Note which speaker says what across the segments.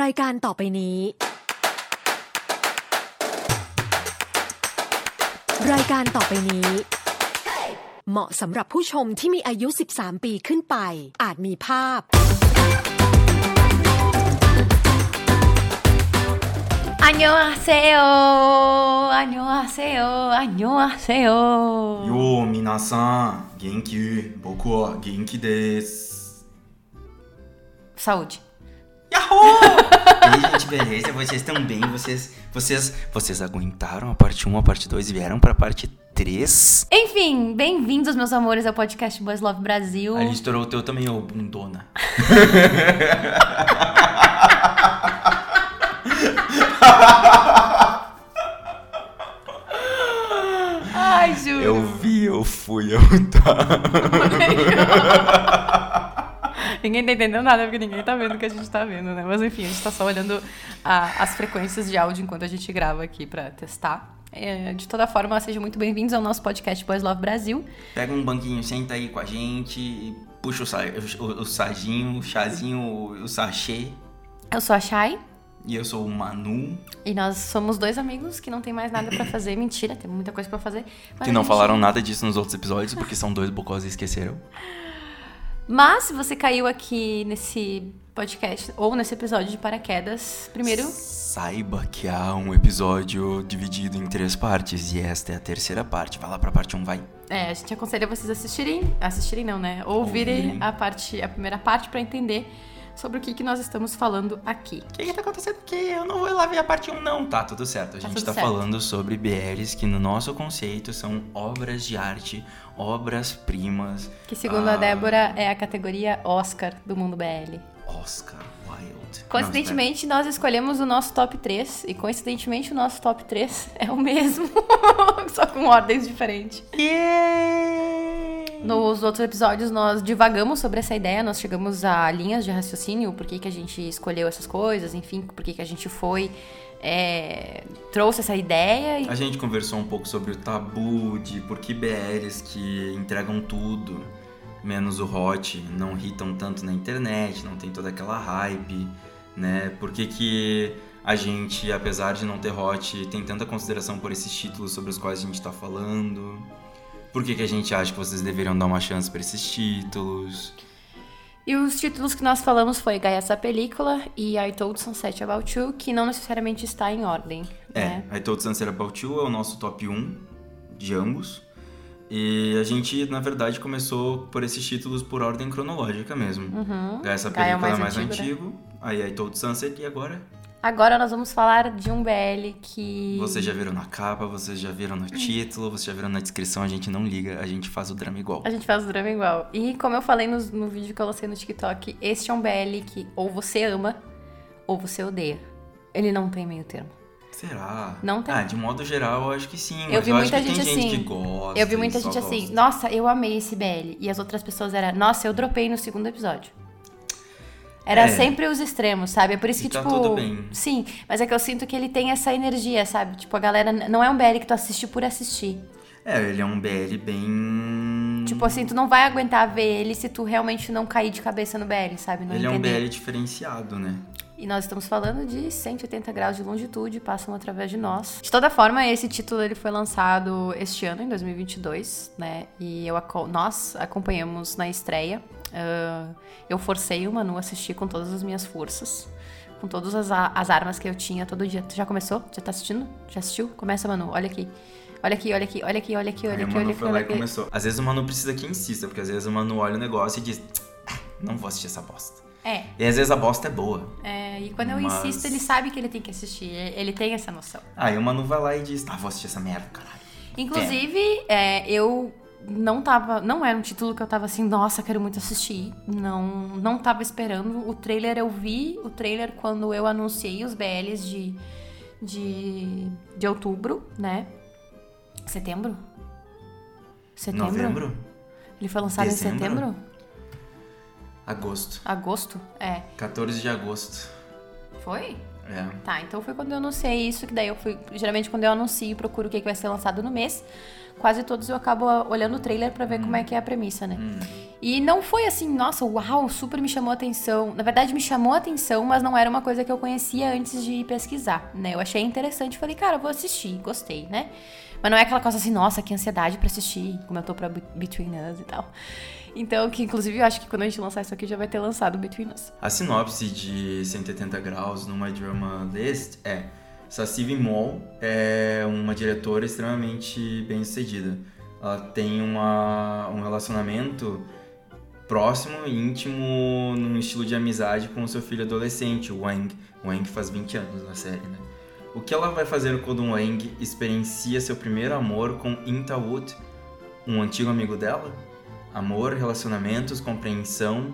Speaker 1: รายการต่อไปนี้ รายการต่อไปนี้ เหมาะสำหรับผู้ชมที่มีอายุ 13 ปีขึ้นไป อาจมีภาพ
Speaker 2: อันยองอาเซโออันยองอาเซโออันยองอาเซโอ
Speaker 3: よー皆さん元気僕は元気です
Speaker 2: Saúde.
Speaker 3: Yahoo! e aí, gente, beleza? Vocês estão bem? Vocês, vocês, vocês aguentaram a parte 1, a parte 2 e vieram pra parte 3?
Speaker 2: Enfim, bem-vindos, meus amores, ao podcast Boys Love Brasil.
Speaker 3: Ali estourou o teu também, ô bundona.
Speaker 2: Ai, juro.
Speaker 3: Eu vi, eu fui, eu tá.
Speaker 2: Ninguém tá entendendo nada porque ninguém tá vendo o que a gente tá vendo, né? Mas enfim, a gente tá só olhando a- as frequências de áudio enquanto a gente grava aqui pra testar. É, de toda forma, sejam muito bem-vindos ao nosso podcast Boys Love Brasil.
Speaker 3: Pega um banquinho, senta aí com a gente, puxa o, sa o, o saginho, o chazinho, o, o sachê.
Speaker 2: Eu sou a Shai
Speaker 3: E eu sou o Manu,
Speaker 2: e nós somos dois amigos que não tem mais nada pra fazer. Mentira, tem muita coisa pra fazer.
Speaker 3: que não
Speaker 2: gente-
Speaker 3: falaram nada disso nos outros episódios, porque são dois bocós e esqueceram.
Speaker 2: Mas se você caiu aqui nesse podcast ou nesse episódio de paraquedas, primeiro,
Speaker 3: Saiba que há um episódio dividido em três partes e esta é a terceira parte. Vai lá pra parte 1, vai.
Speaker 2: é, a gente aconselha vocês assistirem, assistirem não, né? Ouvirem,
Speaker 3: Ouvirem.
Speaker 2: a parte, a primeira parte pra entender sobre o que, que nós estamos falando aqui.
Speaker 3: O que, que tá acontecendo aqui? Eu não vou lá ver a parte 1, não. Tá, tudo certo. A
Speaker 2: Tá
Speaker 3: gente tá falando sobre BLs que, no nosso conceito, são obras de arte, obras-primas.
Speaker 2: Que segundo a
Speaker 3: Ah.
Speaker 2: Débora é a categoria Oscar do mundo BL.
Speaker 3: Oscar Wilde.
Speaker 2: Coincidentemente, nós escolhemos o nosso top 3 e coincidentemente o nosso top 3 é o mesmo, só com ordens diferentes.
Speaker 3: Yeah!
Speaker 2: Nos outros episódios nós divagamos sobre essa ideia, nós chegamos a linhas de raciocínio, por que, que a gente escolheu essas coisas, enfim, por que, que a gente foi, é, trouxe essa ideia. E...
Speaker 3: A gente conversou um pouco sobre o tabu de por que BLs que entregam tudo, menos o hot, não hitam tanto na internet, não tem toda aquela hype, né? Por que, que a gente, apesar de não ter hot, tem tanta consideração por esses títulos sobre os quais a gente tá falando? Por que, que a gente acha que vocês deveriam dar uma chance pra esses títulos?
Speaker 2: E os títulos que nós falamos foi Gaia essa película e I Told Sunset About You, que não necessariamente está em ordem.
Speaker 3: É,
Speaker 2: né?
Speaker 3: I Told Sunset About You é o nosso top 1 de ambos. E a gente, na verdade, começou por esses títulos por ordem cronológica mesmo.
Speaker 2: Uhum.
Speaker 3: Essa
Speaker 2: Gaia é
Speaker 3: película é mais
Speaker 2: mais antigo,
Speaker 3: antigo, aí I Told Sunset e agora
Speaker 2: Agora nós vamos falar de um BL que.
Speaker 3: vocês já viram na capa, vocês já viram no título, vocês já viram na descrição, a gente não liga, a gente faz o drama igual.
Speaker 2: A gente faz o drama igual. E como eu falei no, no vídeo que eu lancei no TikTok, este é um BL que ou você ama ou você odeia. Ele não tem meio termo.
Speaker 3: Será?
Speaker 2: Não tem.
Speaker 3: Ah, de modo geral, eu acho que sim.
Speaker 2: Eu vi
Speaker 3: eu
Speaker 2: muita gente
Speaker 3: tem gente
Speaker 2: assim.
Speaker 3: que gosta.
Speaker 2: Eu vi muita gente assim,
Speaker 3: gosta.
Speaker 2: nossa, eu amei esse BL. E as outras pessoas eram, nossa, eu dropei no segundo episódio. Era
Speaker 3: É.
Speaker 2: sempre os extremos, sabe? É por isso que,
Speaker 3: tá
Speaker 2: tipo.
Speaker 3: tudo bem.
Speaker 2: Sim, mas é que eu sinto que ele tem essa energia, sabe? Tipo, a galera. Não é um BL que tu assiste por assistir.
Speaker 3: É, ele é um BL bem.
Speaker 2: Tipo assim, tu não vai aguentar ver ele se tu realmente não cair de cabeça no BL, sabe? Não
Speaker 3: Ele é um
Speaker 2: entender.
Speaker 3: BL diferenciado, né?
Speaker 2: E nós estamos falando de 180 graus de longitude, passam através de nós. De toda forma, esse título ele foi lançado este ano, em 2022, né? E eu, nós acompanhamos na estreia. Ah, eu forcei o Manu a assistir com todas as minhas forças. Com todas as, as armas que eu tinha todo dia. Tu já começou? Já tá assistindo? Já assistiu? Começa, Manu. Olha aqui. Olha aqui, olha aqui, olha aqui, olha aqui, olha
Speaker 3: Aí
Speaker 2: aqui, olha aqui,
Speaker 3: foi lá
Speaker 2: olha
Speaker 3: e
Speaker 2: aqui.
Speaker 3: começou. Às vezes o Manu precisa que insista, porque às vezes o Manu olha o negócio e diz: "Ah, Não vou assistir essa bosta.
Speaker 2: É,
Speaker 3: E às vezes a bosta é boa.
Speaker 2: é, e quando eu
Speaker 3: Mas-
Speaker 2: insisto, ele sabe que ele tem que assistir. Ele tem essa noção.
Speaker 3: Aí o Manu vai lá e diz: Ah, vou assistir essa merda, caralho.
Speaker 2: Inclusive, é, eu não tava. Não era um título que eu tava assim, nossa, quero muito assistir. Não, não tava esperando. O trailer eu vi, o trailer quando eu anunciei os BLs de, de, de outubro, né? Setembro? Setembro?
Speaker 3: Novembro?
Speaker 2: Ele foi lançado
Speaker 3: Dezembro?
Speaker 2: em setembro?
Speaker 3: Agosto.
Speaker 2: Agosto? É.
Speaker 3: 14 de agosto.
Speaker 2: Foi?
Speaker 3: É.
Speaker 2: Tá, então foi quando eu anunciei isso, que daí eu fui. Geralmente, quando eu anuncio, procuro o que, que vai ser lançado no mês. Quase todos eu acabo olhando o trailer pra ver como é que é a premissa, né? E não foi assim, nossa, uau, super me chamou a atenção. Na verdade, me chamou a atenção, mas não era uma coisa que eu conhecia antes de pesquisar, né? Eu achei interessante, falei, cara, vou assistir, gostei, né? Mas não é aquela coisa assim, nossa, que ansiedade pra assistir, como eu tô pra Be- Between Us e tal. Então, que inclusive eu acho que quando a gente lançar isso aqui já vai ter lançado Between Us.
Speaker 3: A sinopse de 180 graus numa drama list é Sassivi Mall é uma diretora extremamente bem sucedida. Ela tem uma, um relacionamento próximo e íntimo num estilo de amizade com seu filho adolescente, Wang. Wang faz 20 anos na série, né? O que ela vai fazer quando o Wang experiencia seu primeiro amor com Inta Wood, um antigo amigo dela? Amor, relacionamentos, compreensão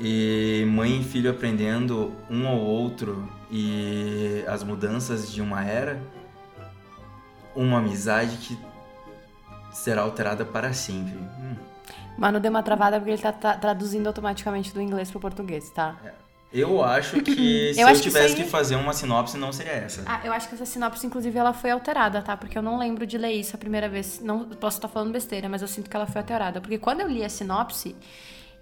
Speaker 3: e mãe e filho aprendendo um ao outro e as mudanças de uma era, uma amizade que será alterada para sempre. Hum,
Speaker 2: Mano, deu uma travada porque ele tá tra- traduzindo automaticamente do inglês pro português, tá?
Speaker 3: Eu acho que se
Speaker 2: Eu
Speaker 3: eu,
Speaker 2: que
Speaker 3: tivesse
Speaker 2: isso aí-
Speaker 3: que fazer uma sinopse, não seria essa.
Speaker 2: Ah, eu acho que essa sinopse, inclusive, ela foi alterada, tá? Porque eu não lembro de ler isso a primeira vez. Não posso estar falando besteira, mas eu sinto que ela foi alterada. Porque quando eu li a sinopse,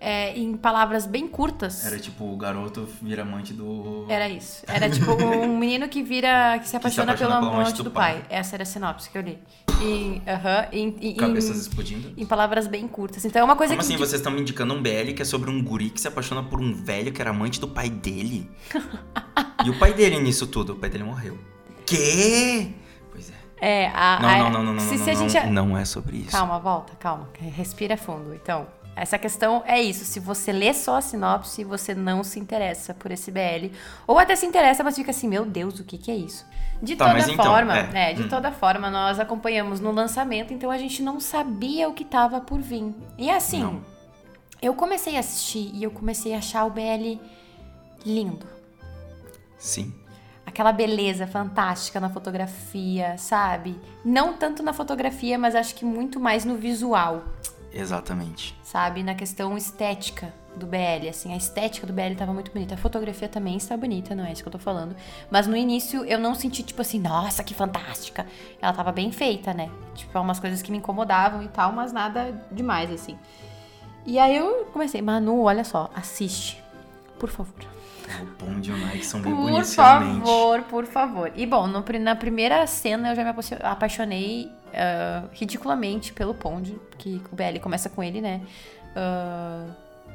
Speaker 2: é, em palavras bem curtas.
Speaker 3: Era tipo, o garoto vira amante do.
Speaker 2: Era isso. Era tipo um menino que vira. que se apaixona,
Speaker 3: apaixona
Speaker 2: pelo amante do, pai. Essa era a sinopse que eu li. E, aham, em, em-
Speaker 3: Cabeças explodindo.
Speaker 2: em palavras bem curtas. Então é uma coisa
Speaker 3: Como
Speaker 2: que.
Speaker 3: assim, vocês estão me indicando um BL que é sobre um guri que se apaixona por um velho que era amante do pai dele? e o pai dele nisso tudo? O pai dele morreu. Quê? Pois é.
Speaker 2: É, a.
Speaker 3: Não,
Speaker 2: a-
Speaker 3: não, não, não, não,
Speaker 2: se,
Speaker 3: não,
Speaker 2: se a
Speaker 3: não,
Speaker 2: gente.
Speaker 3: não é sobre isso.
Speaker 2: Calma, volta, calma. Respira fundo. Então, essa questão é isso. Se você lê só a sinopse, você não se interessa por esse BL. Ou até se interessa, mas fica assim, meu Deus, o que, que é isso? De
Speaker 3: Tá,
Speaker 2: toda
Speaker 3: então,
Speaker 2: forma,
Speaker 3: é.
Speaker 2: é, de
Speaker 3: Hum.
Speaker 2: toda forma, nós acompanhamos no lançamento, então a gente não sabia o que tava por vir. E assim,
Speaker 3: Não.
Speaker 2: eu comecei a assistir e eu comecei a achar o BL lindo.
Speaker 3: Sim.
Speaker 2: Aquela beleza fantástica na fotografia, sabe? Não tanto na fotografia, mas acho que muito mais no visual
Speaker 3: Exatamente.
Speaker 2: sabe? Na questão estética do BL, assim, a estética do BL tava muito bonita. A fotografia também está bonita, não é isso que eu tô falando. Mas no início eu não senti, tipo assim, nossa, que fantástica. Ela tava bem feita, né? Tipo, é umas coisas que me incomodavam e tal, mas nada demais, assim. E aí eu comecei, Manu, olha só, assiste. Por favor.
Speaker 3: O Pond e o Nike são bem
Speaker 2: Por favor, por favor. E bom, no na primeira cena eu já me apaixo- apaixonei ah, ridiculamente pelo Pond, que o BL começa com ele, né? Ah,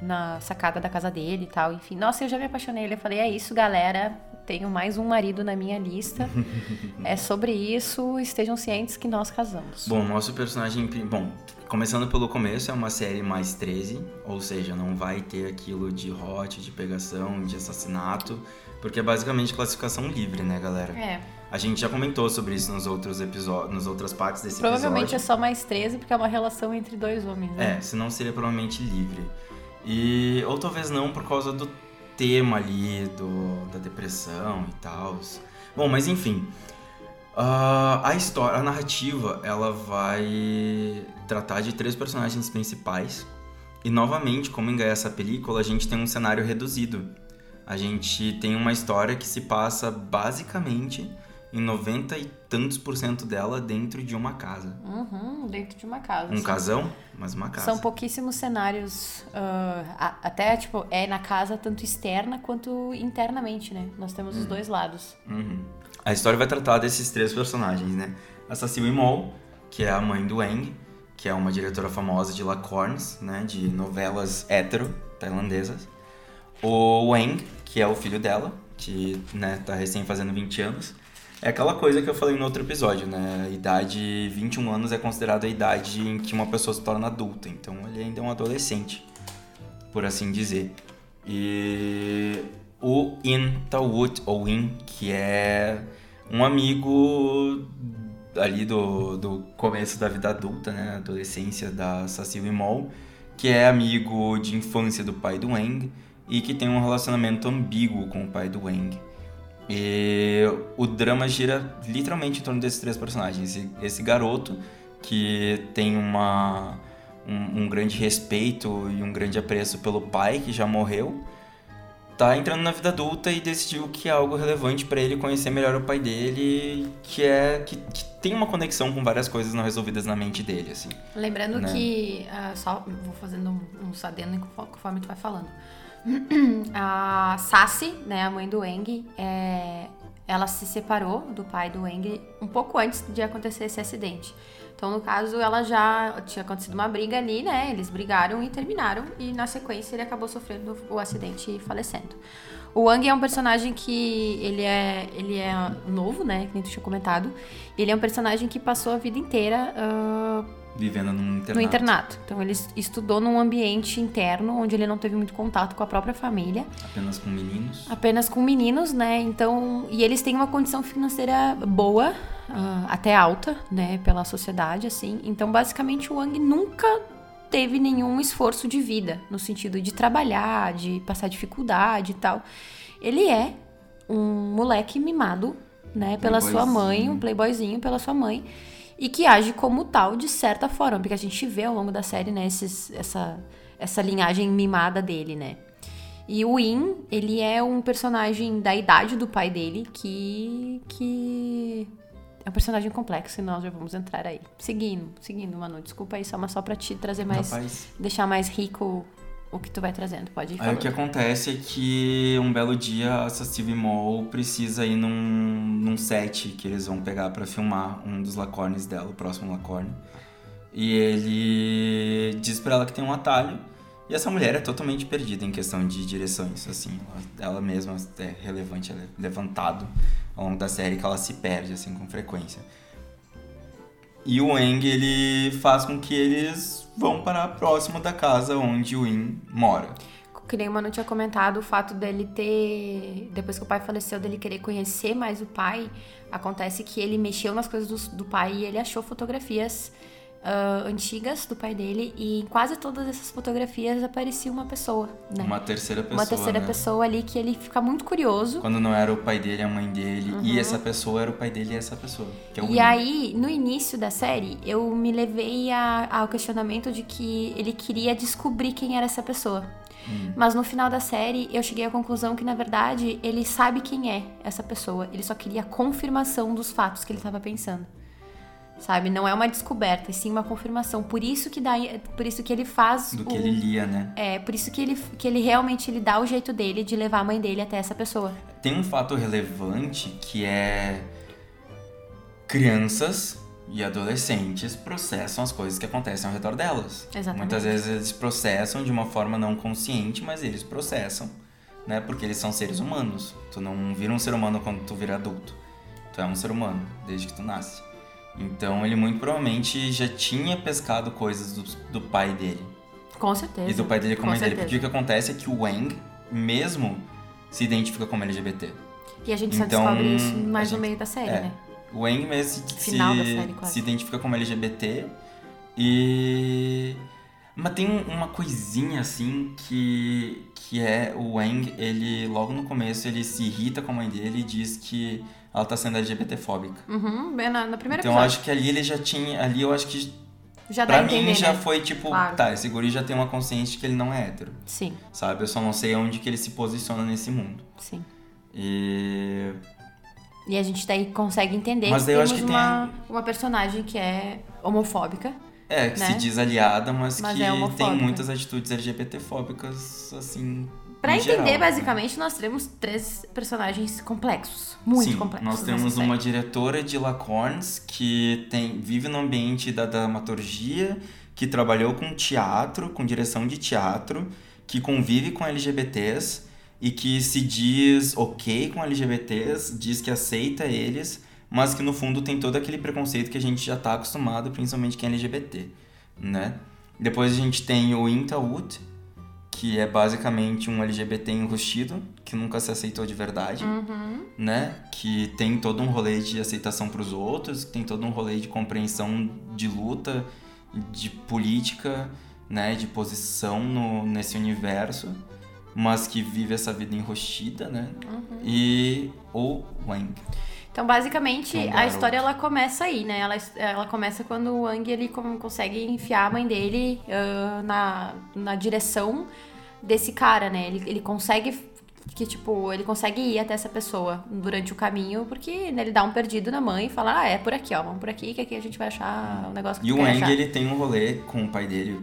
Speaker 2: na sacada da casa dele e tal, enfim. Nossa, eu já me apaixonei. Eu falei, é isso, galera. Tenho mais um marido na minha lista. é sobre isso. Estejam cientes que nós casamos.
Speaker 3: Bom, nosso personagem. Bom, começando pelo começo, é uma série mais 13, ou seja, não vai ter aquilo de hot, de pegação, de assassinato, porque é basicamente classificação livre, né, galera?
Speaker 2: É,
Speaker 3: A gente já comentou sobre isso nos outros episódios, nas outras partes desse
Speaker 2: provavelmente é
Speaker 3: episódio.
Speaker 2: só mais 13, porque é uma relação entre dois homens, né?
Speaker 3: É, senão seria provavelmente livre. E ou talvez não por causa do tema ali, do, da depressão e tal. Bom, mas enfim. Ah, a história, a narrativa, ela vai tratar de três personagens principais. E novamente, como em essa película, a gente tem um cenário reduzido. A gente tem uma história que se passa basicamente em 90 e tantos por cento dela dentro de uma casa.
Speaker 2: Uhum, dentro de uma casa.
Speaker 3: Um
Speaker 2: assim.
Speaker 3: casão, mas uma casa.
Speaker 2: São pouquíssimos cenários, a- até, tipo, é na casa tanto externa quanto internamente, né? Nós temos os dois lados.
Speaker 3: Uhum. A história vai tratar desses três personagens, né? A Cecily Mol, que é a mãe do Wang, que é uma diretora famosa de Lacorns, né? De novelas hétero tailandesas. O Wang, que é o filho dela, que né, tá recém fazendo 20 anos. É aquela coisa que eu falei no outro episódio, né? Idade 21 anos é considerada a idade em que uma pessoa se torna adulta. Então ele ainda é um adolescente, por assim dizer. E o In Tawut, ou In, que é um amigo ali do, do começo da vida adulta, né? Adolescência da Cecily Mol, que é amigo de infância do pai do Wang e que tem um relacionamento ambíguo com o pai do Wang. E o drama gira literalmente em torno desses três personagens. Esse, esse garoto que tem uma, um, um grande respeito e um grande apreço pelo pai que já morreu. tá entrando na vida adulta e decidiu que é algo relevante para ele conhecer melhor o pai dele, que é que, que, tem uma conexão com várias coisas não resolvidas na mente dele, assim.
Speaker 2: Lembrando né? que uh, só vou fazendo um, um sadendo conforme tu vai falando. a Sassi, né, a mãe do Eng, é, ela se separou do pai do Eng um pouco antes de acontecer esse acidente. Então, no caso, ela já tinha acontecido uma briga ali, né? Eles brigaram e terminaram, e na sequência ele acabou sofrendo o acidente e falecendo. O Wang é um personagem que ele é, ele é novo, né? Que nem tu tinha comentado. Ele é um personagem que passou a vida inteira uh,
Speaker 3: vivendo num internato.
Speaker 2: no internato. Então ele estudou num ambiente interno onde ele não teve muito contato com a própria família.
Speaker 3: Apenas com meninos.
Speaker 2: Apenas com meninos, né? Então e eles têm uma condição financeira boa, uh, até alta, né, pela sociedade, assim. Então, basicamente, o Wang nunca teve nenhum esforço de vida, no sentido de trabalhar, de passar dificuldade e tal. Ele é um moleque mimado, né, pela sua mãe, um playboyzinho pela sua mãe, e que age como tal de certa forma, porque a gente vê ao longo da série, né, esses, essa, essa linhagem mimada dele, né. E o In, ele é um personagem da idade do pai dele que que é um personagem complexo e nós já vamos entrar aí. Seguindo, seguindo, Manu. Desculpa aí, só, mas só pra te trazer mais. Rapaz. Deixar mais rico o que tu vai trazendo. Pode ir.
Speaker 3: Aí o que acontece é que um belo dia a Steve Mall precisa ir num, num set que eles vão pegar para filmar um dos lacornes dela, o próximo lacorne. E ele diz para ela que tem um atalho. E essa mulher é totalmente perdida em questão de direções, assim. Ela, ela mesma é relevante, ela é levantado ao longo da série que ela se perde, assim, com frequência. E o Eng, ele faz com que eles vão para próximo da casa onde o In mora.
Speaker 2: Que nem o Manu tinha comentado, o fato dele ter. Depois que o pai faleceu, dele querer conhecer mais o pai, acontece que ele mexeu nas coisas do, do pai e ele achou fotografias uh, antigas do pai dele e em quase todas essas fotografias aparecia uma pessoa, né?
Speaker 3: Uma terceira pessoa.
Speaker 2: Uma terceira
Speaker 3: né?
Speaker 2: pessoa ali que ele fica muito curioso.
Speaker 3: Quando não era o pai dele, a mãe dele, uhum. e essa pessoa era o pai dele e essa pessoa. É
Speaker 2: e aí, no início da série, eu me levei a, ao questionamento de que ele queria descobrir quem era essa pessoa. Hum. Mas no final da série, eu cheguei à conclusão que, na verdade, ele sabe quem é essa pessoa. Ele só queria a confirmação dos fatos que ele estava pensando sabe? Não é uma descoberta, e sim uma confirmação. Por isso que dá, por isso que ele faz
Speaker 3: do que o, ele lia, né?
Speaker 2: É, por isso que ele que ele realmente ele dá o jeito dele de levar a mãe dele até essa pessoa.
Speaker 3: Tem um fato relevante que é crianças e adolescentes processam as coisas que acontecem ao redor delas.
Speaker 2: Exatamente.
Speaker 3: Muitas vezes eles processam de uma forma não consciente, mas eles processam, né? Porque eles são seres humanos. Tu não vira um ser humano quando tu vira adulto. Tu é um ser humano desde que tu nasce. Então ele muito provavelmente já tinha pescado coisas do, do pai dele.
Speaker 2: Com certeza.
Speaker 3: E do pai dele com a mãe dele. Porque o que acontece é que o Wang mesmo se identifica como LGBT.
Speaker 2: E a gente então, só descobre isso mais gente, no meio da série, é, né?
Speaker 3: O Wang mesmo se, série, se identifica como LGBT e. Mas tem uma coisinha assim que, que é o Wang, ele logo no começo ele se irrita com a mãe dele e diz que ela tá sendo LGBTfóbica.
Speaker 2: Uhum, bem na, na primeira
Speaker 3: Então
Speaker 2: eu
Speaker 3: acho que ali ele já tinha. Ali eu acho que.
Speaker 2: Já
Speaker 3: pra mim
Speaker 2: entender,
Speaker 3: já
Speaker 2: né?
Speaker 3: foi tipo,
Speaker 2: Claro.
Speaker 3: tá, esse guri já tem uma consciência de que ele não é hétero.
Speaker 2: Sim,
Speaker 3: Sabe? Eu só não sei onde que ele se posiciona nesse mundo.
Speaker 2: sim.
Speaker 3: E.
Speaker 2: E a gente daí consegue entender
Speaker 3: Mas
Speaker 2: que
Speaker 3: eu acho que
Speaker 2: uma, uma personagem que é homofóbica.
Speaker 3: É, que
Speaker 2: Né?
Speaker 3: se diz aliada, mas,
Speaker 2: Mas
Speaker 3: que
Speaker 2: é
Speaker 3: tem muitas atitudes LGBTfóbicas, assim.
Speaker 2: Pra
Speaker 3: em
Speaker 2: entender,
Speaker 3: geral,
Speaker 2: basicamente, nós temos três personagens complexos. Muito
Speaker 3: Sim,
Speaker 2: complexos.
Speaker 3: Nós temos uma diretora de Lacorns que tem, vive no ambiente da dramaturgia, que trabalhou com teatro, com direção de teatro, que convive com LGBTs e que se diz ok com LGBTs, diz que aceita eles, mas que no fundo tem todo aquele preconceito que a gente já está acostumado, principalmente quem é LGBT, né? Depois a gente tem o Intawood, que é basicamente um LGBT enrustido, que nunca se aceitou de verdade,
Speaker 2: Uhum.
Speaker 3: né? Que tem todo um rolê de aceitação para os outros, que tem todo um rolê de compreensão de luta, de política, né? De posição no, nesse universo, mas que vive essa vida enrustida, né?
Speaker 2: Uhum.
Speaker 3: E o Wang.
Speaker 2: Então, basicamente,
Speaker 3: Um
Speaker 2: a história ela começa aí, né? Ela, ela começa quando o Wang ele consegue enfiar a mãe dele ah, na, na direção desse cara, né? Ele, ele consegue que, tipo, ele consegue ir até essa pessoa durante o caminho, porque né, ele dá um perdido na mãe e fala, ah, é por aqui, ó, vamos por aqui, que aqui a gente vai achar o negócio que
Speaker 3: E o
Speaker 2: achar.
Speaker 3: ele tem um rolê com o pai dele.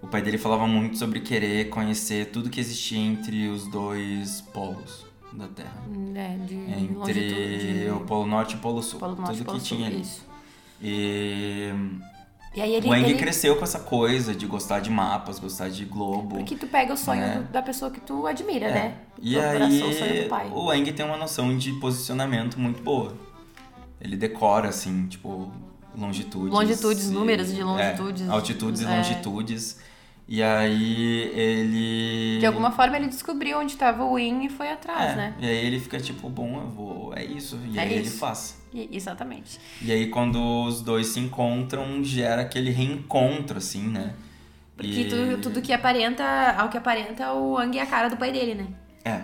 Speaker 3: O pai dele falava muito sobre querer conhecer tudo que existia entre os dois polos da Terra.
Speaker 2: É, de
Speaker 3: Entre o Polo Norte e o Polo Sul.
Speaker 2: Polo Norte
Speaker 3: tudo
Speaker 2: Polo
Speaker 3: que
Speaker 2: Sul,
Speaker 3: tinha ali.
Speaker 2: Isso.
Speaker 3: E
Speaker 2: ele,
Speaker 3: o Eng
Speaker 2: ele-
Speaker 3: cresceu com essa coisa de gostar de mapas, gostar de globo.
Speaker 2: Porque tu pega o sonho
Speaker 3: né?
Speaker 2: da pessoa que tu admira,
Speaker 3: É.
Speaker 2: né?
Speaker 3: E
Speaker 2: Teu coração, o sonho
Speaker 3: aí
Speaker 2: do pai.
Speaker 3: o Eng tem uma noção de posicionamento muito boa. Ele decora, assim, tipo, longitudes.
Speaker 2: Longitudes,
Speaker 3: e-
Speaker 2: números de longitudes.
Speaker 3: É, altitudes e
Speaker 2: É.
Speaker 3: longitudes. E aí ele.
Speaker 2: De alguma forma ele descobriu onde tava o Win e foi atrás,
Speaker 3: é,
Speaker 2: né?
Speaker 3: E aí ele fica tipo, bom, eu vou. É isso. E
Speaker 2: É
Speaker 3: aí ele
Speaker 2: isso.
Speaker 3: faz.
Speaker 2: E- exatamente.
Speaker 3: E aí quando os dois se encontram, gera aquele reencontro, assim, né?
Speaker 2: Porque
Speaker 3: E-
Speaker 2: tudo, tudo que aparenta, ao que aparenta, o Ang é a cara do pai dele, né?
Speaker 3: É.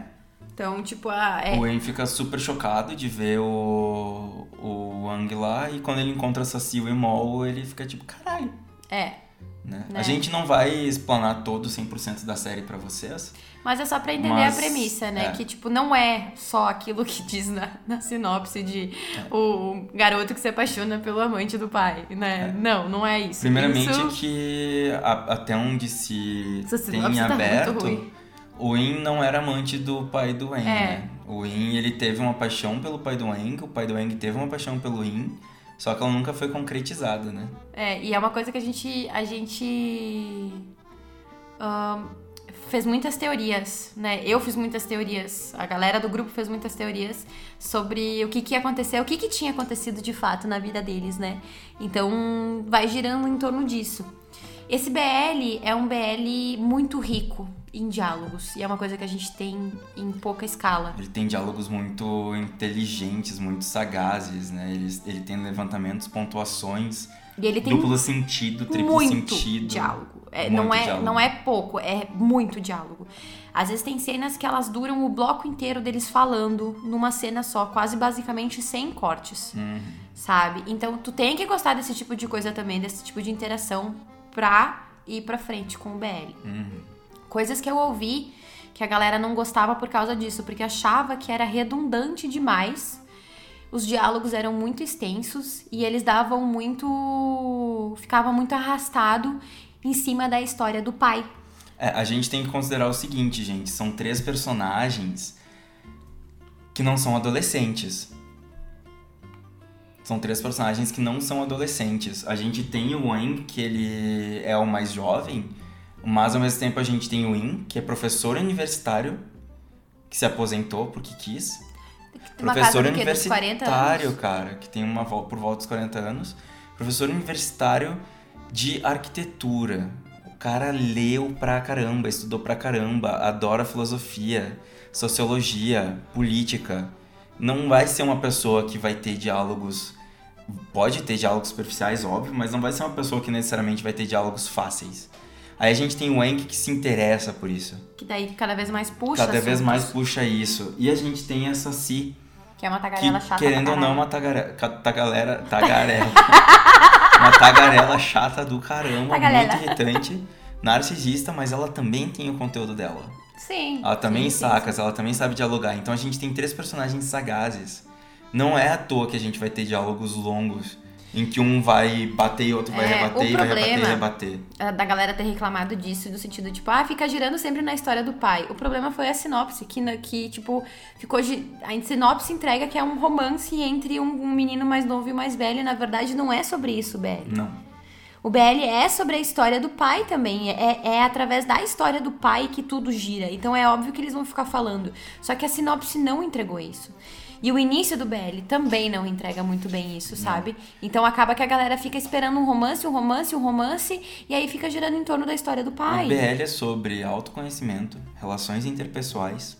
Speaker 2: Então, tipo, ah, é.
Speaker 3: O En fica super chocado de ver o, o Wang lá e quando ele encontra Saci e Mol, ele fica tipo, caralho,
Speaker 2: É.
Speaker 3: né?
Speaker 2: Né?
Speaker 3: A gente não vai explanar todo 100% da série pra vocês.
Speaker 2: Mas é só pra entender
Speaker 3: Mas,
Speaker 2: a premissa, né?
Speaker 3: é.
Speaker 2: Que, tipo, não é só aquilo que diz na, na sinopse de
Speaker 3: É.
Speaker 2: o garoto que se apaixona pelo amante do pai, né? Não, não é isso.
Speaker 3: Primeiramente
Speaker 2: isso...
Speaker 3: que a- até onde se
Speaker 2: Essa
Speaker 3: tem
Speaker 2: tá
Speaker 3: aberto, o In não era amante do pai do Eng,
Speaker 2: É.
Speaker 3: né? O In, ele teve uma paixão pelo pai do Eng, o pai do Eng teve uma paixão pelo In, só que ela nunca foi concretizada, né?
Speaker 2: É, e é uma coisa que a gente. A gente. ahn, fez muitas teorias, né? Eu fiz muitas teorias, a galera do grupo fez muitas teorias sobre o que, que ia acontecer, o que, que tinha acontecido de fato na vida deles, né? Então vai girando em torno disso. Esse BL é um BL muito rico em diálogos, e é uma coisa que a gente tem em pouca escala.
Speaker 3: Ele tem diálogos muito inteligentes, muito sagazes, né? Ele, ele tem levantamentos, pontuações,
Speaker 2: E ele tem
Speaker 3: duplo sentido, triplo
Speaker 2: muito
Speaker 3: sentido.
Speaker 2: diálogo. É, não, é,
Speaker 3: diálogo.
Speaker 2: não é pouco, é muito diálogo. Às vezes tem cenas que elas duram o bloco inteiro deles falando numa cena só, quase basicamente sem cortes,
Speaker 3: Uhum.
Speaker 2: sabe? Então tu tem que gostar desse tipo de coisa também, desse tipo de interação pra ir pra frente com o BL.
Speaker 3: Uhum.
Speaker 2: Coisas que eu ouvi que a galera não gostava por causa disso, porque achava que era redundante demais. Os diálogos eram muito extensos e eles davam muito. ficava muito arrastado em cima da história do pai.
Speaker 3: É, a gente tem que considerar o seguinte, gente. São três personagens que não são adolescentes. São três personagens que não são adolescentes. A gente tem o Wang, que ele é o mais jovem, mas ao mesmo tempo a gente tem o In, que é professor universitário, que se aposentou porque quis. Professor
Speaker 2: do quê? Dos 40
Speaker 3: universitário, cara, que tem uma por volta dos 40 anos. Professor universitário de arquitetura. O cara leu pra caramba, estudou pra caramba, adora filosofia, sociologia, política. Não vai ser uma pessoa que vai ter diálogos. Pode ter diálogos superficiais, óbvio, mas não vai ser uma pessoa que necessariamente vai ter diálogos fáceis. Aí a gente tem o Enk que se interessa por isso.
Speaker 2: Que daí cada vez mais puxa.
Speaker 3: Cada vez mais puxa isso. E a gente tem essa Si,
Speaker 2: Que é uma
Speaker 3: que,
Speaker 2: tagarela chata.
Speaker 3: querendo ou não, uma tagare- ca- tagalera, tagarela. uma tagarela chata do caramba,
Speaker 2: Tagarela.
Speaker 3: muito irritante, narcisista, mas ela também tem o conteúdo dela.
Speaker 2: Sim.
Speaker 3: Ela também
Speaker 2: sim, sim,
Speaker 3: saca, ela também sabe dialogar. Então a gente tem três personagens sagazes. Não é à toa que a gente vai ter diálogos longos, em que um vai bater e outro vai
Speaker 2: É,
Speaker 3: rebater, e vai rebater e rebater.
Speaker 2: a- da galera ter reclamado disso, no sentido, tipo, ah, fica girando sempre na história do pai. O problema foi a sinopse, que, que tipo, ficou. A sinopse entrega que é um romance entre um, um menino mais novo e mais velho, e na verdade não é sobre isso, BL.
Speaker 3: Não.
Speaker 2: O BL é sobre a história do pai também. É, é através da história do pai que tudo gira. Então é óbvio que eles vão ficar falando. Só que a sinopse não entregou isso. E o início do BL também não entrega muito bem isso, sabe? Então acaba que a galera fica esperando um romance, um romance, um romance, e aí fica girando em torno da história do pai.
Speaker 3: O BL é sobre autoconhecimento, relações interpessoais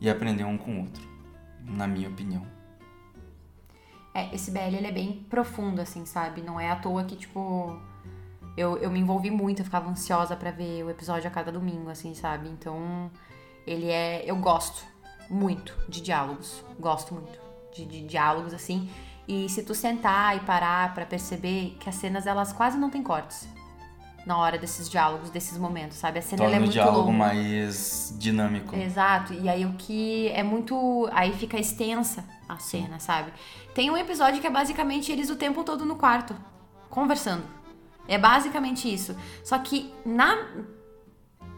Speaker 3: e aprender um com o outro, na minha opinião.
Speaker 2: É, esse BL ele é bem profundo, assim, sabe? Não é à toa que, tipo. Eu, eu me envolvi muito, eu ficava ansiosa pra ver o episódio a cada domingo, assim, sabe? Então, ele é. Eu gosto muito de diálogos. Gosto muito de, de diálogos, assim. E se tu sentar e parar pra perceber que as cenas, elas quase não têm cortes. na hora desses diálogos, desses momentos, sabe? A cena ela
Speaker 3: Torna
Speaker 2: é
Speaker 3: o
Speaker 2: muito
Speaker 3: diálogo
Speaker 2: longa.
Speaker 3: mais dinâmico.
Speaker 2: Exato, e aí o que é muito. Aí fica extensa a cena, sabe? Tem um episódio que é basicamente eles o tempo todo no quarto, conversando. É basicamente isso. Só que na.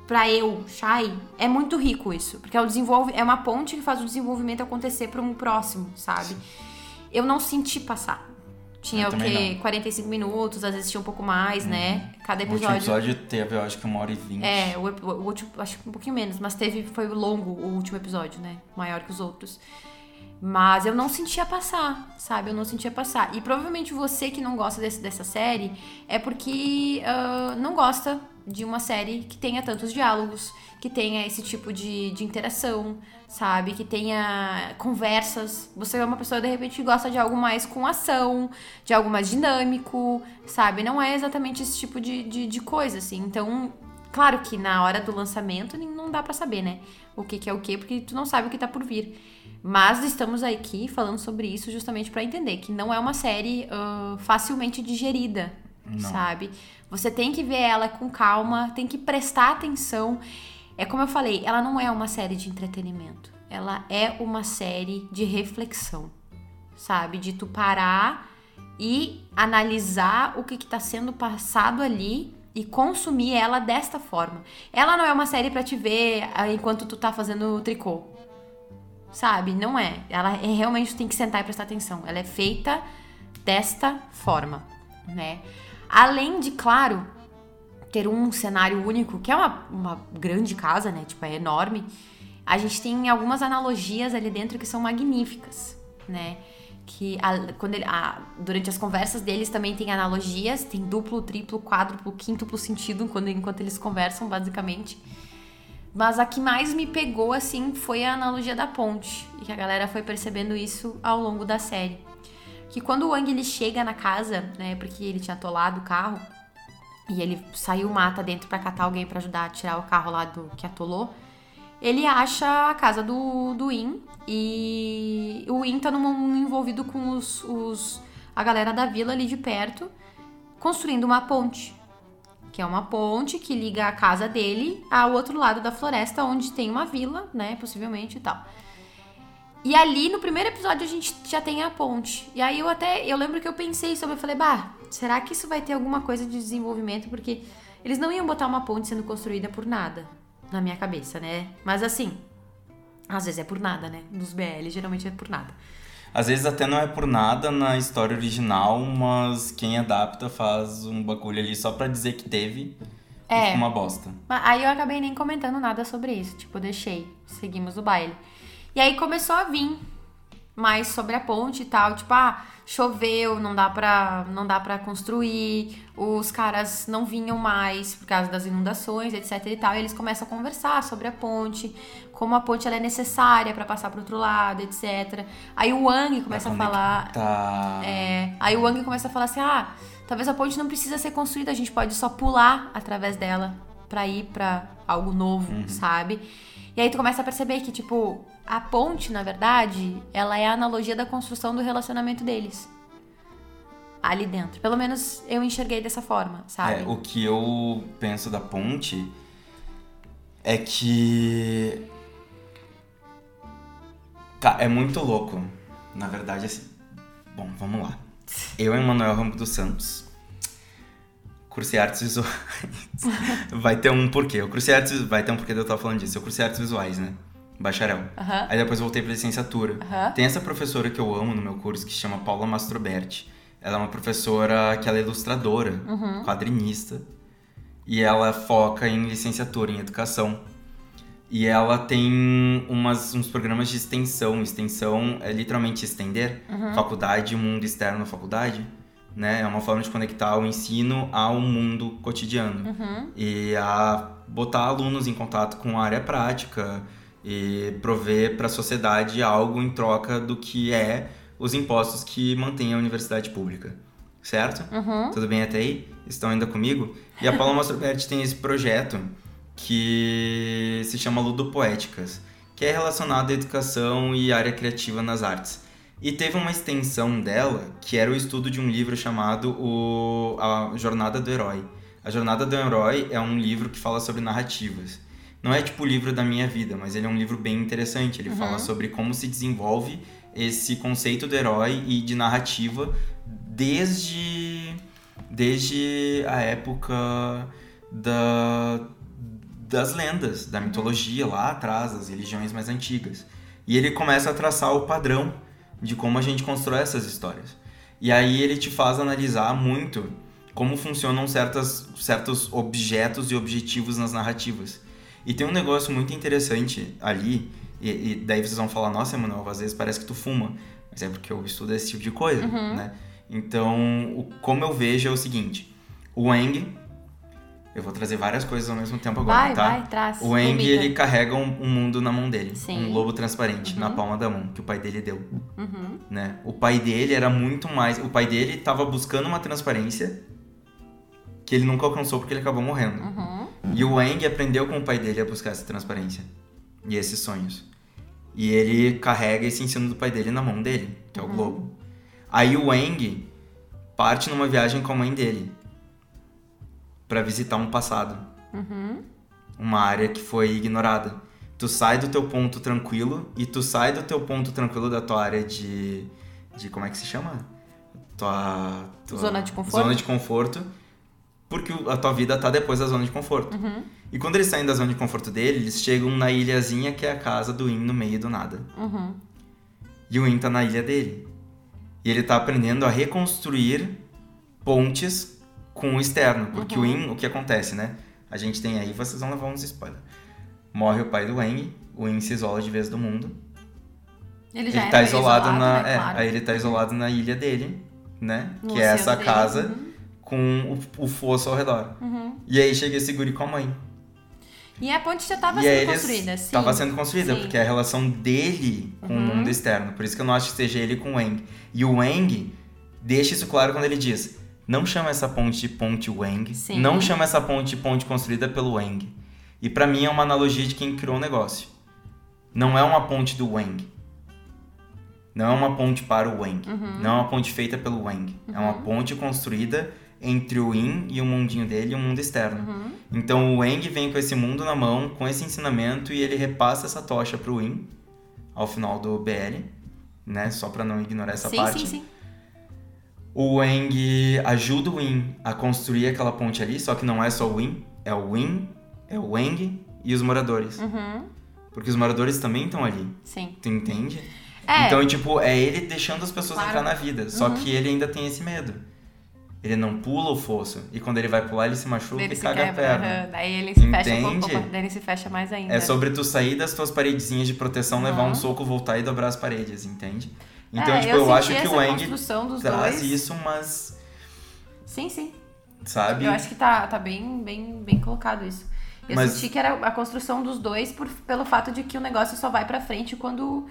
Speaker 2: Pra eu, Shai, é muito rico isso. Porque é, o desenvolve, é uma ponte que faz o desenvolvimento acontecer para um próximo, sabe? Eu não senti passar. Tinha
Speaker 3: Eu
Speaker 2: o quê? 45 minutos, às vezes tinha um pouco mais, né? Cada
Speaker 3: O último
Speaker 2: episódio.
Speaker 3: episódio teve, eu acho que uma hora e vinte.
Speaker 2: É, o, o último, acho que um pouquinho menos, mas teve, foi longo o último episódio, né? Maior que os outros. Mas eu não sentia passar, sabe? Eu não sentia passar. E provavelmente você que não gosta desse- dessa série é porque ah, não gosta de uma série que tenha tantos diálogos, que tenha esse tipo de, de interação, sabe? Que tenha conversas. Você é uma pessoa, de repente, que gosta de algo mais com ação, de algo mais dinâmico, sabe? Não é exatamente esse tipo de, de, de coisa, assim. Então, claro que na hora do lançamento não dá pra saber, né? O que, que é o que, porque tu não sabe o que tá por vir. Mas estamos aqui falando sobre isso justamente pra entender que não é uma série ah, facilmente digerida,
Speaker 3: Não.
Speaker 2: sabe? Você tem que ver ela com calma, tem que prestar atenção. É como eu falei, ela não é uma série de entretenimento. Ela é uma série de reflexão, sabe? De tu parar e analisar o que está sendo passado ali e consumir ela desta forma. Ela não é uma série pra te ver ah, enquanto tu tá fazendo tricô. Sabe? Não é. Ela é, realmente tem que sentar e prestar atenção. Ela é feita desta forma, né? Além de, claro, ter um cenário único, que é uma, uma grande casa, né? Tipo, é enorme. A gente tem algumas analogias ali dentro que são magníficas, né? Que a- quando ele- a- durante as conversas deles também tem analogias, tem duplo, triplo, quádruplo, quíntuplo sentido quando, enquanto eles conversam, basicamente. Mas a que mais me pegou, assim, foi a analogia da ponte. E que a galera foi percebendo isso ao longo da série. Que quando o Wang ele chega na casa, né, porque ele tinha atolado o carro, e ele saiu mata dentro pra catar alguém pra ajudar a tirar o carro lá do que atolou, ele acha a casa do, do In e o In tá num, envolvido com os, os a galera da vila ali de perto, construindo uma ponte. Que é uma ponte que liga a casa dele ao outro lado da floresta, onde tem uma vila, né? Possivelmente e tal. E ali no primeiro episódio a gente já tem a ponte. E aí eu até. Eu lembro que eu pensei sobre, eu falei, bah, será que isso vai ter alguma coisa de desenvolvimento? Porque eles não iam botar uma ponte sendo construída por nada. Na minha cabeça, né? Mas assim. Às vezes é por nada, né? Nos BL, geralmente é por nada.
Speaker 3: Às vezes até não é por nada na história original, mas quem adapta faz um bagulho ali só pra dizer que teve e
Speaker 2: É.
Speaker 3: fica uma bosta.
Speaker 2: Mas aí eu acabei nem comentando nada sobre isso. Tipo, deixei. Seguimos o baile. E aí começou a vir mais sobre a ponte e tal. Tipo, ah, choveu, não dá pra, não dá pra construir. Os caras não vinham mais por causa das inundações, etc e tal. E eles começam a conversar sobre a ponte. Como a ponte ela é necessária pra passar pro outro lado, etc. Aí o Wang começa a falar...
Speaker 3: Tá.
Speaker 2: É, aí o Wang começa a falar assim: ah, talvez a ponte não precisa ser construída, a gente pode só pular através dela pra ir pra algo novo, sabe? E aí tu começa a perceber que, tipo, a ponte, na verdade, ela é a analogia da construção do relacionamento deles. Ali dentro. Pelo menos eu enxerguei dessa forma, sabe?
Speaker 3: É, o que eu penso da ponte é que. Tá, é muito louco. Na verdade, assim. Bom, vamos lá. Eu, Emanuel Ramos dos Santos, cursei artes visuais. vai ter um porquê. Eu cursei artes. Vai ter um porquê de eu estar falando disso. Eu cursei artes visuais, né? Bacharel. Aí depois voltei pra licenciatura. Tem essa professora que eu amo no meu curso que se chama Paula Mastroberti. Ela é uma professora que ela é ilustradora,
Speaker 2: Uhum.
Speaker 3: quadrinista. E ela foca em licenciatura em educação. E ela tem umas, uns programas de extensão. Extensão é literalmente estender
Speaker 2: Uhum.
Speaker 3: faculdade mundo externo à faculdade. Né? É uma forma de conectar o ensino ao mundo cotidiano.
Speaker 2: Uhum.
Speaker 3: E a botar alunos em contato com a área prática e prover para a sociedade algo em troca do que é os impostos que mantém a universidade pública. Certo?
Speaker 2: Uhum.
Speaker 3: Tudo bem até aí? Estão ainda comigo? E a Paula Mastroberti tem esse projeto que se chama Ludopoéticas, que é relacionado à educação e área criativa nas artes. E teve uma extensão dela, que era o estudo de um livro chamado o, A Jornada do Herói. A Jornada do Herói é um livro que fala sobre narrativas. Não é tipo o livro da minha vida, mas ele é um livro bem interessante. Ele fala sobre como se desenvolve esse conceito do herói e de narrativa desde, desde a época da, das lendas, da mitologia lá atrás, das religiões mais antigas. E ele começa a traçar o padrão de como a gente constrói essas histórias. E aí ele te faz analisar muito como funcionam certas, certos objetos e objetivos nas narrativas. E tem um negócio muito interessante ali, e, e daí vocês vão falar, nossa, Emanuel, às vezes parece que tu fuma. Mas é porque eu estudo esse tipo de coisa,
Speaker 2: Uhum.
Speaker 3: né? Então, o, como eu vejo é o seguinte, o Eng, eu vou trazer várias coisas ao mesmo tempo agora,
Speaker 2: Vai,
Speaker 3: tá?
Speaker 2: vai, traz.
Speaker 3: O Eng, ele carrega um, um mundo na mão dele.
Speaker 2: Sim.
Speaker 3: Um lobo transparente na
Speaker 2: Uhum.
Speaker 3: palma da mão, que o pai dele deu,
Speaker 2: Uhum.
Speaker 3: né? O pai dele era muito mais... O pai dele tava buscando uma transparência que ele nunca alcançou porque ele acabou morrendo.
Speaker 2: Uhum.
Speaker 3: E o Eng aprendeu com o pai dele a buscar essa transparência e esses sonhos. E ele carrega esse ensino do pai dele na mão dele, que é o globo. Aí o Eng parte numa viagem com a mãe dele para visitar um passado,
Speaker 2: Uhum.
Speaker 3: uma área que foi ignorada. Tu sai do teu ponto tranquilo e tu sai do teu ponto tranquilo da tua área de de como é que se chama? Tua, tua
Speaker 2: Zona de conforto?
Speaker 3: Zona de conforto. Porque a tua vida tá depois da zona de conforto.
Speaker 2: Uhum.
Speaker 3: E quando eles saem da zona de conforto dele, eles chegam na ilhazinha que é a casa do In no meio do nada.
Speaker 2: Uhum.
Speaker 3: E o In tá na ilha dele. E ele tá aprendendo a reconstruir pontes com o externo. Porque o In, o que acontece, né? A gente tem aí, vocês vão levar uns spoilers. Morre o pai do Wang, o In se isola de vez do mundo.
Speaker 2: Ele
Speaker 3: Ele
Speaker 2: já
Speaker 3: tá
Speaker 2: era
Speaker 3: isolado, na.
Speaker 2: né?
Speaker 3: é,
Speaker 2: Claro.
Speaker 3: aí ele tá isolado na ilha dele, né?
Speaker 2: No
Speaker 3: que é essa
Speaker 2: dele.
Speaker 3: casa
Speaker 2: Uhum.
Speaker 3: Com o, o fosso ao redor.
Speaker 2: Uhum.
Speaker 3: E aí chega esse guri com a mãe.
Speaker 2: E a ponte já tava
Speaker 3: e aí
Speaker 2: sendo construída, sim.
Speaker 3: tava sendo construída,
Speaker 2: Sim.
Speaker 3: porque é a relação dele com o
Speaker 2: Uhum.
Speaker 3: mundo externo. Por isso que eu não acho que seja ele com o Wang. E o Wang deixa isso claro quando ele diz: não chama essa ponte de ponte Wang,
Speaker 2: Sim.
Speaker 3: não chama essa ponte de ponte construída pelo Wang. E pra mim é uma analogia de quem criou o negócio. Não é uma ponte do Wang. Não é uma ponte para o Wang.
Speaker 2: Uhum.
Speaker 3: Não é uma ponte feita pelo Wang. É uma ponte construída entre o Yin e o mundinho dele e o mundo externo.
Speaker 2: Uhum.
Speaker 3: Então o Wang vem com esse mundo na mão, com esse ensinamento e ele repassa essa tocha pro Win ao final do BL, né? Só pra não ignorar essa
Speaker 2: sim,
Speaker 3: parte.
Speaker 2: sim, sim.
Speaker 3: O Wang ajuda o Win a construir aquela ponte ali, só que não é só o Win, é o Win, é o Wang e os moradores.
Speaker 2: Uhum.
Speaker 3: Porque os moradores também estão ali,
Speaker 2: Sim.
Speaker 3: tu entende?
Speaker 2: É.
Speaker 3: Então, tipo, é ele deixando as pessoas
Speaker 2: Claro.
Speaker 3: entrar na vida, só
Speaker 2: Uhum.
Speaker 3: que ele ainda tem esse medo. Ele não pula o fosso, e quando ele vai pular, ele se machuca
Speaker 2: Ele
Speaker 3: e
Speaker 2: se
Speaker 3: caga a
Speaker 2: quebra,
Speaker 3: perna.
Speaker 2: aham. Daí ele se fecha um pouco,
Speaker 3: Entende?
Speaker 2: daí ele se fecha mais ainda.
Speaker 3: É sobre tu sair das tuas paredezinhas de proteção, levar um soco, voltar e dobrar as paredes, entende? Então,
Speaker 2: É,
Speaker 3: tipo,
Speaker 2: eu
Speaker 3: eu, acho que o
Speaker 2: dos
Speaker 3: traz
Speaker 2: dois.
Speaker 3: isso, mas,
Speaker 2: Sim, sim.
Speaker 3: sabe?
Speaker 2: Eu acho que tá, tá bem, bem, bem colocado isso. Eu
Speaker 3: Mas-
Speaker 2: senti que era a construção dos dois por, pelo fato de que o negócio só vai pra frente quando,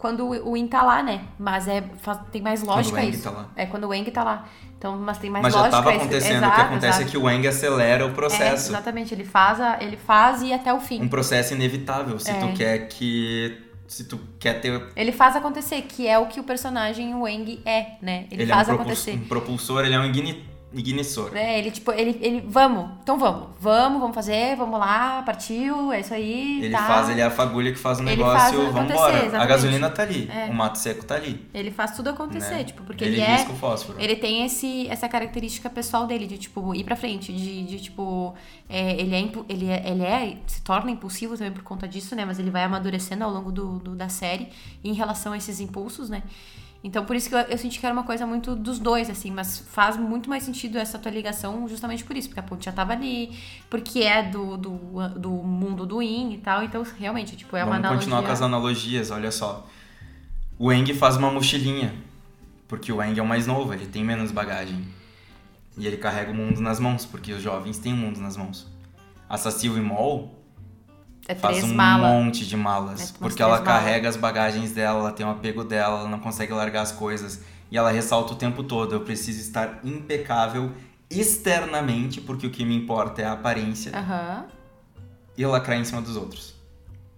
Speaker 2: quando o Wing tá lá, né? Mas é, tem mais lógica
Speaker 3: Wang
Speaker 2: isso.
Speaker 3: tá lá.
Speaker 2: É quando o Wang tá lá. Então, mas tem mais
Speaker 3: Mas já
Speaker 2: lógica
Speaker 3: tava
Speaker 2: isso.
Speaker 3: acontecendo,
Speaker 2: Exato,
Speaker 3: o que acontece
Speaker 2: exato.
Speaker 3: é que o Wang acelera o
Speaker 2: É,
Speaker 3: processo.
Speaker 2: exatamente, ele faz, a, ele faz e até o fim.
Speaker 3: um processo inevitável, se
Speaker 2: É.
Speaker 3: tu quer que... Se tu quer ter...
Speaker 2: Ele faz acontecer, que é o que o personagem Wang é, né? Ele,
Speaker 3: Ele,
Speaker 2: faz
Speaker 3: é um,
Speaker 2: acontecer.
Speaker 3: um propulsor, ele é um igni- ignissor.
Speaker 2: É, ele, tipo, ele, ele, vamos, então vamos, vamos, vamos fazer, vamos lá, partiu, é isso aí,
Speaker 3: Ele
Speaker 2: tá.
Speaker 3: faz, ele é a fagulha que faz o negócio,
Speaker 2: faz
Speaker 3: vamos embora. A
Speaker 2: exatamente.
Speaker 3: gasolina tá ali,
Speaker 2: É.
Speaker 3: o mato seco tá ali.
Speaker 2: Ele faz tudo acontecer,
Speaker 3: né?
Speaker 2: tipo, porque
Speaker 3: ele,
Speaker 2: ele, é...
Speaker 3: o fósforo.
Speaker 2: Ele tem esse, essa característica pessoal dele, de, tipo, ir pra frente, de, de tipo, é, ele, é, ele, é, ele é, se torna impulsivo também por conta disso, né, mas ele vai amadurecendo ao longo do, do- da série em relação a esses impulsos, né. Então, por isso que eu, eu senti que era uma coisa muito dos dois, assim, mas faz muito mais sentido essa tua ligação justamente por isso, porque a ponte já tava ali, porque é do, do, do mundo do In e tal, então, realmente, tipo, é uma
Speaker 3: Vamos
Speaker 2: analogia.
Speaker 3: continuar com as analogias, olha só. O Eng faz uma mochilinha, porque o Eng é o mais novo, ele tem menos bagagem. E ele carrega o mundo nas mãos, porque os jovens têm o mundo nas mãos. A Sasil e Mol
Speaker 2: É
Speaker 3: faz um
Speaker 2: malas.
Speaker 3: monte de malas,
Speaker 2: É,
Speaker 3: porque ela
Speaker 2: malas.
Speaker 3: carrega as bagagens dela, ela tem o apego dela, ela não consegue largar as coisas. E ela ressalta o tempo todo, eu preciso estar impecável externamente, porque o que me importa é a aparência,
Speaker 2: Aham.
Speaker 3: e lacrar em cima dos outros.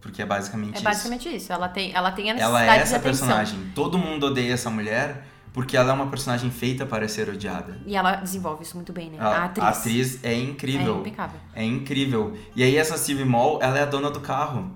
Speaker 3: Porque é basicamente
Speaker 2: É
Speaker 3: isso.
Speaker 2: basicamente isso. Ela tem, ela tem a
Speaker 3: Ela
Speaker 2: necessidade
Speaker 3: é
Speaker 2: de
Speaker 3: essa personagem. Todo mundo odeia essa mulher porque ela é uma personagem feita para ser odiada.
Speaker 2: E ela desenvolve isso muito bem, né?
Speaker 3: A,
Speaker 2: a atriz.
Speaker 3: a atriz é
Speaker 2: é
Speaker 3: incrível.
Speaker 2: impecável.
Speaker 3: É incrível. E aí essa Steve Mall, ela é a dona do carro.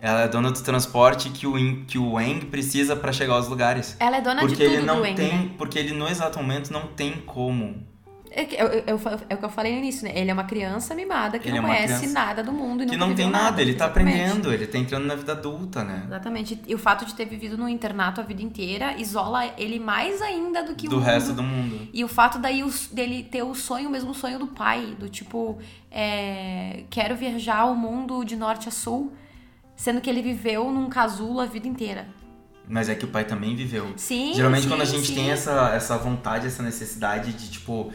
Speaker 3: Ela é a dona do transporte que o, que o Wang precisa para chegar aos lugares.
Speaker 2: Ela é dona
Speaker 3: Porque
Speaker 2: de tudo
Speaker 3: ele não
Speaker 2: Wang,
Speaker 3: tem,
Speaker 2: né?
Speaker 3: porque ele no exato momento não tem como.
Speaker 2: É, eu- eu- eu- é o que eu falei no início, né? Ele é uma criança mimada que
Speaker 3: Ele é
Speaker 2: não
Speaker 3: uma
Speaker 2: conhece nada do mundo e
Speaker 3: que não tem
Speaker 2: viveu
Speaker 3: nada, ele tá aprendendo, ele tá entrando na vida adulta, né?
Speaker 2: Exatamente. E o fato de ter vivido no internato a vida inteira isola ele mais ainda do que
Speaker 3: Do
Speaker 2: o
Speaker 3: resto
Speaker 2: mundo.
Speaker 3: do mundo.
Speaker 2: E o fato daí os- dele ter o sonho, o mesmo sonho do pai, do tipo, é, quero viajar o mundo de norte a sul, sendo que ele viveu num casulo a vida inteira.
Speaker 3: Mas é que o pai também viveu.
Speaker 2: Sim.
Speaker 3: Geralmente
Speaker 2: sim,
Speaker 3: quando a gente
Speaker 2: sim.
Speaker 3: tem essa, essa vontade, essa necessidade de, tipo,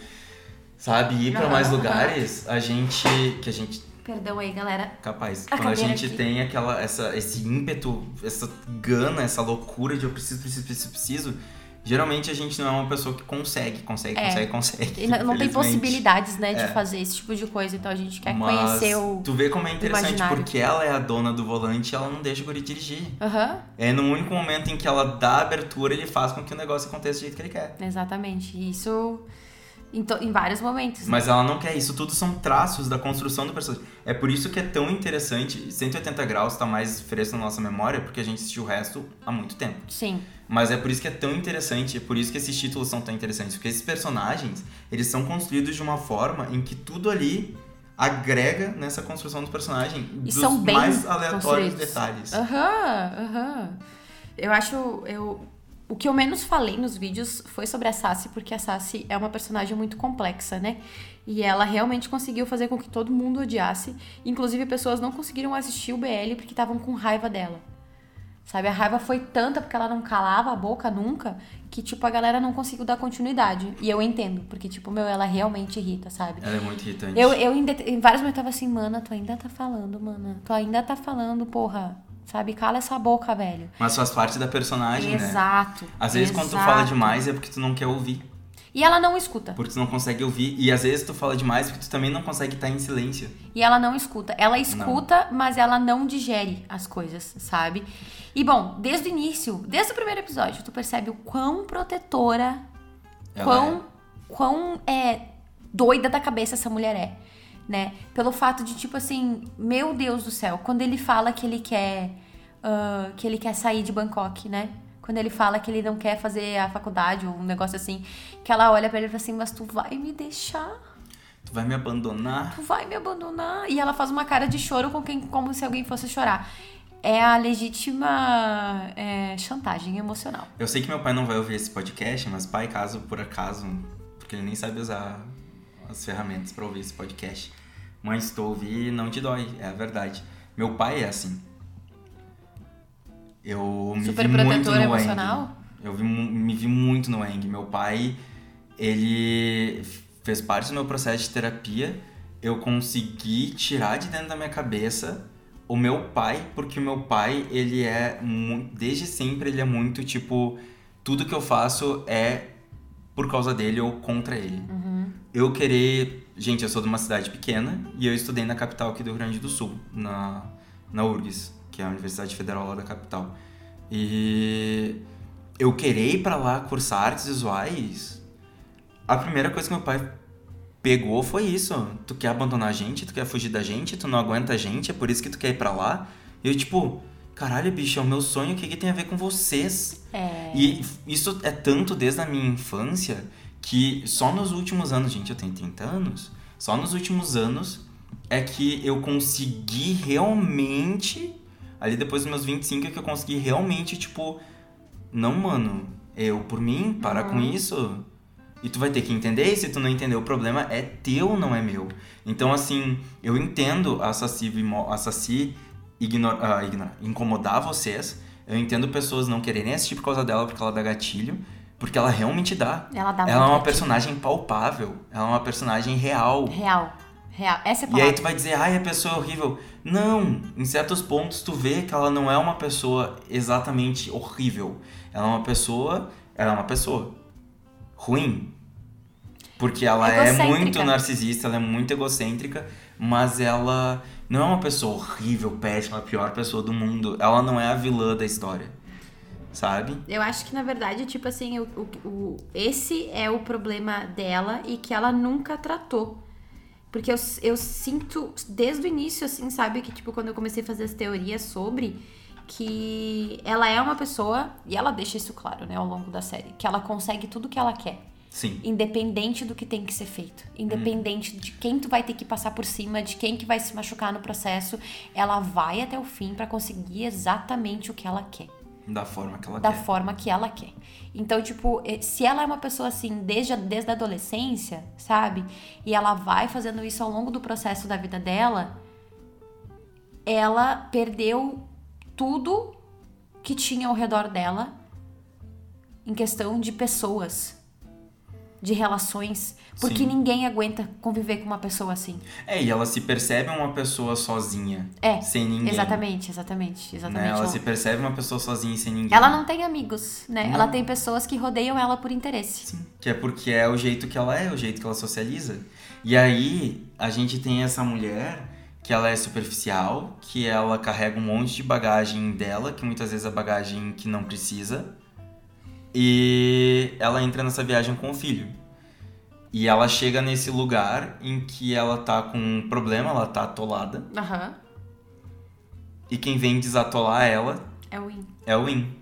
Speaker 3: sabe, ir pra
Speaker 2: Aham,
Speaker 3: mais lugares, a gente. Que a gente.
Speaker 2: Perdão aí, galera.
Speaker 3: Capaz.
Speaker 2: A
Speaker 3: quando a gente
Speaker 2: aqui.
Speaker 3: tem aquela, essa, esse ímpeto, essa gana, essa loucura de eu preciso, preciso, preciso, preciso. Geralmente a gente não é uma pessoa que consegue, consegue,
Speaker 2: É.
Speaker 3: consegue, consegue.
Speaker 2: Não, não tem possibilidades, né, de
Speaker 3: É.
Speaker 2: fazer esse tipo de coisa. Então a gente quer
Speaker 3: Mas
Speaker 2: conhecer o.
Speaker 3: tu vê como é interessante, porque ela é a dona do volante e ela não deixa o guri dirigir.
Speaker 2: Aham,
Speaker 3: É no único momento em que ela dá abertura, ele faz com que o negócio aconteça do jeito que ele quer.
Speaker 2: exatamente. E Isso em, to- em vários momentos. né?
Speaker 3: Mas ela não quer isso, tudo são traços da construção do personagem. É por isso que é tão interessante, 180 graus tá mais fresco na nossa memória, porque a gente assistiu o resto há muito tempo.
Speaker 2: Sim.
Speaker 3: Mas é por isso que é tão interessante, é por isso que esses títulos são tão interessantes, porque esses personagens, eles são construídos de uma forma em que tudo ali agrega nessa construção do personagem
Speaker 2: E
Speaker 3: dos
Speaker 2: são bem
Speaker 3: mais aleatórios detalhes.
Speaker 2: Aham, aham. Eu acho. Eu, o que eu menos falei nos vídeos foi sobre a Sassy, porque a Sassy é uma personagem muito complexa, né? E ela realmente conseguiu fazer com que todo mundo odiasse. Inclusive, pessoas não conseguiram assistir o BL porque estavam com raiva dela. Sabe? A raiva foi tanta porque ela não calava a boca nunca que, tipo, a galera não conseguiu dar continuidade. E eu entendo, porque, tipo, meu, ela realmente irrita, sabe?
Speaker 3: Ela é muito irritante.
Speaker 2: Eu, eu em, vários momentos tava assim, mana, tu ainda tá falando, mana. Tu ainda tá falando, porra. Sabe? Cala essa boca, velho.
Speaker 3: Mas faz parte da personagem, né?
Speaker 2: Exato.
Speaker 3: Às vezes quando tu
Speaker 2: exato.
Speaker 3: fala demais é porque tu não quer ouvir.
Speaker 2: E ela não escuta.
Speaker 3: Porque tu não consegue ouvir. E às vezes tu fala demais porque tu também não consegue estar em silêncio.
Speaker 2: E ela não escuta. Ela escuta, mas ela não digere as coisas, sabe? E bom, desde o início, desde o primeiro episódio, tu percebe o quão protetora,
Speaker 3: Ela
Speaker 2: quão, quão é, doida da cabeça essa mulher é, né? Pelo fato de, tipo assim, meu Deus do céu, quando ele fala que ele quer. ah, que ele quer sair de Bangkok, né? Quando ele fala que ele não quer fazer a faculdade ou um negócio assim, que ela olha pra ele e fala assim, mas tu vai me deixar?
Speaker 3: Tu vai me abandonar?
Speaker 2: tu vai me abandonar. E ela faz uma cara de choro com quem, como se alguém fosse chorar. É a legítima é, chantagem emocional.
Speaker 3: Eu sei que meu pai não vai ouvir esse podcast, mas pai, caso por acaso, porque ele nem sabe usar as ferramentas pra ouvir esse podcast. Mãe, se tu ouvir, não te dói, é a verdade. Meu pai é assim. Eu me
Speaker 2: Super
Speaker 3: vi muito no
Speaker 2: emocional?
Speaker 3: Wang. Eu vi me vi muito no Wang. Meu pai, ele fez parte do meu processo de terapia. Eu consegui tirar de dentro da minha cabeça o meu pai, porque o meu pai, ele é desde sempre ele é muito tipo tudo que eu faço é por causa dele ou contra ele. Eu querer, gente, eu sou de uma cidade pequena e eu estudei na capital aqui do Rio Grande do Sul, na na URGS, que é a Universidade Federal lá da capital. E eu querer ir pra lá cursar artes visuais, a primeira coisa que meu pai pegou foi isso. Tu quer abandonar a gente? Tu quer fugir da gente? Tu não aguenta a gente? É por isso que tu quer ir pra lá? E eu, tipo, caralho, bicho, é o meu sonho. O que, que tem a ver com vocês?
Speaker 2: É.
Speaker 3: E isso é tanto desde a minha infância que só nos últimos anos, gente, eu tenho 30 anos, só nos últimos anos é que eu consegui realmente, ali depois dos meus 25, é que eu consegui realmente, tipo, não, mano, eu por mim, para com isso. E tu vai ter que entender, e se tu não entender, o problema é teu, não é meu. Então, assim, eu entendo a Saci, a Saci ignor, ignorar, incomodar vocês. Eu entendo pessoas não quererem assistir por causa dela, porque ela dá gatilho. Porque ela realmente dá.
Speaker 2: Ela dá
Speaker 3: ela é uma personagem palpável. Ela é uma personagem real.
Speaker 2: Real. Real. Essa é a
Speaker 3: E
Speaker 2: palavra.
Speaker 3: aí tu vai dizer, ai, a pessoa é horrível. Não, em certos pontos tu vê que ela não é uma pessoa exatamente horrível. Ela é uma pessoa, ela é uma pessoa ruim. Porque ela é muito narcisista, ela é muito egocêntrica, mas ela não é uma pessoa horrível, péssima, a pior pessoa do mundo. Ela não é a vilã da história. Sabe?
Speaker 2: Eu acho que, na verdade, tipo assim, o, o, o, esse é o problema dela e que ela nunca tratou. Porque eu, eu sinto, desde o início, assim, sabe? Que, tipo, quando eu comecei a fazer as teorias sobre, que ela é uma pessoa, e ela deixa isso claro, né, ao longo da série, que ela consegue tudo que ela quer.
Speaker 3: Sim.
Speaker 2: Independente do que tem que ser feito. Independente de quem tu vai ter que passar por cima, de quem que vai se machucar no processo, ela vai até o fim para conseguir exatamente o que ela quer.
Speaker 3: Da forma que ela
Speaker 2: da
Speaker 3: quer.
Speaker 2: forma que ela quer. Então, tipo, eh, se ela é uma pessoa assim desde a, desde a adolescência, sabe? E ela vai fazendo isso ao longo do processo da vida dela, ela perdeu tudo que tinha ao redor dela em questão de pessoas, de relações, porque
Speaker 3: Sim.
Speaker 2: ninguém aguenta conviver com uma pessoa assim.
Speaker 3: É, e ela se percebe uma pessoa sozinha.
Speaker 2: É,
Speaker 3: Sem ninguém.
Speaker 2: Exatamente, exatamente,
Speaker 3: Né?
Speaker 2: exatamente.
Speaker 3: Ela
Speaker 2: Ela-
Speaker 3: se percebe uma pessoa sozinha e sem ninguém.
Speaker 2: Ela não tem amigos, né?
Speaker 3: Não.
Speaker 2: Ela tem pessoas que rodeiam ela por interesse.
Speaker 3: Sim, que é porque é o jeito que ela é, o jeito que ela socializa. E aí, a gente tem essa mulher que ela é superficial, que ela carrega um monte de bagagem dela, que muitas vezes é bagagem que não precisa. E ela entra nessa viagem com o filho. E ela chega nesse lugar em que ela tá com um problema, ela tá atolada.
Speaker 2: Aham.
Speaker 3: E quem vem desatolar ela
Speaker 2: É o Win.
Speaker 3: é o Win.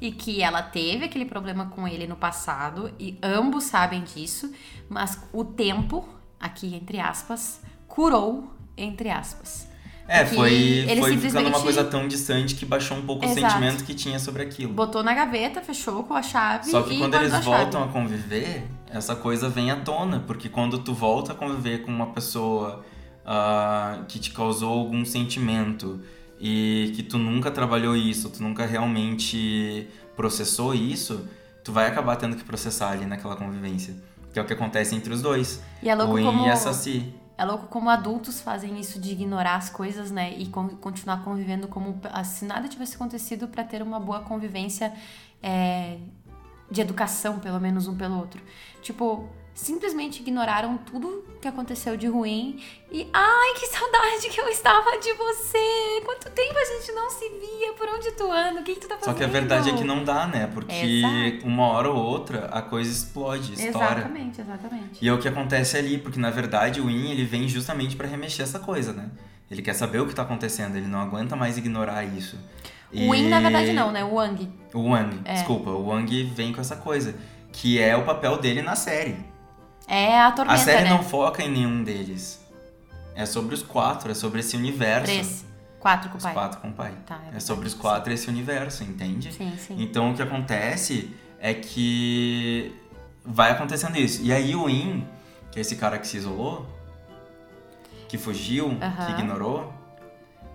Speaker 2: E que ela teve aquele problema com ele no passado, e ambos sabem disso, mas o tempo, aqui entre aspas, curou, entre aspas.
Speaker 3: É, foi,
Speaker 2: ele
Speaker 3: foi ficando uma
Speaker 2: simplesmente-
Speaker 3: coisa tão distante que baixou um pouco o
Speaker 2: Exato.
Speaker 3: sentimento que tinha sobre aquilo.
Speaker 2: Botou na gaveta, fechou com a chave
Speaker 3: Só que
Speaker 2: e
Speaker 3: quando eles
Speaker 2: a
Speaker 3: voltam a conviver, essa coisa vem à tona, porque quando tu volta a conviver com uma pessoa ah, que te causou algum sentimento e que tu nunca trabalhou isso, tu nunca realmente processou isso, tu vai acabar tendo que processar ali naquela convivência. Que é o que acontece entre os dois.
Speaker 2: E é louco
Speaker 3: o
Speaker 2: como...
Speaker 3: e a Saci.
Speaker 2: É louco como adultos fazem isso de ignorar as coisas, né? E con- continuar convivendo como ah, se nada tivesse acontecido pra ter uma boa convivência é, de educação, pelo menos um pelo outro. Tipo, simplesmente ignoraram tudo que aconteceu de ruim e ai, que saudade que eu estava de você! Quanto tempo a gente não se via? Por onde tu anda? O que, que tu tá fazendo?
Speaker 3: Só que a verdade é que não dá, né? Porque
Speaker 2: Exato.
Speaker 3: uma hora ou outra a coisa explode, estoura.
Speaker 2: Exatamente, exatamente.
Speaker 3: E é o que acontece ali, porque na verdade o In ele vem justamente pra remexer essa coisa, né? Ele quer saber o que tá acontecendo, ele não aguenta mais ignorar isso.
Speaker 2: O Win, na verdade, não, né? O Wang.
Speaker 3: O Wang,
Speaker 2: É.
Speaker 3: desculpa, o Wang vem com essa coisa, que é o papel dele na série.
Speaker 2: É a tormenta,
Speaker 3: a série
Speaker 2: né?
Speaker 3: não foca em nenhum deles. É sobre os quatro, é sobre esse universo.
Speaker 2: Três. Quatro com o
Speaker 3: Os
Speaker 2: pai.
Speaker 3: quatro com o pai.
Speaker 2: Tá, é
Speaker 3: é sobre os quatro esse universo, entende?
Speaker 2: Sim, sim.
Speaker 3: Então o que acontece é que vai acontecendo isso. E aí o In, que é esse cara que se isolou, que fugiu, que ignorou,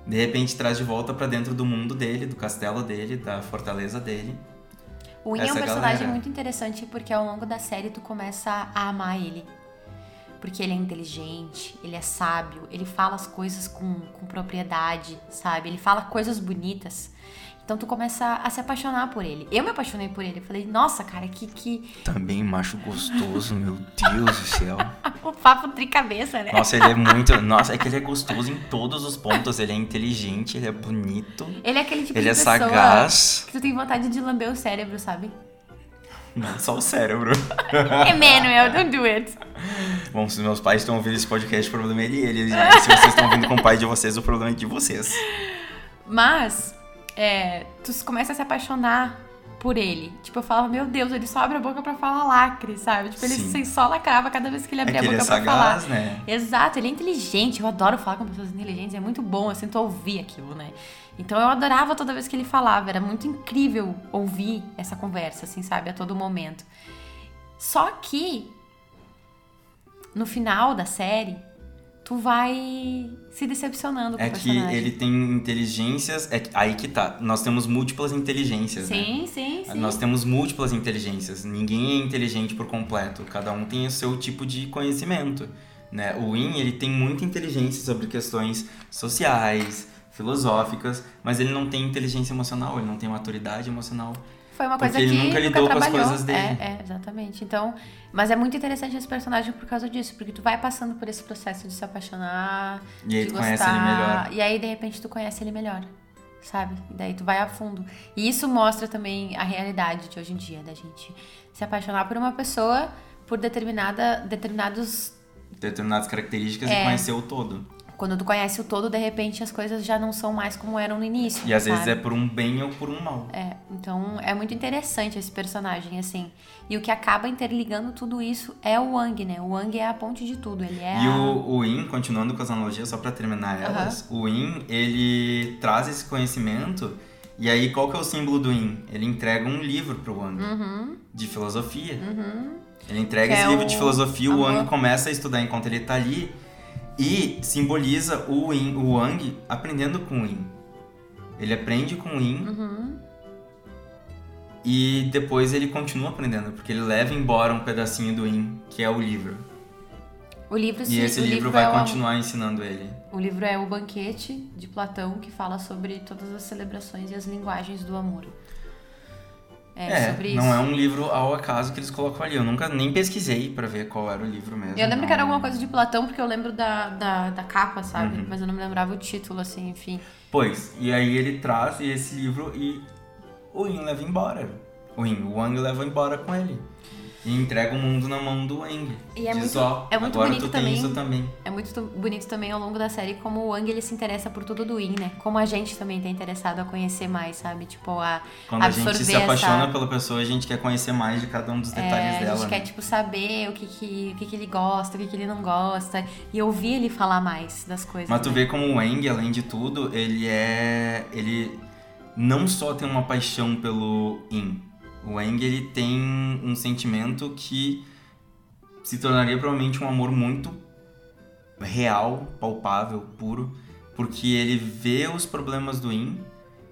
Speaker 3: de repente traz de volta pra dentro do mundo dele, do castelo dele, da fortaleza dele.
Speaker 2: O Win é um
Speaker 3: Essa
Speaker 2: personagem
Speaker 3: galera.
Speaker 2: muito interessante porque ao longo da série tu começa a amar ele. Porque ele é inteligente, ele é sábio, ele fala as coisas com, com propriedade, sabe? Ele fala coisas bonitas. Então tu começa a se apaixonar por ele. Eu me apaixonei por ele. Eu falei, nossa, cara, que, que.
Speaker 3: Também macho gostoso, meu Deus do céu.
Speaker 2: O papo tricabeça, né?
Speaker 3: Nossa, ele é muito. Nossa, é que ele é gostoso em todos os pontos. Ele é inteligente, ele é bonito,
Speaker 2: Ele é aquele tipo
Speaker 3: ele
Speaker 2: de
Speaker 3: é
Speaker 2: pessoa
Speaker 3: sagaz.
Speaker 2: que tu tem vontade de lamber o cérebro, sabe?
Speaker 3: Não só o cérebro.
Speaker 2: Emmanuel, don't do it.
Speaker 3: Bom, se meus pais estão ouvindo esse podcast, o problema é deles. Se vocês estão ouvindo com o pai de vocês, o problema é de vocês.
Speaker 2: Mas, é, tu começa a se apaixonar por ele. Tipo, eu falava, meu Deus, ele só abre a boca pra falar lacre, sabe? Tipo, ele
Speaker 3: Sim.
Speaker 2: só lacrava cada vez que ele
Speaker 3: É
Speaker 2: abria
Speaker 3: que
Speaker 2: a boca
Speaker 3: é
Speaker 2: pra falar.
Speaker 3: sagaz, né?
Speaker 2: Exato, ele é inteligente. Eu adoro falar com pessoas inteligentes, é muito bom, eu sinto ouvir aquilo, né? Então eu adorava toda vez que ele falava, era muito incrível ouvir essa conversa, assim, sabe, a todo momento. Só que no final da série, tu vai se decepcionando com
Speaker 3: É
Speaker 2: o
Speaker 3: que
Speaker 2: personagem.
Speaker 3: ele tem inteligências. É que- aí que tá. Nós temos múltiplas inteligências, né?
Speaker 2: Sim, sim, sim.
Speaker 3: Nós temos múltiplas inteligências. Ninguém é inteligente por completo. Cada um tem o seu tipo de conhecimento. Né? O Win, ele tem muita inteligência sobre questões sociais, filosóficas, mas ele não tem inteligência emocional, ele não tem maturidade emocional.
Speaker 2: Foi uma coisa
Speaker 3: Porque ele
Speaker 2: que
Speaker 3: nunca lidou com as
Speaker 2: trabalhou.
Speaker 3: coisas dele.
Speaker 2: É, é, exatamente. Então, mas é muito interessante esse personagem por causa disso, porque tu vai passando por esse processo de se apaixonar,
Speaker 3: E aí
Speaker 2: de
Speaker 3: tu
Speaker 2: gostar,
Speaker 3: conhece ele melhor.
Speaker 2: e aí de repente tu conhece ele melhor. sabe? E daí tu vai a fundo. E isso mostra também a realidade de hoje em dia, da gente se apaixonar por uma pessoa por determinada, determinados
Speaker 3: Determinadas características
Speaker 2: É.
Speaker 3: e conhecer o todo.
Speaker 2: Quando tu conhece o todo, de repente as coisas já não são mais como eram no início.
Speaker 3: E às vezes
Speaker 2: sabe?
Speaker 3: é por um bem ou por um mal.
Speaker 2: É, então é muito interessante esse personagem, assim. E o que acaba interligando tudo isso é o Wang, né? O Wang é a ponte de tudo. Ele é
Speaker 3: E
Speaker 2: a...
Speaker 3: o, o Yin, continuando com as analogias, só pra terminar elas, o Yin, ele traz esse conhecimento, e aí qual que é o símbolo do Yin? Ele entrega um livro pro Wang,
Speaker 2: Uhum,
Speaker 3: de filosofia.
Speaker 2: uhum.
Speaker 3: Ele entrega
Speaker 2: Que
Speaker 3: esse
Speaker 2: é
Speaker 3: livro
Speaker 2: o
Speaker 3: de filosofia, o Wang começa a estudar enquanto ele tá ali, e simboliza o, Yin, o Wang aprendendo com o Yin. Ele aprende com o Yin,
Speaker 2: Uhum.
Speaker 3: e depois ele continua aprendendo, porque ele leva embora um pedacinho do Yin, que é o livro.
Speaker 2: O livro,
Speaker 3: E esse
Speaker 2: o
Speaker 3: livro,
Speaker 2: é
Speaker 3: vai
Speaker 2: o-
Speaker 3: continuar ensinando ele.
Speaker 2: O livro é o Banquete de Platão, que fala sobre todas as celebrações e as linguagens do amor. É,
Speaker 3: É,
Speaker 2: sobre
Speaker 3: não
Speaker 2: isso.
Speaker 3: é um livro ao acaso que eles colocam ali. Eu nunca nem pesquisei pra ver qual era o livro mesmo.
Speaker 2: Eu lembro que era
Speaker 3: Não-
Speaker 2: alguma coisa de Platão, porque eu lembro da, da, da capa, sabe?
Speaker 3: Uhum.
Speaker 2: Mas eu não me lembrava o título, assim, enfim.
Speaker 3: Pois, e aí ele traz esse livro e o Yin leva embora. O Yin, o Wang leva embora com ele. E entrega o mundo na mão do Wang.
Speaker 2: E é muito-
Speaker 3: ó,
Speaker 2: é muito
Speaker 3: agora
Speaker 2: bonito
Speaker 3: tu tem
Speaker 2: também.
Speaker 3: isso também.
Speaker 2: É muito bonito também ao longo da série como o Wang ele se interessa por tudo do Yin, né? Como a gente também tá interessado a conhecer mais, sabe? Tipo, a
Speaker 3: Quando a gente
Speaker 2: absorver
Speaker 3: se apaixona
Speaker 2: essa...
Speaker 3: pela pessoa, a gente quer conhecer mais de cada um dos detalhes
Speaker 2: É,
Speaker 3: dela.
Speaker 2: a gente
Speaker 3: né?
Speaker 2: quer, tipo, saber o que, que, o que, que ele gosta, o que, que ele não gosta. E ouvir ele falar mais das coisas.
Speaker 3: Mas tu
Speaker 2: né?
Speaker 3: vê como o Wang, além de tudo, ele é. Ele não só tem uma paixão pelo Yin. O Wang, ele tem um sentimento que se tornaria provavelmente um amor muito real, palpável, puro, porque ele vê os problemas do Yin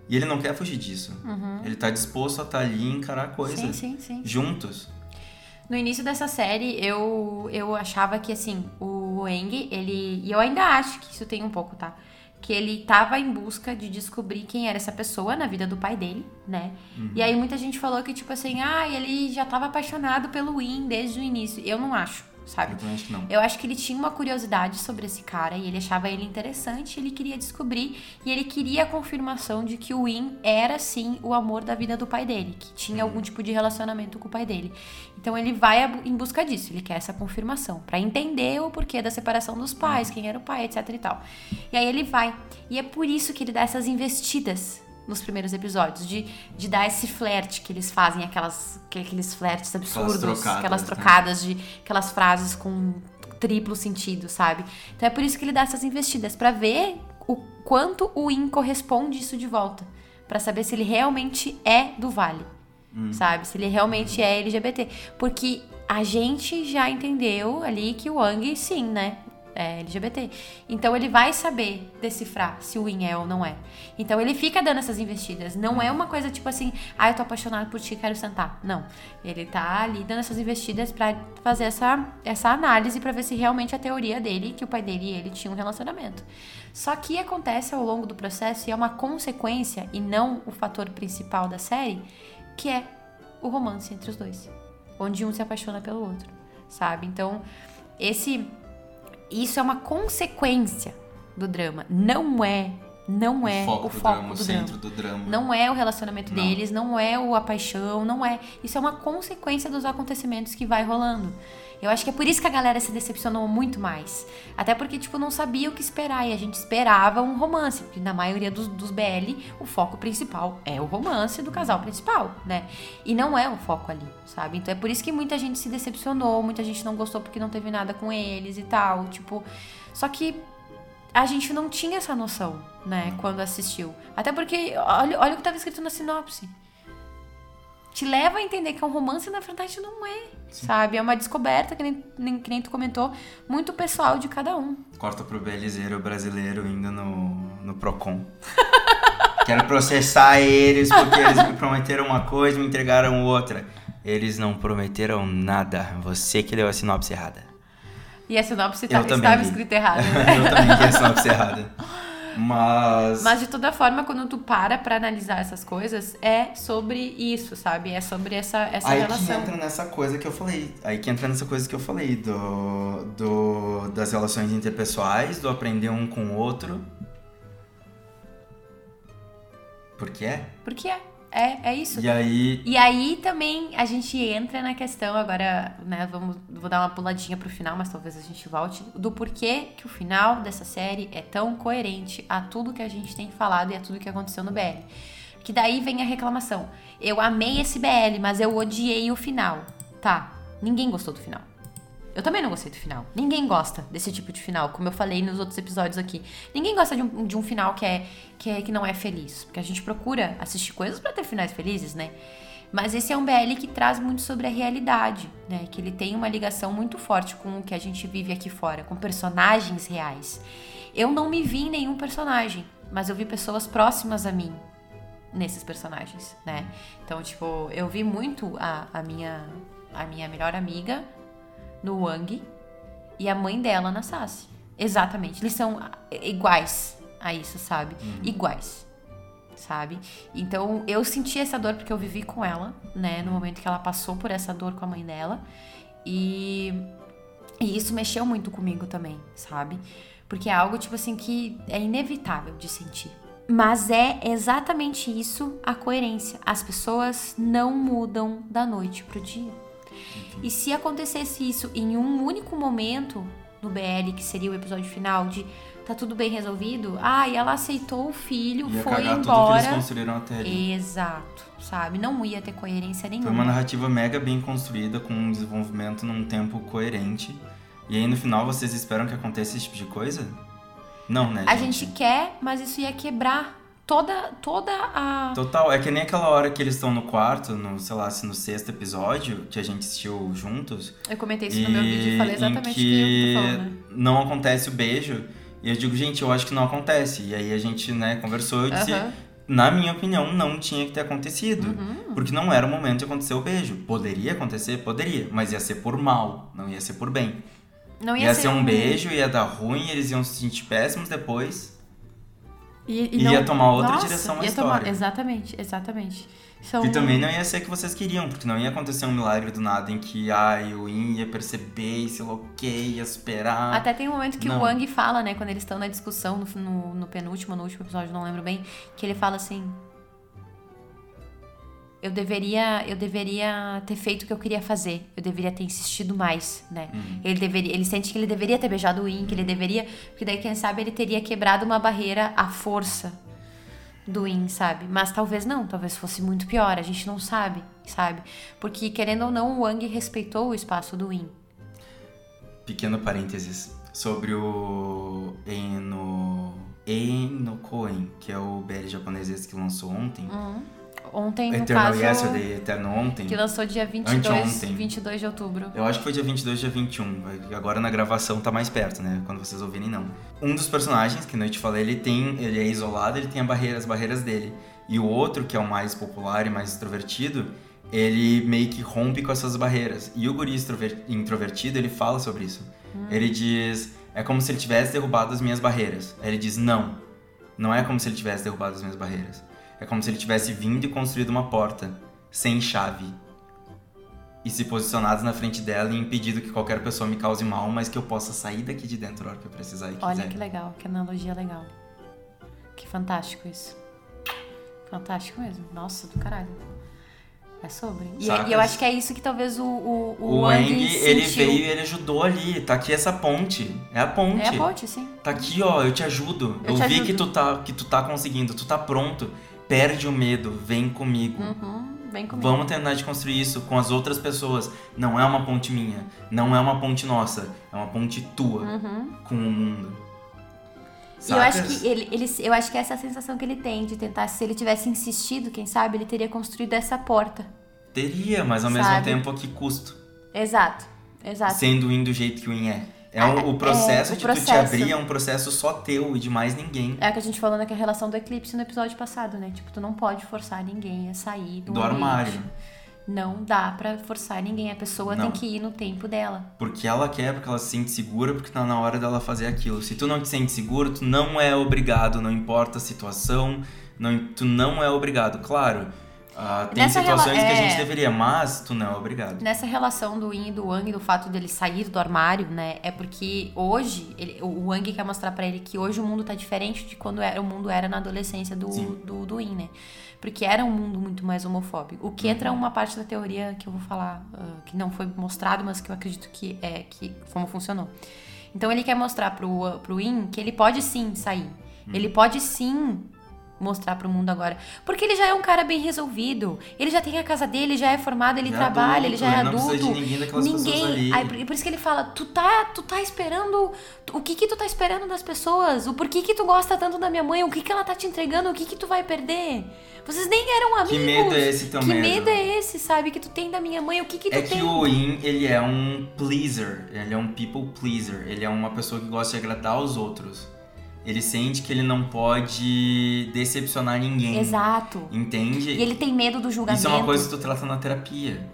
Speaker 3: e ele não quer fugir disso.
Speaker 2: Uhum.
Speaker 3: Ele tá disposto a estar ali e encarar a coisa.
Speaker 2: Sim, sim, sim.
Speaker 3: Juntos.
Speaker 2: No início dessa série, eu, eu achava que, assim, o Eng, ele... E eu ainda acho que isso tem um pouco, tá? Que ele tava em busca de descobrir quem era essa pessoa na vida do pai dele, né? E aí muita gente falou que, tipo assim, ah, ele já tava apaixonado pelo Win desde o início. Eu não acho, sabe?
Speaker 3: Eu também acho que não.
Speaker 2: Eu acho que ele tinha uma curiosidade sobre esse cara e ele achava ele interessante, ele queria descobrir e ele queria a confirmação de que o Win era sim o amor da vida do pai dele, que tinha algum tipo de relacionamento com o pai dele. Então ele vai em busca disso, ele quer essa confirmação, pra entender o porquê da separação dos pais, quem era o pai, etc e tal. E aí ele vai. E é por isso que ele dá essas investidas nos primeiros episódios, de, de dar esse flerte que eles fazem, aquelas, que- aqueles flertes absurdos,
Speaker 3: trocadas,
Speaker 2: aquelas
Speaker 3: né?
Speaker 2: trocadas de aquelas frases com triplo sentido, sabe? Então é por isso que ele dá essas investidas pra ver o quanto o In corresponde isso de volta, Pra saber se ele realmente é do Vale, sabe? Se ele realmente é LGBT, porque a gente já entendeu ali que o Wang sim, né? É LGBT. Então ele vai saber decifrar se o In é ou não é. Então ele fica dando essas investidas. Não é uma coisa tipo assim, ah, eu tô apaixonado por ti, quero sentar. Não. Ele tá ali dando essas investidas pra fazer essa, essa análise pra ver se realmente a teoria dele, que o pai dele e ele tinham um relacionamento. Só que acontece ao longo do processo e é uma consequência e não o fator principal da série, que é o romance entre os dois, onde um se apaixona pelo outro, sabe? Então, esse isso é uma consequência do drama, não é, não é
Speaker 3: o foco
Speaker 2: o
Speaker 3: do
Speaker 2: foco
Speaker 3: drama, o
Speaker 2: do
Speaker 3: centro
Speaker 2: drama.
Speaker 3: do drama.
Speaker 2: Não é o relacionamento
Speaker 3: Não.
Speaker 2: deles, não é o, a paixão, não é. Isso é uma consequência dos acontecimentos que vai rolando. Eu acho que é por isso que a galera se decepcionou muito mais. Até porque, tipo, não sabia o que esperar. E a gente esperava um romance. Porque na maioria dos, dos BL, o foco principal é o romance do casal principal, né? E não é o foco ali, sabe? Então é por isso que muita gente se decepcionou, muita gente não gostou porque não teve nada com eles e tal. Tipo. Só que a gente não tinha essa noção, né, quando assistiu. Até porque, olha, olha o que estava escrito na sinopse. Te leva a entender que é um romance e na verdade não é, sabe? É uma descoberta, que nem, nem- que nem tu comentou, muito pessoal de cada um.
Speaker 3: Corta pro belizeiro brasileiro indo no, no Procon. Quero processar eles porque eles me prometeram uma coisa e me entregaram outra. Eles não prometeram nada. Você que leu a sinopse errada.
Speaker 2: E a sinopse tá- estava escrita errada. né?
Speaker 3: Eu também li a sinopse errada. Mas.
Speaker 2: Mas de toda forma, quando tu para pra analisar essas coisas, é sobre isso, sabe? É sobre essa, essa
Speaker 3: Aí que
Speaker 2: relação.
Speaker 3: entra nessa coisa que eu falei. Aí que entra nessa coisa que eu falei do, do das relações interpessoais, do aprender um com o outro. Porque é.
Speaker 2: Porque é. É, é isso.
Speaker 3: E aí.
Speaker 2: E aí também a gente entra na questão agora, né? Vamos, vou dar uma puladinha pro final, mas talvez a gente volte do porquê que o final dessa série é tão coerente a tudo que a gente tem falado e a tudo que aconteceu no BL. Que daí vem a reclamação. Eu amei esse BL, mas eu odiei o final. Tá, ninguém gostou do final. Eu também não gostei do final. Ninguém gosta desse tipo de final, como eu falei nos outros episódios aqui. Ninguém gosta de um, de um final que, é, que, é, que não é feliz. Porque a gente procura assistir coisas para ter finais felizes, né? Mas esse é um BL que traz muito sobre a realidade, né? Que ele tem uma ligação muito forte com o que a gente vive aqui fora, com personagens reais. Eu não me vi em nenhum personagem, mas eu vi pessoas próximas a mim nesses personagens, né? Então, tipo, eu vi muito a, a minha a minha melhor amiga no Wang e a mãe dela na Sassy. Exatamente. Eles são iguais a isso, sabe? Uhum. Iguais. Sabe? Então eu senti essa dor porque eu vivi com ela, né? No momento que ela passou por essa dor com a mãe dela. E, e isso mexeu muito comigo também, sabe? Porque é algo, tipo assim, que é inevitável de sentir. Mas é exatamente isso a coerência. As pessoas não mudam da noite pro dia. E se acontecesse isso em um único momento no BL, que seria o episódio final, de tá tudo bem resolvido, ah, e ela aceitou o filho,
Speaker 3: ia
Speaker 2: foi embora.
Speaker 3: Eles construíram até ali.
Speaker 2: Exato, sabe? Não ia ter coerência nenhuma.
Speaker 3: Foi uma narrativa mega bem construída, com um desenvolvimento num tempo coerente. E aí no final vocês esperam que aconteça esse tipo de coisa? Não, né?
Speaker 2: A gente quer, mas isso ia quebrar toda, toda a.
Speaker 3: Total, é que nem aquela hora que eles estão no quarto, no, sei lá, se no sexto episódio, que a gente assistiu juntos.
Speaker 2: Eu comentei isso no meu vídeo e falei exatamente o que eu tô falando, né?
Speaker 3: Não acontece o beijo. E eu digo, gente, eu acho que não acontece. E aí a gente, né, conversou e disse. Na minha opinião, não tinha que ter acontecido. Uhum. Porque não era o momento de acontecer o beijo. Poderia acontecer? Poderia. Mas ia ser por mal, não ia ser por bem.
Speaker 2: Não ia,
Speaker 3: ia
Speaker 2: ser,
Speaker 3: ser um beijo, ia dar ruim, eles iam se sentir péssimos depois.
Speaker 2: E, e
Speaker 3: ia
Speaker 2: não...
Speaker 3: tomar outra
Speaker 2: Nossa,
Speaker 3: direção a
Speaker 2: ia
Speaker 3: história.
Speaker 2: Tomar... Exatamente, exatamente. São...
Speaker 3: E também não ia ser o que vocês queriam, porque não ia acontecer um milagre do nada em que ai, o In ia perceber e se loqueia, ia esperar.
Speaker 2: Até tem um momento que
Speaker 3: não.
Speaker 2: o Wang fala, né, quando eles estão na discussão no, no, no penúltimo, no último episódio, não lembro bem, que ele fala assim: eu deveria eu deveria ter feito o que eu queria fazer. Eu deveria ter insistido mais, né? Uhum. Ele deveria, ele sente que ele deveria ter beijado o In, que ele deveria, porque daí quem sabe ele teria quebrado uma barreira à força do In, sabe? Mas talvez não, talvez fosse muito pior, a gente não sabe, sabe? Porque querendo ou não, o Wang respeitou o espaço do In.
Speaker 3: Pequeno parênteses sobre o Eno Eno Koen, que é o BL japonês que lançou ontem.
Speaker 2: Uhum ontem,
Speaker 3: Eternal
Speaker 2: no caso...
Speaker 3: Yesterday, Eterno Ontem.
Speaker 2: Que lançou dia 22, 22 de outubro.
Speaker 3: Eu acho que foi dia 22, dia 21. Agora na gravação tá mais perto, né? Quando vocês ouvirem, não. Um dos personagens, que eu te falei, ele tem... Ele é isolado, ele tem a barreira, as barreiras dele. E o outro, que é o mais popular e mais extrovertido, ele meio que rompe com essas barreiras. E o guri introvertido, ele fala sobre isso. Hum. Ele diz... É como se ele tivesse derrubado as minhas barreiras. Aí ele diz, não. Não é como se ele tivesse derrubado as minhas barreiras é como se ele tivesse vindo e construído uma porta, sem chave, e se posicionado na frente dela e impedido que qualquer pessoa me cause mal, mas que eu possa sair daqui de dentro a hora que eu precisar e quiser.
Speaker 2: Olha que legal, que analogia legal. Que fantástico isso. Fantástico mesmo. Nossa, do caralho. É sobre. E, e, eu acho que é isso que talvez o O, o,
Speaker 3: o Wang, ele veio e ele ajudou ali. Tá aqui essa ponte. É a ponte.
Speaker 2: É a ponte, sim.
Speaker 3: Tá aqui, ó, eu te ajudo. Eu, eu te vi ajudo. que tu tá que tu tá conseguindo, tu tá pronto perde o medo, vem comigo.
Speaker 2: Uhum, vem comigo.
Speaker 3: Vamos tentar de construir isso com as outras pessoas. Não é uma ponte minha, não é uma ponte nossa, é uma ponte tua
Speaker 2: uhum.
Speaker 3: com o mundo.
Speaker 2: E eu acho que ele, ele, eu acho que essa é a sensação que ele tem de tentar, se ele tivesse insistido, quem sabe, ele teria construído essa porta.
Speaker 3: Teria, mas ao sabe? mesmo tempo a que custo?
Speaker 2: Exato, exato.
Speaker 3: Sendo o do jeito que o In é. É um, o processo é, de processo. tu te abrir é um processo só teu e de mais ninguém.
Speaker 2: É o que a gente falou naquela relação do eclipse no episódio passado, né? Tipo, tu não pode forçar ninguém a sair do,
Speaker 3: do armário.
Speaker 2: Não dá para forçar ninguém. A pessoa não. tem que ir no tempo dela.
Speaker 3: Porque ela quer, porque ela se sente segura, porque tá na hora dela fazer aquilo. Se tu não te sente seguro, tu não é obrigado, não importa a situação, não, tu não é obrigado. Claro, Ah, tem
Speaker 2: Nessa
Speaker 3: situações que a
Speaker 2: é.
Speaker 3: gente deveria, mas tu não, obrigado.
Speaker 2: Nessa relação do Yin e do Wang, do fato dele sair do armário, né? É porque hoje, ele- o Wang quer mostrar pra ele que hoje o mundo tá diferente de quando era, o mundo era na adolescência do,
Speaker 3: Sim.
Speaker 2: do, do Yin, né? Porque era um mundo muito mais homofóbico. O que
Speaker 3: Uhum.
Speaker 2: entra uma parte da teoria que eu vou falar, ah, que não foi mostrado, mas que eu acredito que é que como funcionou. Então ele quer mostrar pro, pro Yin que ele pode sim sair.
Speaker 3: Uhum.
Speaker 2: Ele pode sim mostrar pro mundo agora. Porque ele já é um cara bem resolvido. Ele já tem a casa dele, já é formado, ele
Speaker 3: é
Speaker 2: trabalha, ele
Speaker 3: adulto,
Speaker 2: já é
Speaker 3: ele não
Speaker 2: adulto.
Speaker 3: de ninguém daquelas ali.
Speaker 2: Aí, por isso que ele fala, tu tá, tu tá esperando. O que que tu tá esperando das pessoas? O porquê que tu gosta tanto da minha mãe? O que que ela tá te entregando? O que que tu vai perder? Vocês nem eram amigos.
Speaker 3: Que medo é esse teu
Speaker 2: Que
Speaker 3: medo?
Speaker 2: medo é esse, sabe? Que tu tem da minha mãe? O que que tu
Speaker 3: É
Speaker 2: tem?
Speaker 3: que o Yin, ele é um pleaser, ele é um people pleaser, ele é uma pessoa que gosta de agradar os outros. Ele sente que ele não pode decepcionar ninguém.
Speaker 2: Exato.
Speaker 3: Entende?
Speaker 2: E ele tem medo do julgamento.
Speaker 3: Isso é uma coisa que tu trata na terapia.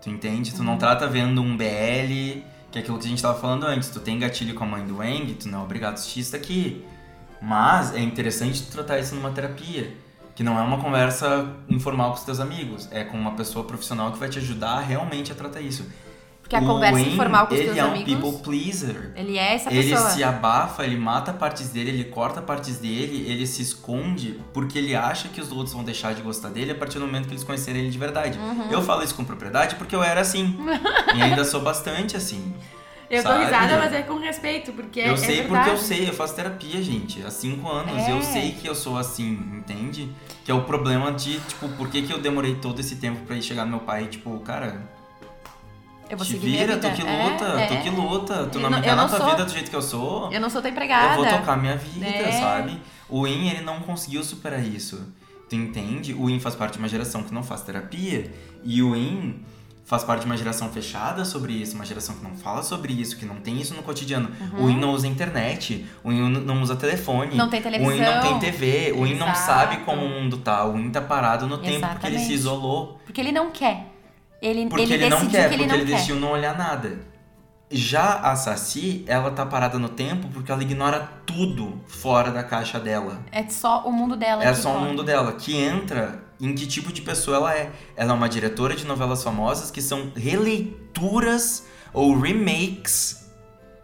Speaker 3: Tu entende? Tu
Speaker 2: Uhum.
Speaker 3: não trata vendo um BL, que é aquilo que a gente tava falando antes. Tu tem gatilho com a mãe do Wang, tu não é obrigado a assistir isso aqui. Mas é interessante tu tratar isso numa terapia. Que não é uma conversa informal com os teus amigos. É com uma pessoa profissional que vai te ajudar realmente a tratar isso.
Speaker 2: Porque a
Speaker 3: O
Speaker 2: conversa
Speaker 3: Wayne,
Speaker 2: informal com os
Speaker 3: ele
Speaker 2: teus
Speaker 3: é um
Speaker 2: amigos.
Speaker 3: people pleaser.
Speaker 2: Ele é essa
Speaker 3: Ele
Speaker 2: pessoa.
Speaker 3: se abafa, ele mata partes dele, ele corta partes dele, ele se esconde porque ele acha que os outros vão deixar de gostar dele a partir do momento que eles conhecerem ele de verdade.
Speaker 2: Uhum.
Speaker 3: Eu falo isso com propriedade porque eu era assim. e ainda sou bastante assim.
Speaker 2: Eu
Speaker 3: sabe?
Speaker 2: risada, mas é com respeito, porque é,
Speaker 3: eu
Speaker 2: é
Speaker 3: sei porque eu sei, eu faço terapia, gente. Há cinco anos.
Speaker 2: É.
Speaker 3: Eu sei que eu sou assim, entende? Que é o problema de, tipo, por que, que eu demorei todo esse tempo pra ir chegar no meu pai, tipo, cara,
Speaker 2: Eu vou
Speaker 3: te
Speaker 2: seguir minha
Speaker 3: vira,
Speaker 2: vida.
Speaker 3: tu que
Speaker 2: É,
Speaker 3: luta,
Speaker 2: é.
Speaker 3: tu que luta, tu não
Speaker 2: não-
Speaker 3: me quer na tua
Speaker 2: sou-
Speaker 3: vida do jeito que eu sou.
Speaker 2: Eu não sou tua empregada.
Speaker 3: Eu vou tocar minha vida,
Speaker 2: É.
Speaker 3: sabe? O In, ele não conseguiu superar isso. Tu entende? O In faz parte de uma geração que não faz terapia. E o In faz parte de uma geração fechada sobre isso, uma geração que não fala sobre isso, que não tem isso no cotidiano. O In não usa internet, o In não usa telefone.
Speaker 2: Uhum. Não tem
Speaker 3: O In não
Speaker 2: televisão.
Speaker 3: tem TV, o In não sabe como o mundo tá. O In tá parado no tempo porque ele se
Speaker 2: Exatamente.
Speaker 3: isolou.
Speaker 2: Porque ele não quer. Ele,
Speaker 3: Porque
Speaker 2: ele,
Speaker 3: ele, não quer,
Speaker 2: que ele
Speaker 3: porque
Speaker 2: não
Speaker 3: ele
Speaker 2: quer.
Speaker 3: decidiu não olhar nada. Já a Saci, ela tá parada no tempo porque ela ignora tudo fora da caixa dela.
Speaker 2: É só o mundo dela.
Speaker 3: É só o mundo dela, que entra em que tipo de pessoa ela é. Ela é uma diretora de novelas famosas que são releituras ou remakes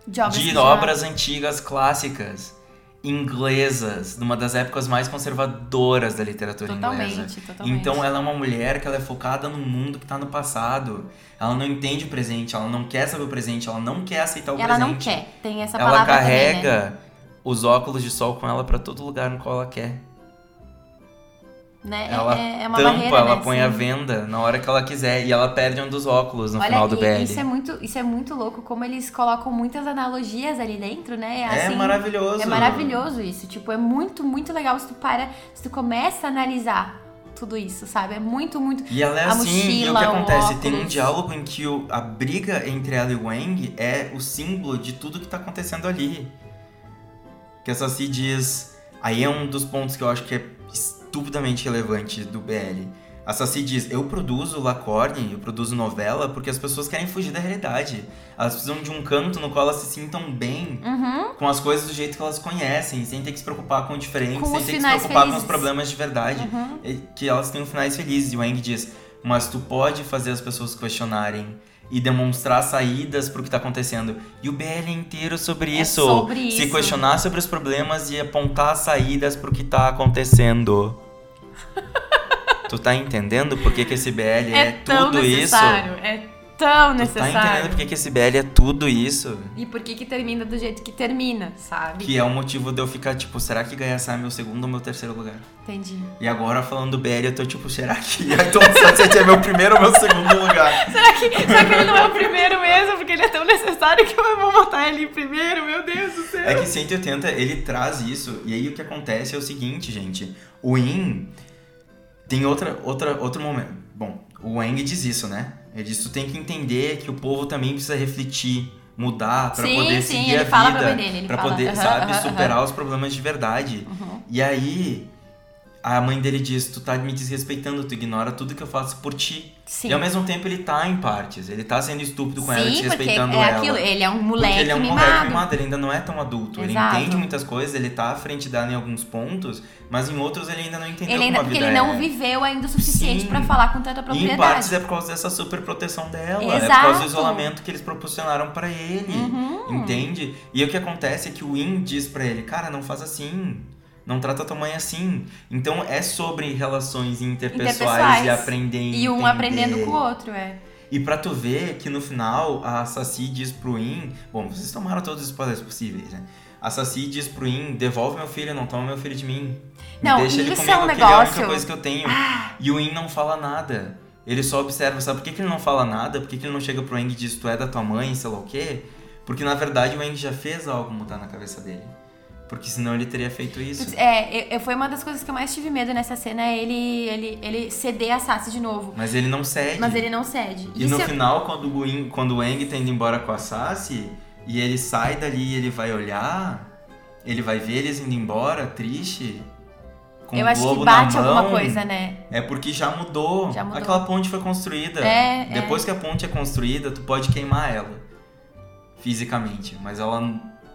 Speaker 2: De obras
Speaker 3: de obras antigas clássicas inglesas, numa das épocas mais conservadoras da literatura
Speaker 2: Totalmente,
Speaker 3: inglesa.
Speaker 2: totalmente.
Speaker 3: Então ela é uma mulher que ela é focada no mundo que tá no passado. Ela não entende o presente, ela não quer saber o presente, ela não quer aceitar o
Speaker 2: Ela
Speaker 3: presente.
Speaker 2: não quer. Tem essa
Speaker 3: Ela
Speaker 2: palavra
Speaker 3: carrega
Speaker 2: também, né?
Speaker 3: os óculos de sol com ela pra todo lugar no qual ela quer.
Speaker 2: Né? É-
Speaker 3: Ela
Speaker 2: é, é uma
Speaker 3: tampa,
Speaker 2: barreira,
Speaker 3: ela
Speaker 2: né?
Speaker 3: põe
Speaker 2: Sim.
Speaker 3: a venda na hora que ela quiser e ela perde um dos óculos no
Speaker 2: Olha,
Speaker 3: final do BL.
Speaker 2: Isso é, muito, isso é muito louco, como eles colocam muitas analogias ali dentro, né?
Speaker 3: É
Speaker 2: Assim,
Speaker 3: maravilhoso.
Speaker 2: É maravilhoso isso. Tipo, é muito, muito legal se tu para, se tu começa a analisar tudo isso, sabe? É muito, muito.
Speaker 3: E ela é
Speaker 2: A
Speaker 3: assim, e o
Speaker 2: mochila,
Speaker 3: que
Speaker 2: o
Speaker 3: acontece? Tem um diálogo em que o- a briga entre ela e o Wang é o símbolo de tudo que tá acontecendo ali. Que a Saci diz. Aí é um dos pontos que eu acho que é estupidamente relevante do BL. A Saci diz: Eu produzo Lacorne, eu produzo novela porque as pessoas querem fugir da realidade. Elas precisam de um canto no qual elas se sintam bem
Speaker 2: Uhum.
Speaker 3: com as coisas do jeito que elas conhecem, sem ter que se preocupar com o diferente,
Speaker 2: Com
Speaker 3: sem ter que se preocupar com
Speaker 2: felizes.
Speaker 3: os problemas de verdade.
Speaker 2: Uhum.
Speaker 3: E Que elas tenham finais felizes. E o Wang diz: Mas tu pode fazer as pessoas questionarem e demonstrar saídas pro que tá acontecendo. E o BL é inteiro sobre
Speaker 2: É
Speaker 3: isso.
Speaker 2: sobre
Speaker 3: Se
Speaker 2: isso.
Speaker 3: questionar sobre os problemas e apontar saídas pro que tá acontecendo. tu tá entendendo por que, que esse BL é,
Speaker 2: É,
Speaker 3: tudo isso?
Speaker 2: necessário. É tão
Speaker 3: Tu tá
Speaker 2: necessário.
Speaker 3: entendendo por que, que esse BL é tudo isso?
Speaker 2: E por que que termina do jeito que termina, sabe?
Speaker 3: Que é o motivo de eu ficar tipo, será que Gaiaçá é meu segundo ou meu terceiro lugar?
Speaker 2: Entendi.
Speaker 3: E agora falando do BL, eu tô tipo, será que Ayrton Sunset é meu primeiro ou meu segundo lugar?
Speaker 2: Será que, será que ele não é o primeiro mesmo? Porque ele é tão necessário que eu vou botar ele em primeiro, meu Deus do céu.
Speaker 3: É que 180, ele traz isso, e aí o que acontece é o seguinte, gente. O In tem outra, outra, outro momento. Bom, o Wang diz isso, né? Ele diz, tu tem que entender que o povo também precisa refletir, mudar pra
Speaker 2: Sim,
Speaker 3: poder
Speaker 2: sim,
Speaker 3: seguir
Speaker 2: ele
Speaker 3: a
Speaker 2: fala
Speaker 3: vida,
Speaker 2: fala,
Speaker 3: poder,
Speaker 2: aham,
Speaker 3: sabe,
Speaker 2: aham,
Speaker 3: superar os problemas de verdade.
Speaker 2: Uhum.
Speaker 3: E aí a mãe dele diz: Tu tá me desrespeitando, tu ignora tudo que eu faço por ti.
Speaker 2: Sim.
Speaker 3: E ao mesmo tempo ele tá em partes. Ele tá sendo estúpido com ela,
Speaker 2: Sim, porque
Speaker 3: desrespeitando
Speaker 2: é
Speaker 3: ela.
Speaker 2: aquilo, ele é um
Speaker 3: Porque
Speaker 2: moleque
Speaker 3: ele é um
Speaker 2: mimado.
Speaker 3: moleque mimado, ele ainda não é tão adulto.
Speaker 2: Exato.
Speaker 3: Ele entende muitas coisas, ele tá à frente dela em alguns pontos, mas em outros ele ainda não entendeu
Speaker 2: Ele ainda,
Speaker 3: como a
Speaker 2: porque
Speaker 3: vida
Speaker 2: ele não
Speaker 3: é.
Speaker 2: viveu ainda o suficiente pra falar com tanta
Speaker 3: E em
Speaker 2: propriedade.
Speaker 3: partes é por causa dessa super proteção dela. É por
Speaker 2: Exato.
Speaker 3: causa do isolamento que eles proporcionaram pra ele.
Speaker 2: Uhum.
Speaker 3: Entende? E o que acontece é que o In diz pra ele, cara, não faz assim. Não trata tua mãe assim. Então é sobre relações interpessoais,
Speaker 2: Interpessoais.
Speaker 3: e aprender a
Speaker 2: E um
Speaker 3: entender.
Speaker 2: aprendendo com o outro, é.
Speaker 3: E pra tu ver que no final a Saci diz pro In. Bom, vocês tomaram todos os spoilers possíveis, né? A Saci diz pro In: devolve meu filho, não toma meu filho de mim. Me
Speaker 2: Não,
Speaker 3: deixa ele comigo,
Speaker 2: é um
Speaker 3: que ele é a única
Speaker 2: negócio-
Speaker 3: coisa que eu tenho. E o In não fala nada. Ele só observa. Sabe por que, que ele não fala nada? Por que, que ele não chega pro Eng e diz: Tu é da tua mãe, sei lá o quê? Porque na verdade o Eng já fez algo mudar na cabeça dele. Porque senão ele teria feito isso.
Speaker 2: É, eu- eu- foi uma das coisas que eu mais tive medo nessa cena, é ele, ele, ele ceder a Sassy de novo.
Speaker 3: Mas ele não cede.
Speaker 2: Mas ele não cede.
Speaker 3: E
Speaker 2: Isso
Speaker 3: no
Speaker 2: é-
Speaker 3: final, quando o, quando o Eng tá indo embora com a Sassy, e ele sai dali e ele vai olhar, ele vai ver eles indo embora, triste, com
Speaker 2: eu acho que bate
Speaker 3: mão,
Speaker 2: alguma coisa, né?
Speaker 3: É porque já mudou.
Speaker 2: Já mudou.
Speaker 3: Aquela ponte foi construída.
Speaker 2: É,
Speaker 3: Depois que a ponte é construída, tu pode queimar ela. Fisicamente. Mas ela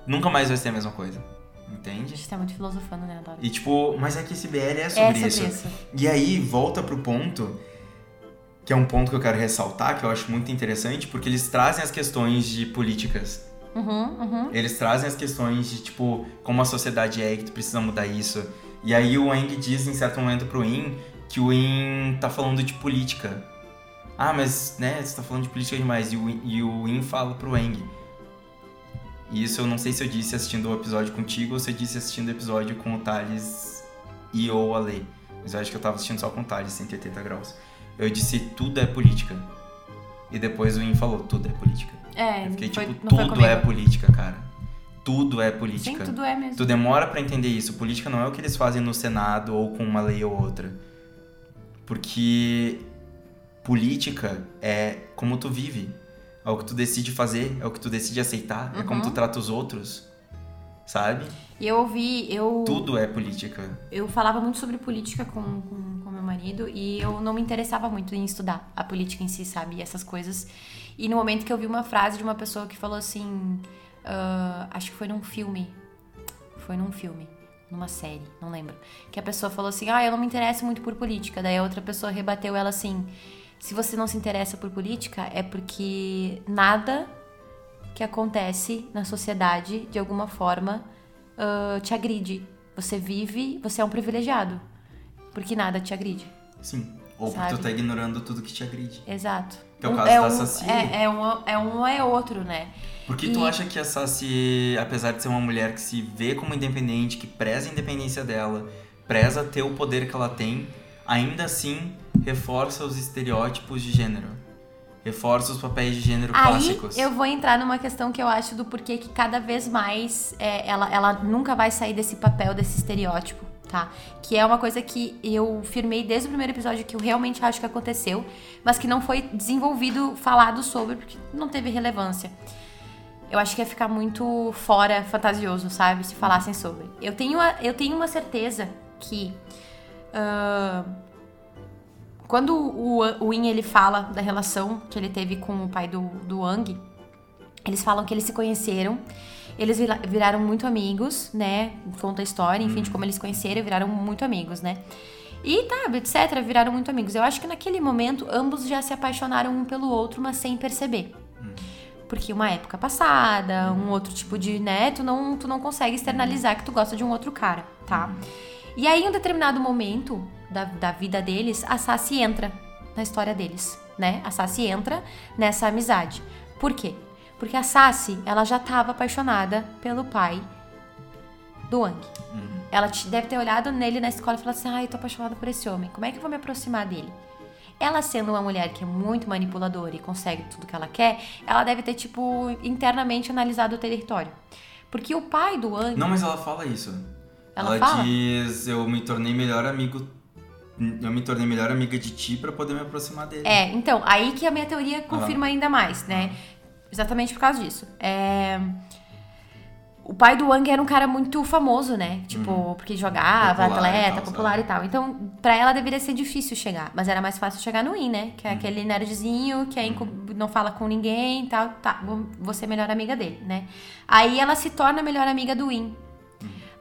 Speaker 3: nunca mais vai ser a mesma coisa.
Speaker 2: A
Speaker 3: Entende?
Speaker 2: gente tá muito filosofando, né, Adoro?
Speaker 3: E tipo, mas é que esse BL é
Speaker 2: É
Speaker 3: sobre,
Speaker 2: sobre
Speaker 3: isso.
Speaker 2: isso.
Speaker 3: E aí, volta pro ponto, que é um ponto que eu quero ressaltar, que eu acho muito interessante, porque eles trazem as questões de políticas.
Speaker 2: Uhum, uhum.
Speaker 3: Eles trazem as questões de, tipo, como a sociedade é, que tu precisa mudar isso. E aí o Eng diz em certo momento pro In que o In tá falando de política. Ah, mas, né, você tá falando de política demais. E o, In- e o In fala pro Eng. E isso eu não sei se eu disse assistindo o episódio contigo ou se eu disse assistindo o episódio com o Thales e ou a Lei. Mas eu acho que eu tava assistindo só com o Thales, 180 graus. Eu disse, tudo é política. E depois o In falou, tudo é política.
Speaker 2: É,
Speaker 3: Eu fiquei
Speaker 2: foi,
Speaker 3: tipo, tudo é política, cara. Tudo é
Speaker 2: Sim,
Speaker 3: política.
Speaker 2: tudo é mesmo.
Speaker 3: Tu demora pra entender isso. Política não é o que eles fazem no Senado ou com uma lei ou outra. Porque política é como tu vive. É o que tu decide fazer, é o que tu decide aceitar, é como
Speaker 2: Uhum.
Speaker 3: tu trata os outros. Sabe?
Speaker 2: E eu ouvi, eu,
Speaker 3: Tudo é política.
Speaker 2: eu falava muito sobre política com, com, com meu marido e eu não me interessava muito em estudar a política em si, sabe? E essas coisas. E no momento que eu vi uma frase de uma pessoa que falou assim. ah, acho que foi num filme. Foi num filme. Numa série, não lembro. Que a pessoa falou assim: Ah, eu não me interesso muito por política. Daí a outra pessoa rebateu ela assim: Se você não se interessa por política, é porque nada que acontece na sociedade, de alguma forma, ah, te agride. Você vive, você é um privilegiado. Porque nada te agride.
Speaker 3: Sim. Ou porque
Speaker 2: Sabe?
Speaker 3: tu tá ignorando tudo que te agride.
Speaker 2: Exato.
Speaker 3: Que é o
Speaker 2: Um-
Speaker 3: caso da
Speaker 2: um,
Speaker 3: Saci.
Speaker 2: É, é, um, é um ou é outro, né?
Speaker 3: Porque tu
Speaker 2: E-
Speaker 3: acha que a Saci, apesar de ser uma mulher que se vê como independente, que preza a independência dela, preza ter o poder que ela tem, ainda assim reforça os estereótipos de gênero. Reforça os papéis de gênero
Speaker 2: Aí
Speaker 3: clássicos.
Speaker 2: eu vou entrar numa questão que eu acho do porquê que cada vez mais é, ela, ela nunca vai sair desse papel, desse estereótipo, tá? Que é uma coisa que eu firmei desde o primeiro episódio que eu realmente acho que aconteceu, mas que não foi desenvolvido, falado sobre, porque não teve relevância. Eu acho que ia ficar muito fora, fantasioso, sabe? Se falassem sobre. Eu tenho, a- eu tenho uma certeza que. Ah, quando o, o In ele fala da relação que ele teve com o pai do, do Wang, eles falam que eles se conheceram, eles vira- viraram muito amigos, né? Conta a história, enfim, de como eles se conheceram e viraram muito amigos, né? E tá, etc, viraram muito amigos. Eu acho que naquele momento ambos já se apaixonaram um pelo outro, mas sem perceber. Porque uma época passada, um outro tipo de, né, tu não, tu não consegue externalizar que tu gosta de um outro cara, tá? E aí, em um determinado momento da, da vida deles, a Sassy entra na história deles, né? A Sassy entra nessa amizade. Por quê? Porque a Sassy, ela já estava apaixonada pelo pai do Wang. Ela te- deve ter olhado nele na escola e falado assim: ai, eu tô apaixonada por esse homem, como é que eu vou me aproximar dele? Ela sendo uma mulher que é muito manipuladora e consegue tudo que ela quer, ela deve ter, tipo, internamente analisado o território. Porque o pai do Wang.
Speaker 3: Não, mas ela fala isso.
Speaker 2: Ela fala?
Speaker 3: diz, eu me tornei melhor amigo... Eu me tornei melhor amiga de ti pra poder me aproximar dele.
Speaker 2: É, então, aí que a minha teoria confirma ainda mais, né? Exatamente por causa disso. É, o pai do Wang era um cara muito famoso, né? Tipo, porque jogava,
Speaker 3: Popular
Speaker 2: atleta,
Speaker 3: tal,
Speaker 2: popular e tal. Então, pra ela deveria ser difícil chegar. Mas era mais fácil chegar no In, né? Que é aquele nerdzinho que é incu- não fala com ninguém e tal. Tá, vou, ser melhor amiga dele, né? Aí ela se torna a melhor amiga do In.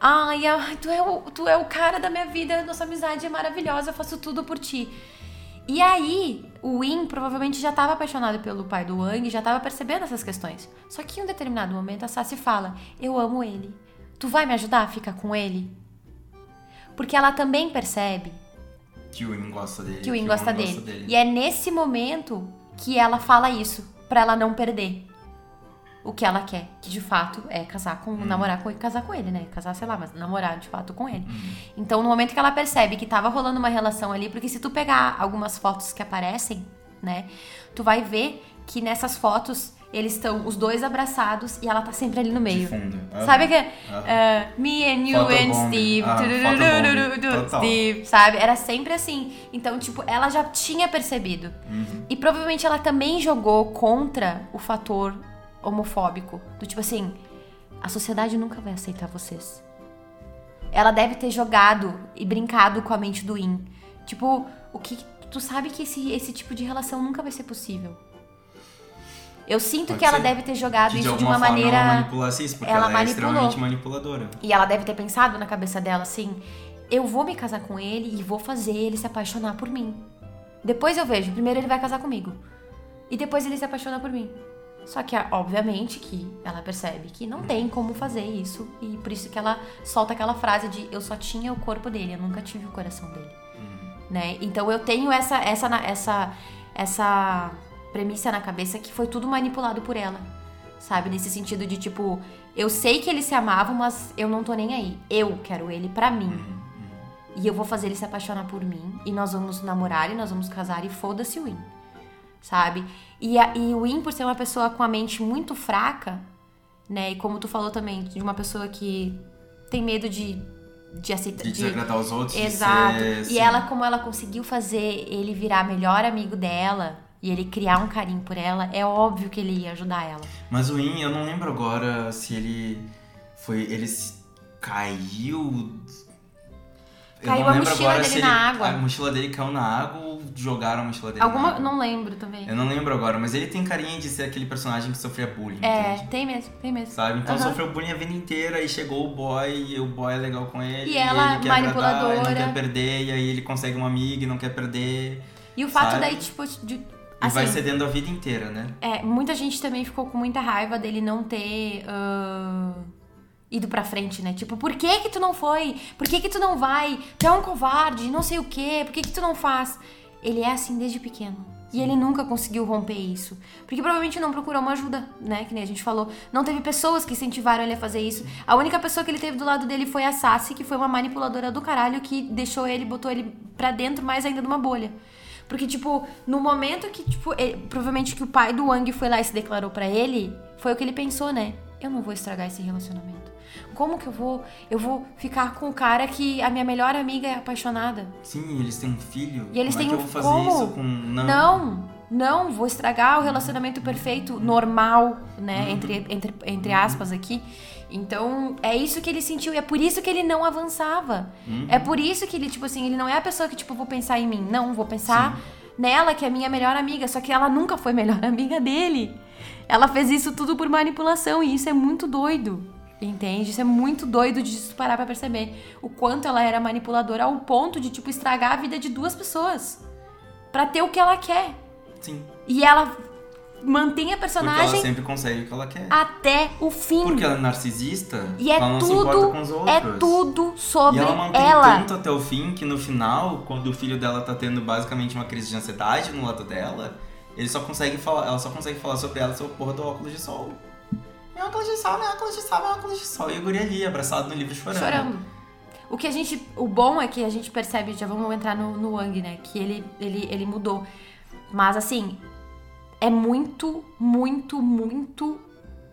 Speaker 2: Ai, tu é, o, tu é o cara da minha vida, nossa amizade é maravilhosa, eu faço tudo por ti. E aí, o Win provavelmente já estava apaixonado pelo pai do Wang, já estava percebendo essas questões. Só que em um determinado momento a Sassy fala: Eu amo ele. Tu vai me ajudar a ficar com ele? Porque ela também percebe
Speaker 3: Que o In gosta dele.
Speaker 2: que o Win
Speaker 3: Won
Speaker 2: gosta dele. E é nesse momento que ela fala isso, pra ela não perder o que ela quer, que de fato é casar com, namorar com casar com ele, né? Casar, sei lá, mas namorar de fato com ele. Então, no momento que ela percebe que tava rolando uma relação ali, porque se tu pegar algumas fotos que aparecem, né, tu vai ver que nessas fotos eles estão os dois abraçados e ela tá sempre ali no meio.
Speaker 3: Fundo.
Speaker 2: Sabe que é me and you and Steve. Steve, sabe? Era sempre assim. Então, tipo, ela já tinha percebido.
Speaker 3: Uhum.
Speaker 2: E provavelmente ela também jogou contra o fator homofóbico. Do tipo assim, a sociedade nunca vai aceitar vocês. Ela deve ter jogado e brincado com a mente do In. Tipo, o que. Tu sabe que esse, esse tipo de relação nunca vai ser possível. Eu sinto
Speaker 3: Pode
Speaker 2: que ela deve ter jogado
Speaker 3: de
Speaker 2: isso de uma maneira.
Speaker 3: ela manipulasse isso, porque
Speaker 2: ela
Speaker 3: ela, é
Speaker 2: manipulou.
Speaker 3: extremamente manipuladora.
Speaker 2: E ela deve ter pensado na cabeça dela assim: eu vou me casar com ele e vou fazer ele se apaixonar por mim. Depois eu vejo, primeiro ele vai casar comigo. E depois ele se apaixona por mim. Só que, obviamente, que ela percebe que não tem como fazer isso. E por isso que ela solta aquela frase de eu só tinha o corpo dele, eu nunca tive o coração dele. Né? Então eu tenho essa, essa, essa, essa premissa na cabeça que foi tudo manipulado por ela. Sabe? Nesse sentido de tipo, eu sei que eles se amavam, mas eu não tô nem aí. Eu quero ele pra mim. E eu vou fazer ele se apaixonar por mim. E nós vamos namorar e nós vamos casar e foda-se o Win. Sabe? E, a, e o Win, por ser uma pessoa com a mente muito fraca, né? E como tu falou também, de uma pessoa que tem medo de, de aceitar.
Speaker 3: De desagradar os outros.
Speaker 2: Exato.
Speaker 3: ser,
Speaker 2: E
Speaker 3: assim,
Speaker 2: ela, como ela conseguiu fazer ele virar melhor amigo dela e ele criar um carinho por ela, é óbvio que ele ia ajudar ela.
Speaker 3: Mas o In, eu não lembro agora se ele foi. Ele caiu.
Speaker 2: Caiu
Speaker 3: não
Speaker 2: a mochila
Speaker 3: agora
Speaker 2: dele
Speaker 3: se
Speaker 2: na água.
Speaker 3: A mochila dele caiu na água ou jogaram a mochila dele na
Speaker 2: Alguma.
Speaker 3: água.
Speaker 2: Não lembro também.
Speaker 3: Eu não lembro agora, mas ele tem carinha de ser aquele personagem que sofria bullying.
Speaker 2: É,
Speaker 3: entende?
Speaker 2: tem mesmo, tem mesmo.
Speaker 3: Sabe? Então
Speaker 2: Aham.
Speaker 3: sofreu bullying a vida inteira e chegou o boy e o boy é legal com ele.
Speaker 2: E ela
Speaker 3: ele quer agradar,
Speaker 2: manipuladora.
Speaker 3: ele não quer perder, e aí ele consegue uma amiga e não quer perder.
Speaker 2: E o fato
Speaker 3: Sabe?
Speaker 2: daí, tipo, de.
Speaker 3: E
Speaker 2: Assim,
Speaker 3: vai cedendo a vida inteira, né?
Speaker 2: é, muita gente também ficou com muita raiva dele não ter ah, ido pra frente, né? Tipo, por que que tu não foi? Por que que tu não vai? Tu é um covarde, não sei o quê. Por que que tu não faz? Ele é assim desde pequeno. E ele nunca conseguiu romper isso. Porque provavelmente não procurou uma ajuda, né? Que nem a gente falou. Não teve pessoas que incentivaram ele a fazer isso. A única pessoa que ele teve do lado dele foi a Sassy, que foi uma manipuladora do caralho que deixou ele, botou ele pra dentro mais ainda de uma bolha. Porque, tipo, no momento que, tipo, ele- provavelmente que o pai do Wang foi lá e se declarou pra ele, foi o que ele pensou, né? Eu não vou estragar esse relacionamento. Como que eu vou? Eu vou ficar com o cara que a minha melhor amiga é apaixonada.
Speaker 3: Sim, eles têm um filho.
Speaker 2: E eles
Speaker 3: Como
Speaker 2: têm
Speaker 3: é que
Speaker 2: um
Speaker 3: eu vou fazer
Speaker 2: como?
Speaker 3: isso com. Não.
Speaker 2: Não, não, vou estragar o relacionamento perfeito, normal, né? Entre, entre, entre aspas aqui. Então, é isso que ele sentiu e é por isso que ele não avançava. É por isso que ele, tipo assim, ele não é a pessoa que, tipo, vou pensar em mim. Não, vou pensar nela, que é minha melhor amiga. Só que ela nunca foi melhor amiga dele. Ela fez isso tudo por manipulação e isso é muito doido. Entende? Isso é muito doido de se parar pra perceber. O quanto ela era manipuladora ao ponto de, tipo, estragar a vida de duas pessoas. Pra ter o que ela quer.
Speaker 3: Sim.
Speaker 2: E ela mantém a
Speaker 3: Porque
Speaker 2: personagem
Speaker 3: ela sempre consegue o que ela quer.
Speaker 2: até o fim.
Speaker 3: Porque ela é narcisista,
Speaker 2: E é tudo,
Speaker 3: com os outros.
Speaker 2: é tudo sobre
Speaker 3: E ela mantém
Speaker 2: ela.
Speaker 3: tanto até o fim que no final, quando o filho dela tá tendo basicamente uma crise de ansiedade no lado dela, ele só consegue falar, ela só consegue falar sobre ela sobre o porra do óculos de sol. Meu óculos de sol, meu óculos de sol, meu óculos de sol. E o guri ali, abraçado no livro chorando.
Speaker 2: chorando. O que a gente. O bom é que a gente percebe, já vamos entrar no, no Wang, né? Que ele, ele, ele mudou. Mas assim, é muito, muito, muito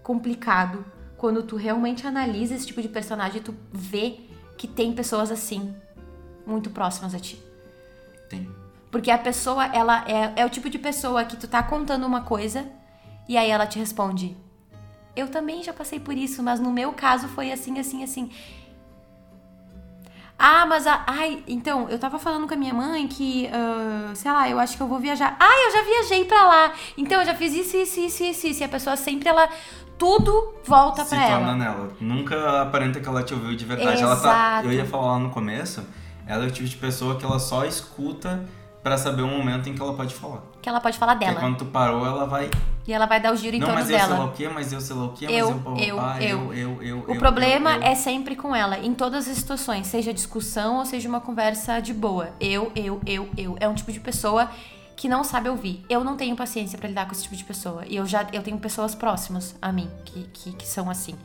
Speaker 2: complicado quando tu realmente analisa esse tipo de personagem e tu vê que tem pessoas assim, muito próximas a ti.
Speaker 3: Tem.
Speaker 2: Porque a pessoa, ela é, é o tipo de pessoa que tu tá contando uma coisa e aí ela te responde: Eu também já passei por isso, mas no meu caso foi assim, assim, assim. Ah, mas a, ai, então, eu tava falando com a minha mãe que, uh, sei lá, eu acho que eu vou viajar. Ah, eu já viajei pra lá. Então eu já fiz isso, isso, isso, isso, isso. E a pessoa sempre ela tudo volta
Speaker 3: Se
Speaker 2: pra
Speaker 3: torna
Speaker 2: ela.
Speaker 3: nela. Nunca aparenta que ela te ouviu de verdade. Ela tá,
Speaker 2: Exato.
Speaker 3: eu ia falar lá no começo, ela é o tipo de pessoa que ela só escuta pra saber o momento em que ela pode falar.
Speaker 2: Que ela pode falar
Speaker 3: Porque
Speaker 2: dela.
Speaker 3: quando tu parou, ela vai.
Speaker 2: E ela vai dar o giro em
Speaker 3: não,
Speaker 2: torno
Speaker 3: mas eu sei lá
Speaker 2: dela.
Speaker 3: o quê, mas eu sei lá o quê, mas
Speaker 2: Eu,
Speaker 3: eu, pá,
Speaker 2: eu, eu.
Speaker 3: eu, eu, eu,
Speaker 2: O
Speaker 3: eu,
Speaker 2: problema
Speaker 3: eu, eu.
Speaker 2: é sempre com ela, em todas as situações, seja discussão ou seja uma conversa de boa. Eu, eu, eu, eu. É um tipo de pessoa que não sabe ouvir. Eu não tenho paciência pra lidar com esse tipo de pessoa. E eu já eu tenho pessoas próximas a mim que, que, que são assim.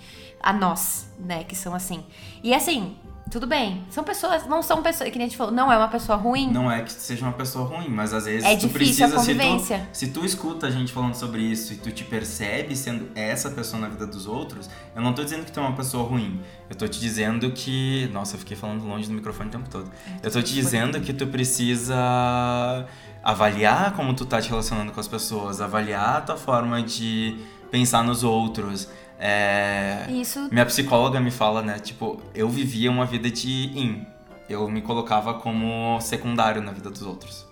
Speaker 2: A nós, né, que são assim. E assim, tudo bem. São pessoas, não são pessoas, que nem a gente falou, não é uma pessoa ruim.
Speaker 3: Não é que seja uma pessoa ruim, mas às vezes
Speaker 2: É
Speaker 3: tu
Speaker 2: difícil a
Speaker 3: precisa, se tu,
Speaker 2: convivência.
Speaker 3: se tu escuta a gente falando sobre isso e tu te percebe sendo essa pessoa na vida dos outros, eu não tô dizendo que tu é uma pessoa ruim. Eu tô te dizendo que. Nossa, eu fiquei falando longe do microfone o tempo todo. Eu tô te dizendo que tu precisa avaliar como tu tá te relacionando com as pessoas, avaliar a tua forma de pensar nos outros. É...
Speaker 2: Isso
Speaker 3: Minha psicóloga me fala, né? Tipo, eu vivia uma vida de in. Eu me colocava como secundário na vida dos outros.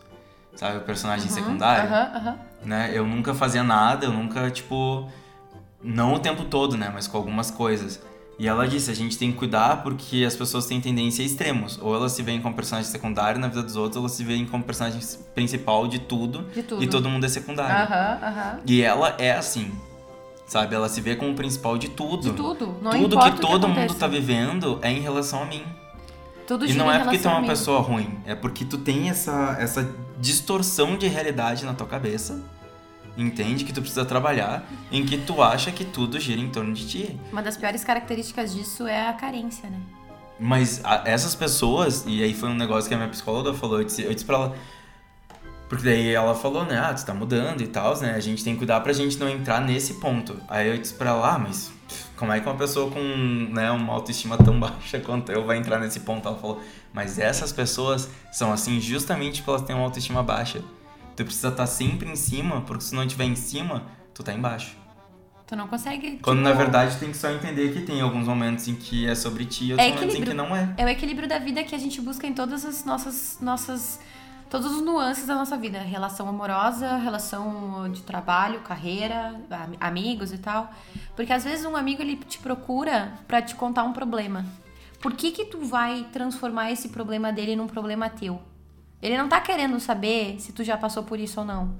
Speaker 3: Sabe, o personagem secundário,
Speaker 2: Aham, aham.
Speaker 3: né? Eu nunca fazia nada, eu nunca, tipo. Não o tempo todo, né? Mas com algumas coisas. E ela disse: a gente tem que cuidar porque as pessoas têm tendência a extremos. Ou elas se veem como personagem secundário na vida dos outros, ou elas se veem como personagem principal de tudo.
Speaker 2: De tudo.
Speaker 3: E todo mundo é secundário.
Speaker 2: Aham, aham.
Speaker 3: E ela é assim. Sabe? Ela se vê como principal de tudo.
Speaker 2: De tudo. Não
Speaker 3: tudo que
Speaker 2: o
Speaker 3: todo mundo
Speaker 2: aconteça.
Speaker 3: tá vivendo é em relação a mim.
Speaker 2: Tudo
Speaker 3: E não é porque tu é uma pessoa ruim, é porque tu tem essa, essa distorção de realidade na tua cabeça. Entende que tu precisa trabalhar em que tu acha que tudo gira em torno de ti.
Speaker 2: Uma das piores características disso é a carência, né?
Speaker 3: Mas a- essas pessoas, e aí foi um negócio que a minha psicóloga falou, eu disse, eu disse pra ela. Porque daí ela falou, né? Ah, tu tá mudando e tal, né? A gente tem que cuidar pra gente não entrar nesse ponto. Aí eu disse pra ela, ah, mas como é que uma pessoa com né, uma autoestima tão baixa quanto eu vai entrar nesse ponto? Ela falou, mas essas pessoas são assim justamente porque elas têm uma autoestima baixa. Tu precisa estar sempre em cima, porque se não estiver em cima, tu tá embaixo.
Speaker 2: Tu não consegue.
Speaker 3: Quando
Speaker 2: tipo,
Speaker 3: na verdade tem que só entender que tem alguns momentos em que é sobre ti e outros
Speaker 2: É
Speaker 3: momentos em que não é.
Speaker 2: É o equilíbrio da vida que a gente busca em todas as nossas. nossas todos os nuances da nossa vida. Relação amorosa, relação de trabalho, carreira, am- amigos e tal. Porque às vezes um amigo ele te procura pra te contar um problema. Por que que tu vai transformar esse problema dele num problema teu? Ele não tá querendo saber se tu já passou por isso ou não.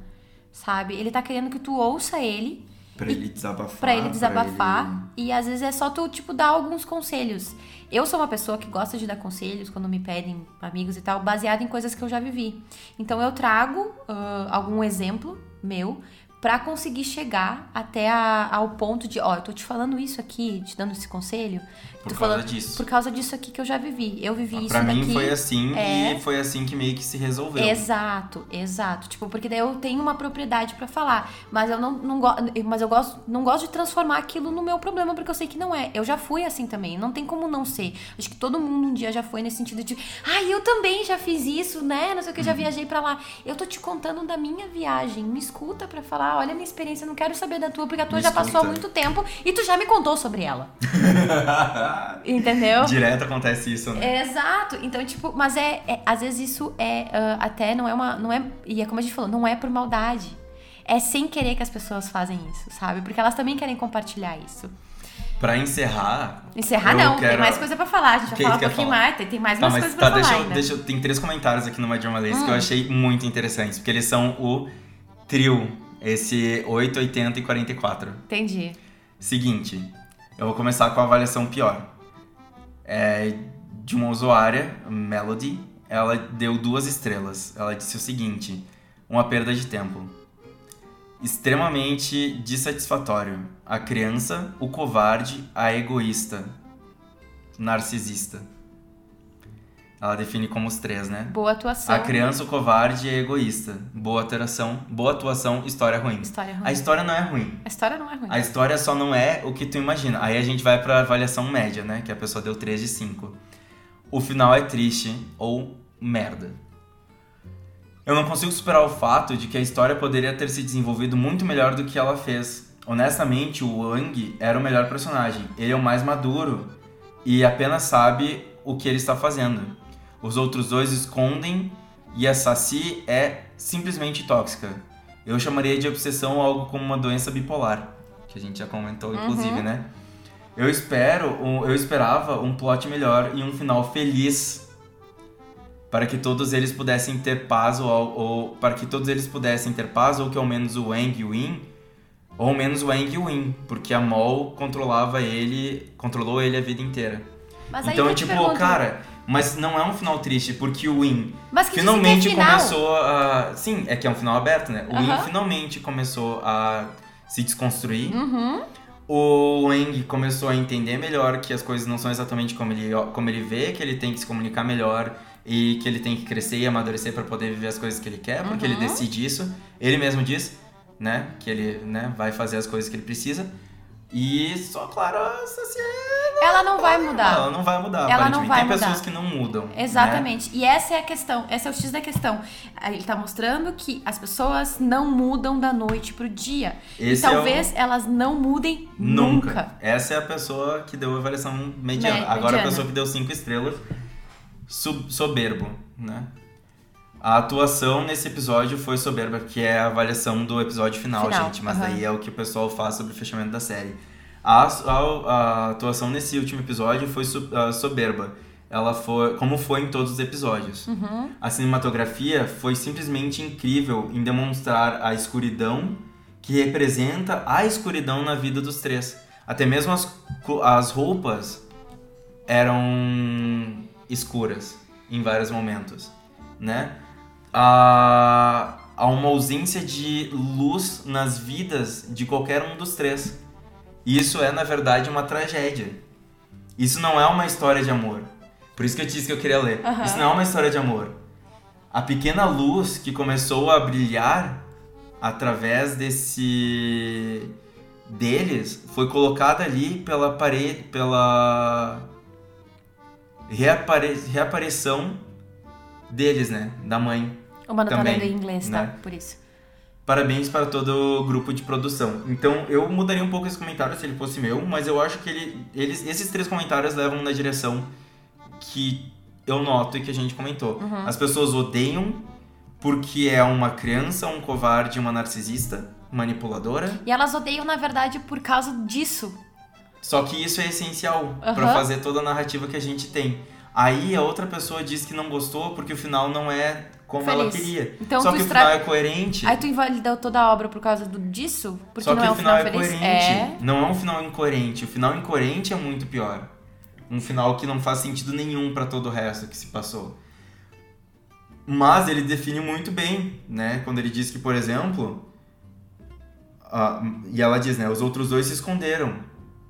Speaker 2: Sabe? Ele tá querendo que tu ouça ele
Speaker 3: Pra ele desabafar.
Speaker 2: Pra ele desabafar.
Speaker 3: ele-
Speaker 2: E às vezes é só tu, tipo, dar alguns conselhos. Eu sou uma pessoa que gosta de dar conselhos quando me pedem amigos e tal, baseado em coisas que eu já vivi. Então eu trago ah, algum exemplo meu pra conseguir chegar até a- ao ponto de, ó, eu tô te falando isso aqui, te dando esse conselho.
Speaker 3: Por
Speaker 2: tô
Speaker 3: causa
Speaker 2: falando-
Speaker 3: disso.
Speaker 2: Por causa disso aqui que eu já vivi. Eu vivi isso
Speaker 3: Pra mim
Speaker 2: daqui.
Speaker 3: foi assim
Speaker 2: é-
Speaker 3: e foi assim que meio que se resolveu.
Speaker 2: Exato, exato. Tipo, porque daí eu tenho uma propriedade pra falar, mas eu não, não gosto, mas eu gosto, não gosto de transformar aquilo no meu problema, porque eu sei que não é. Eu já fui assim também, não tem como não ser. Acho que todo mundo um dia já foi nesse sentido de, ai, eu também já fiz isso, né? Não sei o que, já
Speaker 3: Uhum.
Speaker 2: viajei pra lá. Eu tô te contando da minha viagem. Me escuta pra falar, olha a minha experiência, não quero saber da tua, porque a tua
Speaker 3: Me
Speaker 2: já passou há
Speaker 3: escuta.
Speaker 2: muito tempo e tu já me contou sobre ela. Entendeu?
Speaker 3: Direto acontece isso, né?
Speaker 2: Exato. Então, tipo, mas é, é- às vezes isso é ah, até não é uma, não é, e é como a gente falou, não é por maldade. É sem querer que as pessoas fazem isso, sabe? Porque elas também querem compartilhar isso.
Speaker 3: Pra encerrar.
Speaker 2: Encerrar não, tem
Speaker 3: quero-
Speaker 2: mais coisa pra falar. A gente vai
Speaker 3: Que
Speaker 2: falar um pouquinho
Speaker 3: falar?
Speaker 2: mais, tem, tem mais
Speaker 3: Tá,
Speaker 2: coisas
Speaker 3: tá,
Speaker 2: pra
Speaker 3: deixa
Speaker 2: falar
Speaker 3: eu, deixa eu- Tem três comentários aqui no My Journalist
Speaker 2: Hum.
Speaker 3: que eu achei muito interessantes, porque eles são o trio, esse 8, 80 e 44.
Speaker 2: Entendi.
Speaker 3: Seguinte, eu vou começar com a avaliação pior. É de uma usuária, Melody, ela deu duas estrelas. Ela disse o seguinte: uma perda de tempo. Extremamente dissatisfatório. A criança, o covarde, a egoísta, narcisista. Ela define como os três, né?
Speaker 2: Boa atuação.
Speaker 3: A criança, o covarde e a egoísta. Boa atuação, boa atuação, história ruim.
Speaker 2: História ruim.
Speaker 3: A história não é ruim.
Speaker 2: A história não é ruim.
Speaker 3: A história só não é o que tu imagina. Aí a gente vai pra avaliação média, né? Que a pessoa deu 3 de 5. O final é triste ou merda. Eu não consigo superar o fato de que a história poderia ter se desenvolvido muito melhor do que ela fez. honestamente, o Wang era o melhor personagem. Ele é o mais maduro e apenas sabe o que ele está fazendo. Os outros dois escondem e a Saci é simplesmente tóxica. Eu chamaria de obsessão algo como uma doença bipolar, que a gente já comentou, inclusive, né? Eu espero, eu esperava um plot melhor e um final feliz para que todos eles pudessem ter paz ou, ou para que todos eles pudessem ter paz ou que ao menos o Wang e o Win ou ao menos o Wang e o Win, porque a Mol controlava ele, controlou ele a vida inteira.
Speaker 2: Mas aí
Speaker 3: então,
Speaker 2: eu
Speaker 3: é tipo,
Speaker 2: pergunto-
Speaker 3: cara, mas não é um final triste, porque o Win
Speaker 2: Mas que
Speaker 3: finalmente
Speaker 2: é final.
Speaker 3: começou a. Sim, é que é um final aberto, né? O Win
Speaker 2: Aham.
Speaker 3: finalmente começou a se desconstruir.
Speaker 2: Uhum.
Speaker 3: O Wang começou a entender melhor que as coisas não são exatamente como ele, como ele vê, que ele tem que se comunicar melhor e que ele tem que crescer e amadurecer para poder viver as coisas que ele quer, porque ele
Speaker 2: Uhum.
Speaker 3: decide isso. Ele mesmo diz, né, que ele né, vai fazer as coisas que ele precisa. E só, claro, a Saci
Speaker 2: Ela não vai mudar.
Speaker 3: ela não vai mudar.
Speaker 2: Ela não vai
Speaker 3: Tem
Speaker 2: mudar.
Speaker 3: pessoas que não mudam. né?
Speaker 2: Exatamente. E essa é a questão. Esse é o X da questão. Ele tá mostrando que as pessoas não mudam da noite pro dia.
Speaker 3: Esse
Speaker 2: e
Speaker 3: é o-
Speaker 2: talvez elas não mudem
Speaker 3: Nunca.
Speaker 2: nunca.
Speaker 3: Essa é a pessoa que deu a avaliação mediana.
Speaker 2: Me-
Speaker 3: Agora a pessoa que deu cinco estrelas, soberbo, né? A atuação nesse episódio foi soberba, que é a avaliação do episódio final,
Speaker 2: Final,
Speaker 3: gente. Mas
Speaker 2: aham.
Speaker 3: daí é o que o pessoal faz sobre o fechamento da série. A, a- a atuação nesse último episódio foi so- ah, soberba. Ela foi, como foi em todos os episódios.
Speaker 2: Uhum.
Speaker 3: A cinematografia foi simplesmente incrível em demonstrar a escuridão que representa a escuridão na vida dos três. Até mesmo as, as roupas eram escuras em vários momentos, né? Há, há uma ausência de luz nas vidas de qualquer um dos três. Isso é, na verdade, uma tragédia. Isso não é uma história de amor. Por isso que eu disse que eu queria ler.
Speaker 2: Aham.
Speaker 3: Isso não é uma história de amor. A pequena luz que começou a brilhar através desse deles foi colocada ali pela parede, pela reapare... reaparição deles, né, da mãe.
Speaker 2: O mano tá
Speaker 3: Também,
Speaker 2: lendo em inglês, tá?
Speaker 3: né?
Speaker 2: Por isso.
Speaker 3: Parabéns para todo o grupo de produção. Então, eu mudaria um pouco esse comentário se ele fosse meu, mas eu acho que ele, eles, esses três comentários levam na direção que eu noto e que a gente comentou.
Speaker 2: Uhum.
Speaker 3: As pessoas odeiam porque é uma criança, um covarde, uma narcisista, manipuladora.
Speaker 2: E elas odeiam, na verdade, por causa disso.
Speaker 3: Só que isso é essencial
Speaker 2: Aham.
Speaker 3: pra fazer toda a narrativa que a gente tem. Aí a outra pessoa diz que não gostou porque o final não é como ela
Speaker 2: Feliz.
Speaker 3: queria.
Speaker 2: Então
Speaker 3: Só que
Speaker 2: estra-
Speaker 3: o final é coerente.
Speaker 2: Aí tu invalidou toda a obra por causa do, disso? Porque
Speaker 3: Só
Speaker 2: não
Speaker 3: que
Speaker 2: é
Speaker 3: o
Speaker 2: um
Speaker 3: final,
Speaker 2: final,
Speaker 3: é
Speaker 2: feliz?
Speaker 3: coerente.
Speaker 2: É.
Speaker 3: Não é um final incoerente. O final incoerente é muito pior. Um final que não faz sentido nenhum pra todo o resto que se passou. Mas ele define muito bem, né? Quando ele diz que, por exemplo. ah, e ela diz, né? Os outros dois se esconderam.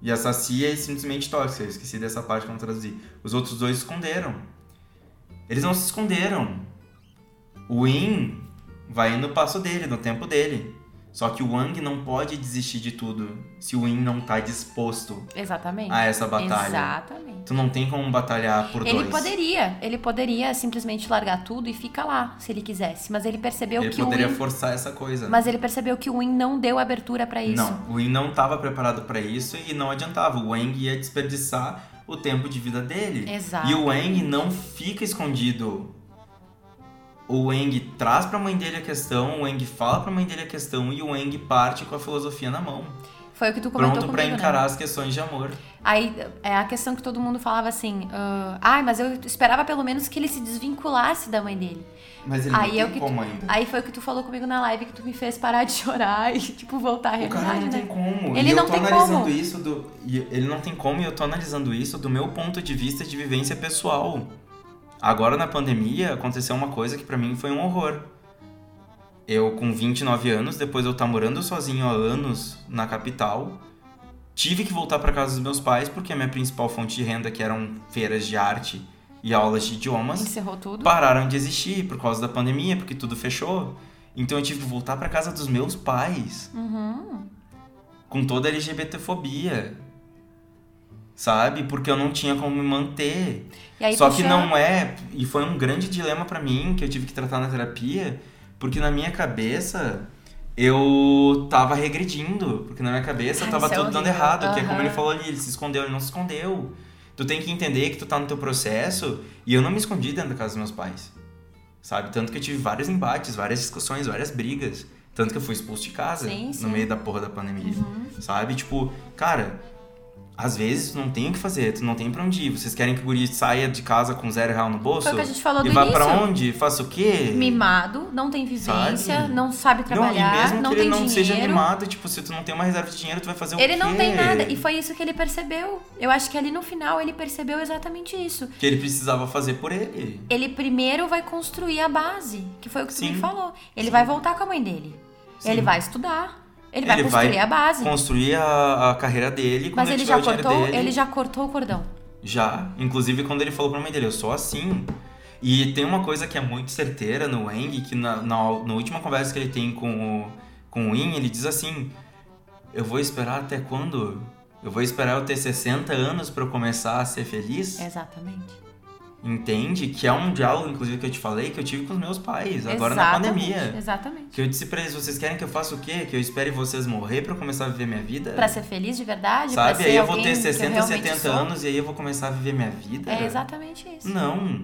Speaker 3: E a Saci é simplesmente tóxica. Eu esqueci dessa parte que eu não traduzi. Os outros dois se esconderam. Eles não se esconderam. O Win vai no passo dele, no tempo dele. Só que o Wang não pode desistir de tudo se o Win não tá disposto
Speaker 2: Exatamente.
Speaker 3: a essa batalha.
Speaker 2: Exatamente.
Speaker 3: Tu não tem como batalhar por
Speaker 2: Ele
Speaker 3: dois.
Speaker 2: poderia, ele poderia simplesmente largar tudo e ficar lá, se ele quisesse. Mas ele percebeu
Speaker 3: Ele
Speaker 2: que
Speaker 3: poderia
Speaker 2: o Win,
Speaker 3: forçar essa coisa.
Speaker 2: mas ele percebeu que o Win não deu abertura pra isso.
Speaker 3: Não, o Win não tava preparado pra isso e não adiantava. O Wang ia desperdiçar o tempo de vida dele.
Speaker 2: Exato.
Speaker 3: E o Wang não fica escondido. O Wang traz pra mãe dele a questão, o Wang fala pra mãe dele a questão e o Wang parte com a filosofia na mão.
Speaker 2: Foi o que tu comentou
Speaker 3: Pronto pra
Speaker 2: comigo,
Speaker 3: encarar
Speaker 2: né?
Speaker 3: as questões de amor.
Speaker 2: Aí é a questão que todo mundo falava assim, ah, ai, mas eu esperava pelo menos que ele se desvinculasse da mãe dele.
Speaker 3: Mas ele
Speaker 2: Aí
Speaker 3: não
Speaker 2: é
Speaker 3: tem
Speaker 2: que
Speaker 3: como
Speaker 2: tu,
Speaker 3: ainda.
Speaker 2: Aí foi o que tu falou comigo na live que tu me fez parar de chorar e tipo voltar à
Speaker 3: O cara
Speaker 2: realidade,
Speaker 3: não
Speaker 2: né?
Speaker 3: tem como.
Speaker 2: Ele
Speaker 3: e
Speaker 2: não
Speaker 3: eu tô
Speaker 2: tem
Speaker 3: analisando
Speaker 2: como.
Speaker 3: isso do. Ele não tem como e eu tô analisando isso do meu ponto de vista de vivência pessoal. Agora na pandemia aconteceu uma coisa que pra mim foi um horror. Eu com 29 anos, depois eu estar morando sozinho há anos na capital, tive que voltar pra casa dos meus pais porque a minha principal fonte de renda, que eram feiras de arte e aulas de idiomas, pararam de existir por causa da pandemia, porque tudo fechou. Então eu tive que voltar pra casa dos meus pais.
Speaker 2: Uhum.
Speaker 3: Com toda a LGBTfobia. Sabe? Porque eu não tinha como me manter. Só
Speaker 2: puxa-
Speaker 3: que não é. E foi um grande dilema pra mim que eu tive que tratar na terapia. Porque na minha cabeça eu tava regredindo, porque na minha cabeça
Speaker 2: Ai,
Speaker 3: tava
Speaker 2: é
Speaker 3: tudo dando
Speaker 2: horrível.
Speaker 3: errado, que é como ele falou ali, ele se escondeu, ele não se escondeu. Tu tem que entender que tu tá no teu processo, e eu não me escondi dentro da casa dos meus pais. Sabe? Tanto que eu tive vários embates, várias discussões, várias brigas. Tanto que eu fui expulso de casa
Speaker 2: Sim, sim.
Speaker 3: no meio da porra da pandemia.
Speaker 2: Uhum.
Speaker 3: Sabe? Tipo, cara, às vezes não tem o que fazer, tu não tem pra onde ir. Vocês querem que o guri saia de casa com zero real no bolso?
Speaker 2: Foi o que a gente falou
Speaker 3: e
Speaker 2: do
Speaker 3: vá
Speaker 2: início.
Speaker 3: pra onde? Faça o quê?
Speaker 2: Mimado, não tem vivência,
Speaker 3: Sabe?
Speaker 2: não sabe trabalhar,
Speaker 3: não, e mesmo
Speaker 2: não
Speaker 3: que
Speaker 2: tem
Speaker 3: ele não
Speaker 2: dinheiro.
Speaker 3: seja mimado, tipo, se tu não tem uma reserva de dinheiro, tu vai fazer o quê?
Speaker 2: Ele não tem nada. E foi isso que ele percebeu. Eu acho que ali no final ele percebeu exatamente isso.
Speaker 3: Que ele precisava fazer por ele.
Speaker 2: Ele primeiro vai construir a base, que foi o que tu
Speaker 3: Sim.
Speaker 2: me falou. Ele vai voltar com a mãe dele.
Speaker 3: Sim.
Speaker 2: Ele vai estudar. Ele vai
Speaker 3: Ele
Speaker 2: construir
Speaker 3: vai
Speaker 2: a base.
Speaker 3: Construir a, a carreira dele
Speaker 2: Mas ele já cortou,
Speaker 3: dele.
Speaker 2: ele já cortou o cordão.
Speaker 3: Já. Inclusive quando ele falou pra mãe dele, eu sou assim. E tem uma coisa que é muito certeira no Wang, que na, na, na última conversa que ele tem com o, com o In, ele diz assim: Eu vou esperar até quando? Eu vou esperar eu ter 60 anos pra eu começar a ser feliz?
Speaker 2: Exatamente.
Speaker 3: Entende? Que é um diálogo, inclusive, que eu te falei, que eu tive com os meus pais, agora na
Speaker 2: Exatamente,
Speaker 3: pandemia.
Speaker 2: Exatamente.
Speaker 3: Que eu disse pra eles, vocês querem que eu faça o quê? Que eu espere vocês morrer pra eu começar a viver minha vida?
Speaker 2: Pra ser feliz de verdade,
Speaker 3: Sabe? Aí eu vou ter
Speaker 2: que eu
Speaker 3: 60,
Speaker 2: realmente
Speaker 3: 70
Speaker 2: sou.
Speaker 3: anos e aí eu vou começar a viver minha vida?
Speaker 2: É exatamente isso.
Speaker 3: Não.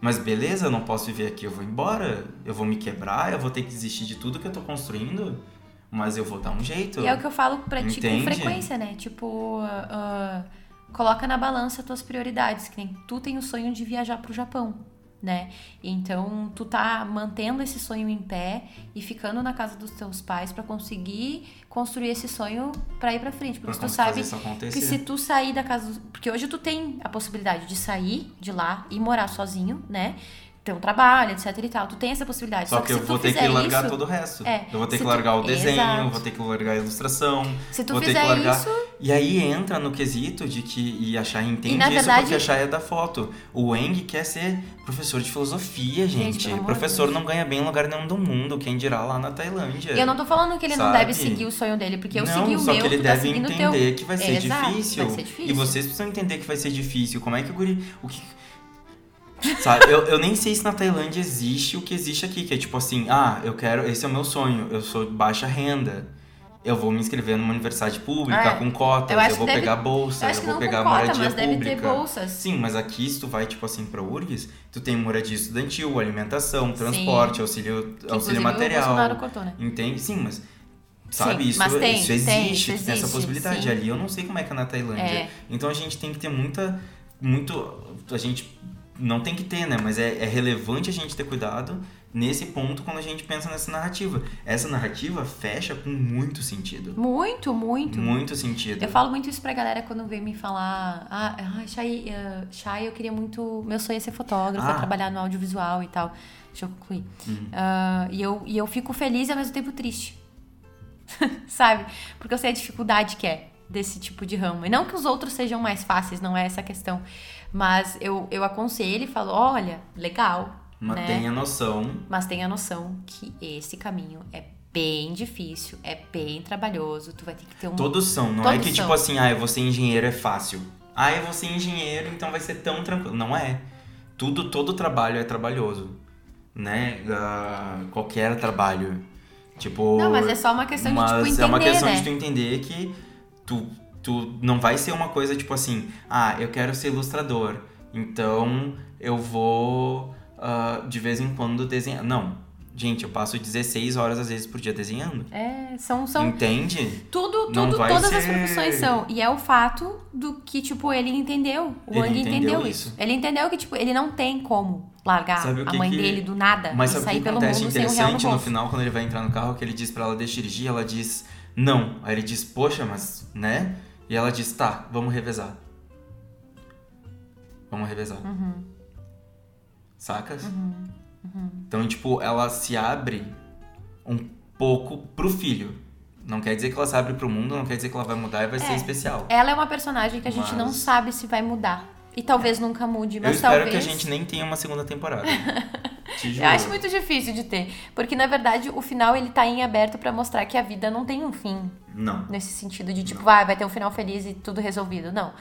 Speaker 3: Mas beleza, eu não posso viver aqui, eu vou embora. Eu vou me quebrar, eu vou ter que desistir de tudo que eu tô construindo. Mas eu vou dar um jeito.
Speaker 2: E é o que eu falo pra ti com frequência, né? Tipo, ah, coloca na balança tuas prioridades. Que nem tu tem o sonho de viajar pro Japão, né? Então, tu tá mantendo esse sonho em pé e ficando na casa dos teus pais pra conseguir construir esse sonho pra ir pra frente. Porque
Speaker 3: Pra
Speaker 2: tu sabe que se tu sair da casa... Porque hoje tu tem a possibilidade de sair de lá e morar sozinho, né? Ter um trabalho, etc e tal. Tu tem essa possibilidade.
Speaker 3: Só que eu vou
Speaker 2: tu
Speaker 3: ter que largar
Speaker 2: isso,
Speaker 3: todo o resto.
Speaker 2: É,
Speaker 3: Eu vou ter que
Speaker 2: tu-
Speaker 3: largar o desenho,
Speaker 2: Exato.
Speaker 3: vou ter que largar a ilustração.
Speaker 2: Se tu
Speaker 3: vou ter
Speaker 2: fizer
Speaker 3: que largar.
Speaker 2: isso...
Speaker 3: E aí entra no quesito de que. E a Chay entende
Speaker 2: E,
Speaker 3: isso
Speaker 2: verdade-
Speaker 3: porque a Chay é da foto. O Wang quer ser professor de filosofia,
Speaker 2: Gente,
Speaker 3: gente. professor não ganha bem em lugar nenhum do mundo. Quem dirá lá na Tailândia.
Speaker 2: E eu não tô falando que ele não
Speaker 3: Sabe?
Speaker 2: deve seguir o sonho dele, porque eu
Speaker 3: não,
Speaker 2: segui o
Speaker 3: só
Speaker 2: meu,
Speaker 3: que ele
Speaker 2: tu tá
Speaker 3: deve
Speaker 2: o
Speaker 3: entender
Speaker 2: teu.
Speaker 3: que vai ser,
Speaker 2: Exato,
Speaker 3: difícil.
Speaker 2: vai ser difícil.
Speaker 3: E vocês precisam entender que vai ser difícil. Como é que o guri. O que. Sabe, eu, eu nem sei se na Tailândia existe o que existe aqui, que é tipo assim, ah, eu quero. Esse é o meu sonho, eu sou de baixa renda. Eu vou me inscrever numa universidade pública
Speaker 2: é.
Speaker 3: com cotas,
Speaker 2: Eu
Speaker 3: eu, vou
Speaker 2: deve-
Speaker 3: pegar bolsa,
Speaker 2: Eu
Speaker 3: eu, vou pegar
Speaker 2: cota,
Speaker 3: moradia pública.
Speaker 2: ter bolsas.
Speaker 3: Sim, mas aqui se tu vai, tipo assim, pra URGS, tu tem moradia estudantil, alimentação, transporte, auxílio,
Speaker 2: Que,
Speaker 3: auxílio
Speaker 2: inclusive, O
Speaker 3: material.
Speaker 2: Bolsonaro cortou, né?
Speaker 3: Entende? Sim, mas. Sabe,
Speaker 2: Sim,
Speaker 3: isso,
Speaker 2: tem,
Speaker 3: isso
Speaker 2: tem,
Speaker 3: existe,
Speaker 2: isso
Speaker 3: tem essa
Speaker 2: existe,
Speaker 3: possibilidade.
Speaker 2: sim.
Speaker 3: Ali eu não sei como é que é na Tailândia.
Speaker 2: É.
Speaker 3: Então a gente tem que ter muita. Muito. A gente não tem que ter, né? Mas é, é relevante a gente ter cuidado nesse ponto quando a gente pensa nessa narrativa. Essa narrativa fecha com muito sentido.
Speaker 2: Muito, muito.
Speaker 3: Muito sentido.
Speaker 2: Eu falo muito isso pra galera quando vem me falar, ah, Chay, ah, Chay, eu queria muito, meu sonho é ser fotógrafo, é
Speaker 3: Ah.
Speaker 2: trabalhar no audiovisual e tal. Deixa eu concluir.
Speaker 3: Uhum.
Speaker 2: Ah, e, eu, e eu fico feliz e ao mesmo tempo triste. Sabe? Porque eu sei a dificuldade que é desse tipo de ramo. E não que os outros sejam mais fáceis, não é essa a questão. Mas eu, eu aconselho e falo, olha, legal,
Speaker 3: Mas
Speaker 2: né?
Speaker 3: tenha noção.
Speaker 2: Mas tenha noção que esse caminho é bem difícil, é bem trabalhoso. Tu vai ter que ter um.
Speaker 3: Todos são. Não é
Speaker 2: Todos
Speaker 3: que
Speaker 2: são.
Speaker 3: tipo assim, ah, eu vou ser engenheiro é fácil. Ah, eu vou ser engenheiro, então vai ser tão tranquilo. Não é. Tudo, todo trabalho é trabalhoso. Né? Ah, qualquer trabalho. Tipo.
Speaker 2: Não, mas é só uma questão de
Speaker 3: Mas
Speaker 2: tipo entender,
Speaker 3: é uma questão
Speaker 2: né?
Speaker 3: de tu entender que tu, tu não vai ser uma coisa tipo assim, ah, eu quero ser ilustrador, então eu vou ah, de vez em quando desenhar. Não. Gente, eu passo 16 horas às vezes por dia desenhando.
Speaker 2: É, são, são
Speaker 3: Entende?
Speaker 2: tudo, tudo, todas as
Speaker 3: ser-
Speaker 2: profissões são. E é o fato do que, tipo, ele entendeu. O
Speaker 3: Ele
Speaker 2: Wang
Speaker 3: entendeu
Speaker 2: entendeu
Speaker 3: isso.
Speaker 2: isso. Ele entendeu que, tipo, ele não tem como largar
Speaker 3: Sabe
Speaker 2: a mãe
Speaker 3: que-
Speaker 2: dele do nada
Speaker 3: Mas
Speaker 2: e
Speaker 3: sabe o
Speaker 2: sair
Speaker 3: que
Speaker 2: pelo
Speaker 3: acontece
Speaker 2: mundo sem um real no
Speaker 3: interessante no, final, quando ele vai entrar no carro, que ele diz pra ela deixa dirigir, ela diz não. Aí ele diz, poxa, mas, né? E ela diz, tá, vamos revezar. Vamos revezar.
Speaker 2: Uhum.
Speaker 3: Sacas? Então, tipo, ela se abre um pouco pro filho. Não quer dizer que ela se abre pro mundo, não quer dizer que ela vai mudar e vai ser
Speaker 2: É.
Speaker 3: especial.
Speaker 2: Ela é uma personagem que a gente não sabe se vai mudar. E talvez nunca mude,
Speaker 3: Eu
Speaker 2: mas
Speaker 3: espero
Speaker 2: talvez...
Speaker 3: que a gente nem tenha uma segunda temporada.
Speaker 2: Eu acho muito difícil de ter. Porque, na verdade, o final ele tá em aberto pra mostrar que a vida não tem um fim.
Speaker 3: Não.
Speaker 2: Nesse sentido de, tipo, vai, vai ter um final feliz e tudo resolvido. Não.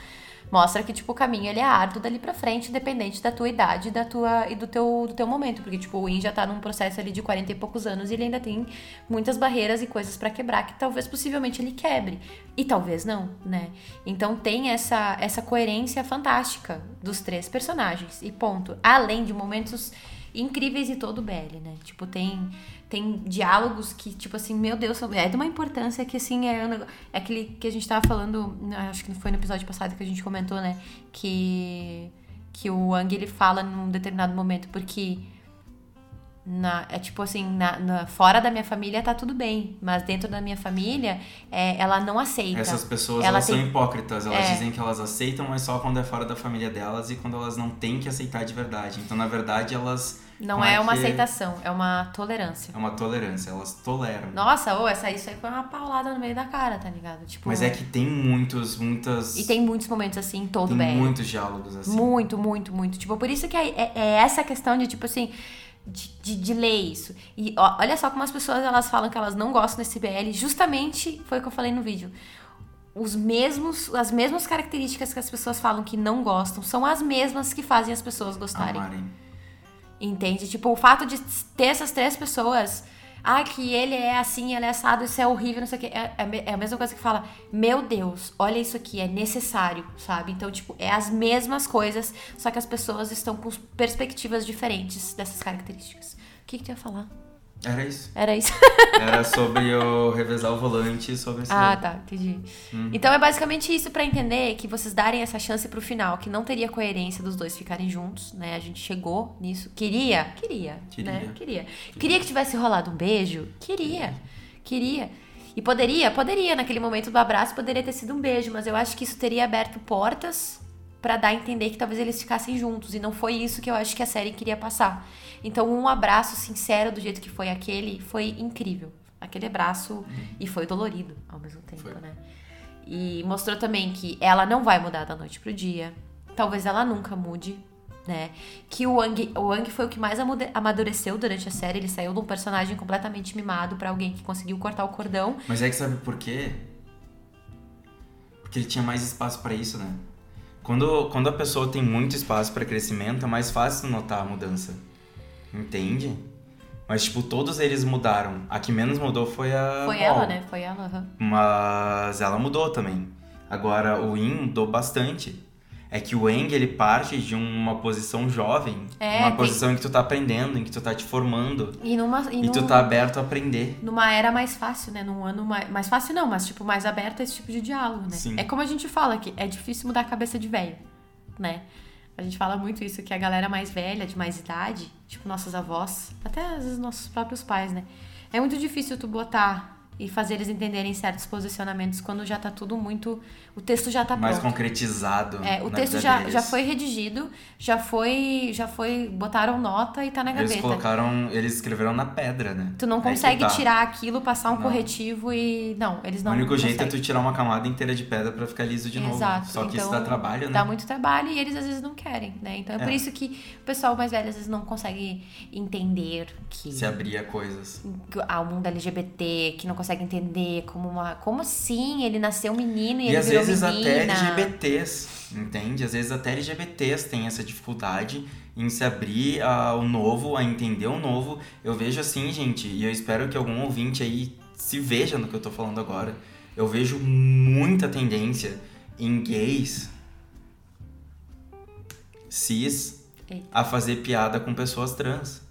Speaker 2: Mostra que, tipo, o caminho ele é árduo dali pra frente, dependente da tua idade da tua, e do teu, do teu momento. Porque, tipo, o In já tá num processo ali de 40 e poucos anos e ele ainda tem muitas barreiras e coisas para quebrar que talvez, possivelmente, ele quebre. E talvez não, né? Então tem essa, essa coerência fantástica dos três personagens. E ponto. Além de momentos incríveis e todo o BL, né? Tipo, tem tem diálogos que, tipo assim, meu Deus, é de uma importância que, assim, é, é aquele que a gente tava falando, acho que foi no episódio passado que a gente comentou, né? Que, que o Wang, ele fala num determinado momento, porque na, é tipo assim, na, na, fora da minha família tá tudo bem, mas dentro da minha família é, ela não aceita.
Speaker 3: Essas pessoas elas tem... são hipócritas, elas é. dizem que elas aceitam, mas só quando é fora da família delas e quando elas não têm que aceitar de verdade. Então, na verdade, elas
Speaker 2: não é, é uma aceitação, é uma tolerância.
Speaker 3: É uma tolerância, elas toleram.
Speaker 2: Nossa, ô, essa isso aí foi uma paulada no meio da cara, tá ligado?
Speaker 3: Tipo, Mas é que tem muitos, muitas.
Speaker 2: E tem muitos momentos assim em todo
Speaker 3: tem muitos diálogos assim.
Speaker 2: Muito, muito, muito. Tipo, por isso que é, é, é essa questão de, tipo assim. De, de, de, ler isso. E ó, olha só como as pessoas elas falam que elas não gostam desse BL. Justamente foi o que eu falei no vídeo. Os mesmos, as mesmas características que as pessoas falam que não gostam são as mesmas que fazem as pessoas gostarem. Amarem. Entende? Tipo, o fato de ter essas três pessoas. Ah, que ele é assim, ele é assado, isso é horrível, não sei o quê. É, é, é a mesma coisa que fala, meu Deus, olha isso aqui, é necessário, sabe? Então, tipo, é as mesmas coisas, só que as pessoas estão com perspectivas diferentes dessas características. O que, que tu ia falar?
Speaker 3: Era isso.
Speaker 2: Era isso.
Speaker 3: Era sobre o revezar o volante sobre esse.
Speaker 2: Ah, tá, entendi. Hum. Então é basicamente isso para entender que vocês darem essa chance pro final, que não teria coerência dos dois ficarem juntos, né? A gente chegou nisso. Queria, queria, queria. né? Queria. queria. Queria que tivesse rolado um beijo? Queria. Queria. E poderia, poderia, naquele momento do abraço, poderia ter sido um beijo, mas eu acho que isso teria aberto portas para dar a entender que talvez eles ficassem juntos. E não foi isso que eu acho que a série queria passar. Então, um abraço sincero do jeito que foi aquele foi incrível. Aquele abraço uhum. e foi dolorido ao mesmo tempo, foi. né? E mostrou também que ela não vai mudar da noite pro dia. Talvez ela nunca mude, né? Que o Wang, o Wang foi o que mais amadureceu durante a série. Ele saiu de um personagem completamente mimado para alguém que conseguiu cortar o cordão.
Speaker 3: Mas é que sabe por quê? Porque ele tinha mais espaço para isso, né? Quando, quando a pessoa tem muito espaço para crescimento, é mais fácil notar a mudança. Entende? Mas, tipo, todos eles mudaram. A que menos mudou foi a.
Speaker 2: Foi ela, né? Foi ela. Uhum.
Speaker 3: Mas ela mudou também. Agora, o In mudou bastante. É que o Eng, ele parte de uma posição jovem. É, uma tem... posição em que tu tá aprendendo, em que tu tá te formando.
Speaker 2: E, numa,
Speaker 3: e, e tu tá aberto a aprender.
Speaker 2: Numa era mais fácil, né? Num ano mais... Mais fácil não, mas, tipo, mais aberto a esse tipo de diálogo, né? Sim. É como a gente fala que é difícil mudar a cabeça de velho, né? A gente fala muito isso, que a galera mais velha, de mais idade, tipo nossas avós, até às vezes nossos próprios pais, né? É muito difícil tu botar e fazer eles entenderem certos posicionamentos quando já tá tudo muito. O texto já tá
Speaker 3: Mais
Speaker 2: pronto.
Speaker 3: concretizado.
Speaker 2: É, o texto já, já foi redigido, já foi. Já foi. Botaram nota e tá na gaveta.
Speaker 3: Eles colocaram. Eles escreveram na pedra, né?
Speaker 2: Tu não consegue tá. tirar aquilo, passar um não. corretivo e. Não, eles não.
Speaker 3: O único
Speaker 2: jeito
Speaker 3: é tu tirar uma camada inteira de pedra para ficar liso de novo. Exato. Só que então, isso dá trabalho, né?
Speaker 2: Dá muito trabalho e eles às vezes não querem, né? Então é, é. por isso que o pessoal mais velho às vezes não consegue entender que.
Speaker 3: Se abrir a coisas.
Speaker 2: Ao mundo LGBT, que não consegue entender como uma. Como assim? Ele nasceu menino e, e ele às vezes
Speaker 3: até LGBTs, entende? Às vezes até LGBTs têm essa dificuldade em se abrir ao novo, a entender o novo. Eu vejo assim, gente, e eu espero que algum ouvinte aí se veja no que eu tô falando agora. Eu vejo muita tendência em gays cis Eita. a fazer piada com pessoas trans.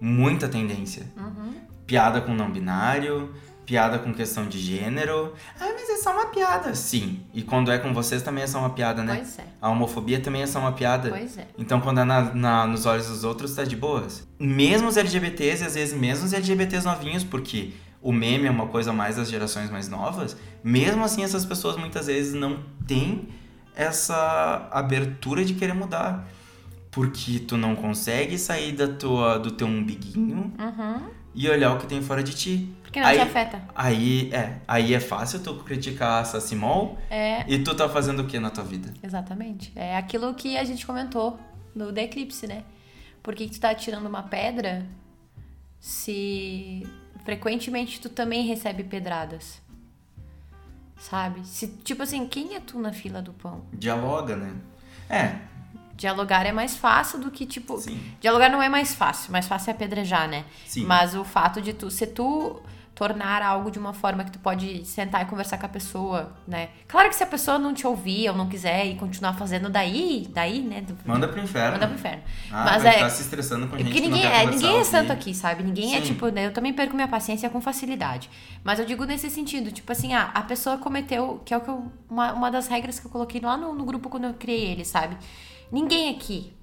Speaker 3: Muita tendência.
Speaker 2: Uhum.
Speaker 3: Piada com não binário, piada com questão de gênero. Ah, mas é só uma piada. Sim. E quando é com vocês também é só uma piada, né?
Speaker 2: Pois é.
Speaker 3: A homofobia também é só uma piada.
Speaker 2: Pois é.
Speaker 3: Então quando é na, na, nos olhos dos outros, tá de boas. Mesmo os LGBTs e às vezes mesmo os LGBTs novinhos, porque o meme é uma coisa mais das gerações mais novas, mesmo assim essas pessoas muitas vezes não têm essa abertura de querer mudar. Porque tu não consegue sair da tua, do teu umbiguinho
Speaker 2: uhum.
Speaker 3: E olhar o que tem fora de ti.
Speaker 2: Que não
Speaker 3: aí,
Speaker 2: te afeta.
Speaker 3: Aí é, aí é fácil tu criticar a Sassimol
Speaker 2: é.
Speaker 3: e tu tá fazendo o que na tua vida?
Speaker 2: Exatamente. É aquilo que a gente comentou no The Eclipse, né? Por que, que tu tá tirando uma pedra se frequentemente tu também recebe pedradas? sabe? Se, tipo assim, quem é tu na fila do pão?
Speaker 3: Dialoga, né? É,
Speaker 2: Dialogar é mais fácil do que, tipo.
Speaker 3: Sim.
Speaker 2: Dialogar não é mais fácil, mais fácil é apedrejar, né?
Speaker 3: Sim.
Speaker 2: Mas o fato de tu. Se tu tornar algo de uma forma que tu pode sentar e conversar com a pessoa, né? Claro que se a pessoa não te ouvir ou não quiser e continuar fazendo daí, daí, né? do-
Speaker 3: manda pro inferno.
Speaker 2: Manda pro inferno.
Speaker 3: Ah,
Speaker 2: Mas é.
Speaker 3: ficar se estressando com gente
Speaker 2: Porque
Speaker 3: que não
Speaker 2: ninguém, é, ninguém é santo aqui, sabe? Ninguém é
Speaker 3: Sim.
Speaker 2: tipo, né? Eu também perco minha paciência com facilidade. Mas eu digo nesse sentido, tipo assim, ah, a pessoa cometeu, que é o que eu, uma, uma das regras que eu coloquei lá no, no grupo quando eu criei ele, sabe? Ninguém aqui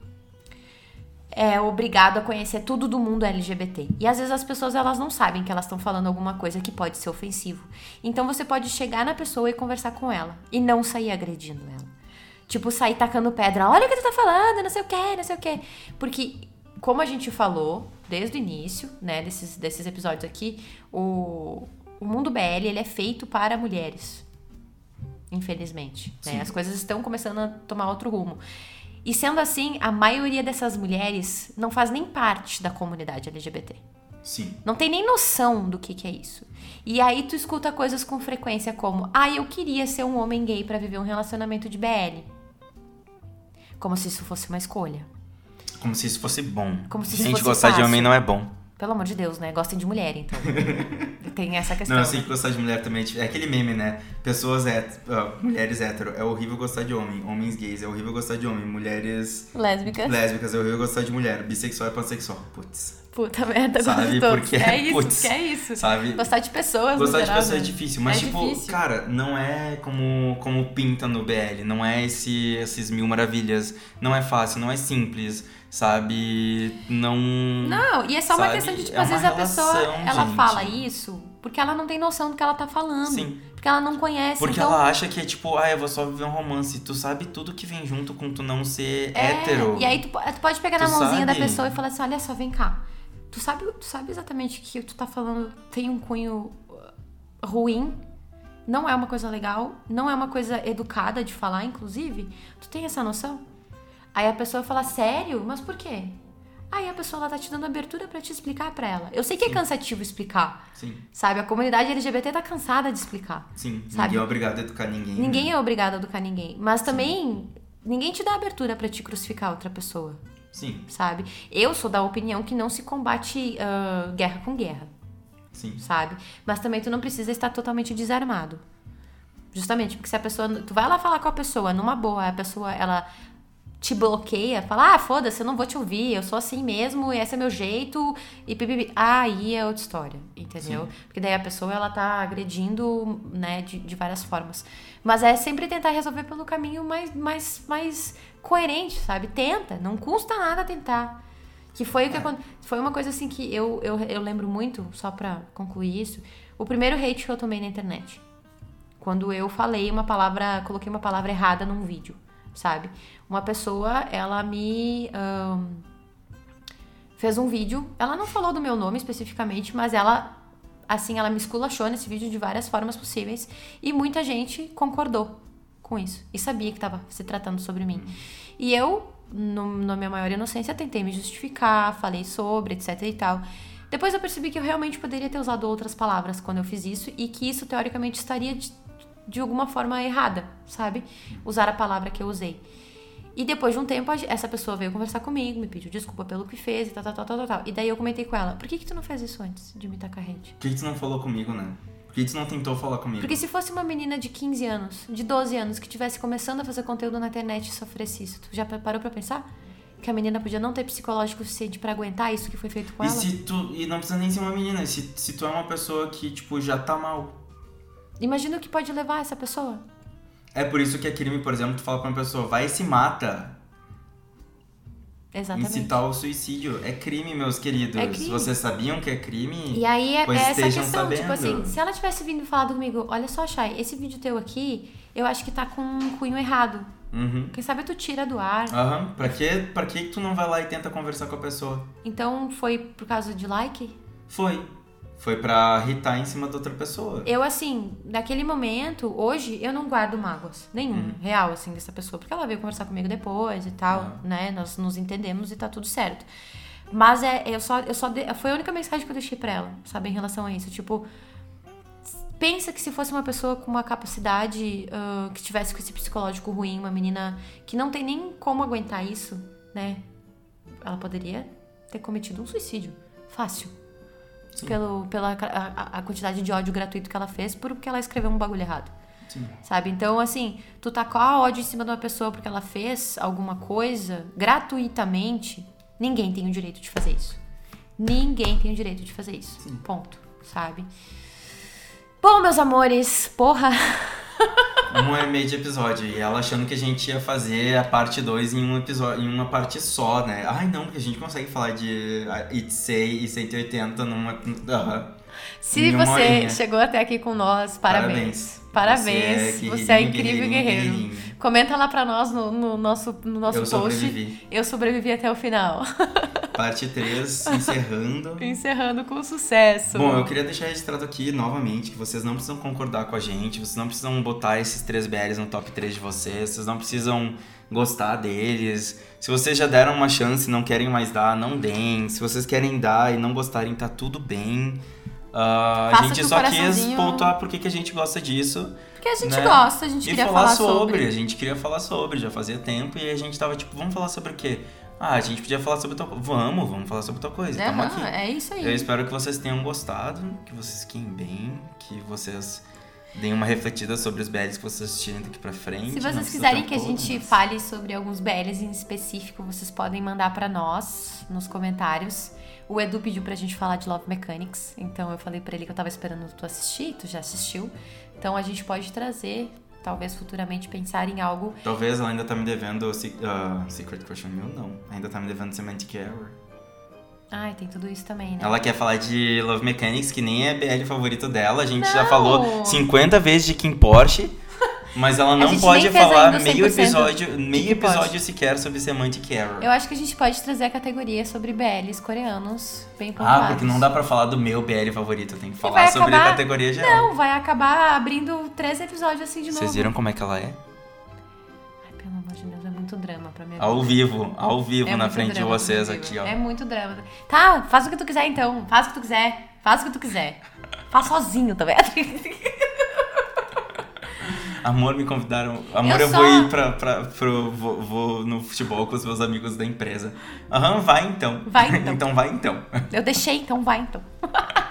Speaker 2: é obrigado a conhecer tudo do mundo LGBT. E às vezes as pessoas elas não sabem que elas estão falando alguma coisa que pode ser ofensivo. Então você pode chegar na pessoa e conversar com ela e não sair agredindo ela. Tipo, sair tacando pedra. Olha o que tu tá falando, não sei o que, não sei o que. Porque, como a gente falou desde o início, né, desses, desses episódios aqui, o, o mundo BL ele é feito para mulheres. Infelizmente. né? As coisas estão começando a tomar outro rumo. E sendo assim, a maioria dessas mulheres não faz nem parte da comunidade LGBT.
Speaker 3: Sim.
Speaker 2: Não tem nem noção do que, que é isso. E aí tu escuta coisas com frequência como: "Ah, eu queria ser um homem gay pra viver um relacionamento de BL". Como se isso fosse uma escolha.
Speaker 3: Como se isso fosse bom.
Speaker 2: Como se isso
Speaker 3: gente,
Speaker 2: fosse
Speaker 3: gostar de
Speaker 2: fácil.
Speaker 3: homem não é bom.
Speaker 2: Pelo amor de Deus, né? Gostem de mulher, então. tem essa questão.
Speaker 3: Não, eu sei
Speaker 2: né?
Speaker 3: que gostar de mulher também é tipo- é aquele meme, né? Pessoas hétero, ah, mulheres hétero, é horrível gostar de homem. Homens gays, é horrível gostar de homem. Mulheres
Speaker 2: Lésbicas.
Speaker 3: lésbicas, é horrível gostar de mulher. Bissexual é pansexual. Putz.
Speaker 2: Puta merda,
Speaker 3: Sabe? Porque,
Speaker 2: é isso,
Speaker 3: putz,
Speaker 2: é isso.
Speaker 3: Sabe?
Speaker 2: Gostar de pessoas,
Speaker 3: Gostar de
Speaker 2: geral,
Speaker 3: pessoas é
Speaker 2: né?
Speaker 3: difícil, mas
Speaker 2: É
Speaker 3: tipo,
Speaker 2: difícil.
Speaker 3: cara, não é como, como pinta no BL, não é esse, esses mil maravilhas, não é fácil, não é simples, sabe? Não.
Speaker 2: Não, e é só uma
Speaker 3: Sabe?
Speaker 2: questão de, tipo,
Speaker 3: É
Speaker 2: às
Speaker 3: uma
Speaker 2: vezes a pessoa,
Speaker 3: relação,
Speaker 2: ela
Speaker 3: gente.
Speaker 2: fala isso porque ela não tem noção do que ela tá falando.
Speaker 3: Sim.
Speaker 2: Porque ela não conhece.
Speaker 3: Porque
Speaker 2: então,
Speaker 3: ela acha que é tipo, ah, eu vou só viver um romance. Tu sabe tudo que vem junto com tu não ser
Speaker 2: É,
Speaker 3: hétero.
Speaker 2: E aí tu, tu pode pegar
Speaker 3: Tu
Speaker 2: na mãozinha da
Speaker 3: sabe?
Speaker 2: pessoa e falar assim, olha só, vem cá. Tu sabe, tu sabe exatamente que o que tu tá falando tem um cunho uh, ruim, não é uma coisa legal, não é uma coisa educada de falar, inclusive. Tu tem essa noção? Aí a pessoa fala, sério? Mas por quê? Aí a pessoa ela tá te dando abertura pra te explicar pra ela. Eu sei que é cansativo explicar,
Speaker 3: Sim,
Speaker 2: sabe? A comunidade LGBT tá cansada de explicar.
Speaker 3: sim.
Speaker 2: Sabe?
Speaker 3: Ninguém é obrigado a educar ninguém.
Speaker 2: Ninguém
Speaker 3: né?
Speaker 2: é obrigado a educar ninguém. Mas também, ninguém te dá abertura pra te crucificar outra pessoa,
Speaker 3: Sim,
Speaker 2: sabe? Eu sou da opinião que não se combate ah, guerra com guerra,
Speaker 3: sim.
Speaker 2: sabe? Mas também tu não precisa estar totalmente desarmado. Justamente porque se a pessoa. Tu vai lá falar com a pessoa numa boa, a pessoa, ela te bloqueia, fala, ah, foda-se, eu não vou te ouvir, eu sou assim mesmo, esse é meu jeito, e pipipi. Aí é outra história, entendeu? Porque daí a pessoa, ela tá agredindo, né, de, de várias formas. Mas é sempre tentar resolver pelo caminho mais, mais, mais coerente, sabe? Tenta, não custa nada tentar. Que foi o que acon- foi uma coisa assim que eu, eu, eu lembro muito, só pra concluir isso, o primeiro hate que eu tomei na internet. Quando eu falei uma palavra, coloquei uma palavra errada num vídeo, sabe? Uma pessoa, ela me ahn, fez um vídeo, ela não falou do meu nome especificamente, mas ela, assim, ela me esculachou nesse vídeo de várias formas possíveis e muita gente concordou com isso e sabia que estava se tratando sobre mim. E eu, no, na minha maior inocência, tentei me justificar, falei sobre, etc e tal. Depois eu percebi que eu realmente poderia ter usado outras palavras quando eu fiz isso e que isso teoricamente estaria de, de alguma forma errada, sabe? Usar a palavra que eu usei. E depois de um tempo, essa pessoa veio conversar comigo, me pediu desculpa pelo que fez e tal, tal, tal, tal, tal. E daí eu comentei com ela, por que que tu não fez isso antes de me tacar hate?
Speaker 3: Por que tu não falou comigo, né? Por que tu não tentou falar comigo?
Speaker 2: Porque se fosse uma menina de 15 anos, de 12 anos, que tivesse começando a fazer conteúdo na internet e sofresse isso, tu já parou pra pensar? Que a menina podia não ter psicológico suficiente pra aguentar isso que foi feito com
Speaker 3: E
Speaker 2: ela?
Speaker 3: se tu. E não precisa nem ser uma menina, se, se tu é uma pessoa que, tipo, já tá mal.
Speaker 2: Imagina o que pode levar essa pessoa.
Speaker 3: É por isso que é crime, por exemplo, tu fala pra uma pessoa, vai e se mata.
Speaker 2: Exatamente.
Speaker 3: Incitar ao suicídio. É crime, meus queridos.
Speaker 2: É crime.
Speaker 3: Vocês sabiam que é crime?
Speaker 2: E aí é,
Speaker 3: Pois
Speaker 2: é essa questão, tipo
Speaker 3: sabendo.
Speaker 2: assim, se ela tivesse vindo falar comigo, olha só, Chay, esse vídeo teu aqui, eu acho que tá com um cunho errado.
Speaker 3: Uhum.
Speaker 2: Quem sabe tu tira do ar.
Speaker 3: Aham. Pra, que, pra que tu não vai lá e tenta conversar com a pessoa?
Speaker 2: Então foi por causa de like?
Speaker 3: Foi. Foi pra irritar em cima da outra pessoa.
Speaker 2: Eu, assim, naquele momento, hoje, eu não guardo mágoas. Nenhum,
Speaker 3: Uhum.
Speaker 2: real, assim, dessa pessoa. Porque ela veio conversar comigo depois e tal,
Speaker 3: Ah.
Speaker 2: né? Nós nos entendemos e tá tudo certo. Mas é, eu só, eu só de- foi a única mensagem que eu deixei pra ela, sabe, em relação a isso. Tipo, pensa que se fosse uma pessoa com uma capacidade uh, que tivesse com esse psicológico ruim, uma menina que não tem nem como aguentar isso, né? Ela poderia ter cometido um suicídio. Fácil. Pelo, pela a, a, quantidade de ódio gratuito que ela fez porque ela escreveu um bagulho errado.
Speaker 3: Sim.
Speaker 2: Sabe? Então, assim, tu tacar ódio em cima de uma pessoa porque ela fez alguma coisa gratuitamente, ninguém tem o direito de fazer isso. Ninguém tem o direito de fazer isso.
Speaker 3: Sim.
Speaker 2: Ponto. Sabe? Bom, meus amores, porra.
Speaker 3: um e meio de episódio. E ela achando que a gente ia fazer a parte 2 em um episódio, em uma parte só, né? Ai, não, porque a gente consegue falar de Itsei e 180 numa. Uh,
Speaker 2: Se você horinha. chegou até aqui com nós, parabéns. Parabéns. Parabéns. Você é, você é incrível guerreiro. Comenta lá pra nós no, no nosso, no nosso
Speaker 3: Eu
Speaker 2: post.
Speaker 3: Sobrevivi.
Speaker 2: Eu sobrevivi até o final.
Speaker 3: Parte 3, encerrando.
Speaker 2: encerrando com sucesso.
Speaker 3: Bom, eu queria deixar registrado aqui novamente que vocês não precisam concordar com a gente, vocês não precisam botar esses três BLs no top 3 de vocês, vocês não precisam gostar deles. Se vocês já deram uma chance e não querem mais dar, não deem. Se vocês querem dar e não gostarem, tá tudo bem. Uh, a gente só quis pontuar por que a gente gosta disso.
Speaker 2: Porque a gente né? gosta, a gente
Speaker 3: e
Speaker 2: queria
Speaker 3: falar,
Speaker 2: falar
Speaker 3: sobre.
Speaker 2: sobre.
Speaker 3: A gente queria falar sobre, já fazia tempo e a gente tava tipo, vamos falar sobre o quê? Ah, a gente podia falar sobre tal coisa. Vamos, vamos falar sobre tal coisa. Uhum, aqui.
Speaker 2: É isso aí.
Speaker 3: Eu espero que vocês tenham gostado, que vocês fiquem bem, que vocês deem uma refletida sobre os BLs que vocês assistirem daqui pra frente.
Speaker 2: Se vocês quiserem que a gente mas... fale sobre alguns BLs em específico, vocês podem mandar para nós nos comentários. O Edu pediu pra gente falar de Love Mechanics, então eu falei para ele que eu tava esperando tu assistir, tu já assistiu. Então a gente pode trazer talvez futuramente pensar em algo.
Speaker 3: Talvez ela ainda tá me devendo uh, Secret Crush on You, não. Ainda tá me devendo Semantic Error.
Speaker 2: Ai, tem tudo isso também, né?
Speaker 3: Ela quer falar de Love Mechanics, que nem é BL favorito dela. A gente não. já falou 50 vezes de Kim Porsche. Mas ela não pode falar meio episódio, meio episódio sequer sobre Semantic Error.
Speaker 2: Eu acho que a gente pode trazer a categoria sobre BLs coreanos bem pontuados.
Speaker 3: Ah, porque não dá pra falar do meu BL favorito, tem que falar sobre
Speaker 2: acabar...
Speaker 3: a categoria geral.
Speaker 2: Não, vai acabar abrindo três episódios assim de novo.
Speaker 3: Vocês viram como é que ela é?
Speaker 2: Ai, pelo amor de Deus, é muito drama pra mim.
Speaker 3: Ao vivo, ao vivo é na frente de vocês aqui, ó.
Speaker 2: É muito drama. Tá, faz o que tu quiser então, faz o que tu quiser, faz o que tu quiser. Faz sozinho, tá vendo?
Speaker 3: Amor, me convidaram. Amor, eu, eu só... vou ir pra, pra, pro. Vou, vou, no futebol com os meus amigos da empresa. Aham, vai então.
Speaker 2: Vai então.
Speaker 3: então vai então.
Speaker 2: Eu deixei, então vai então.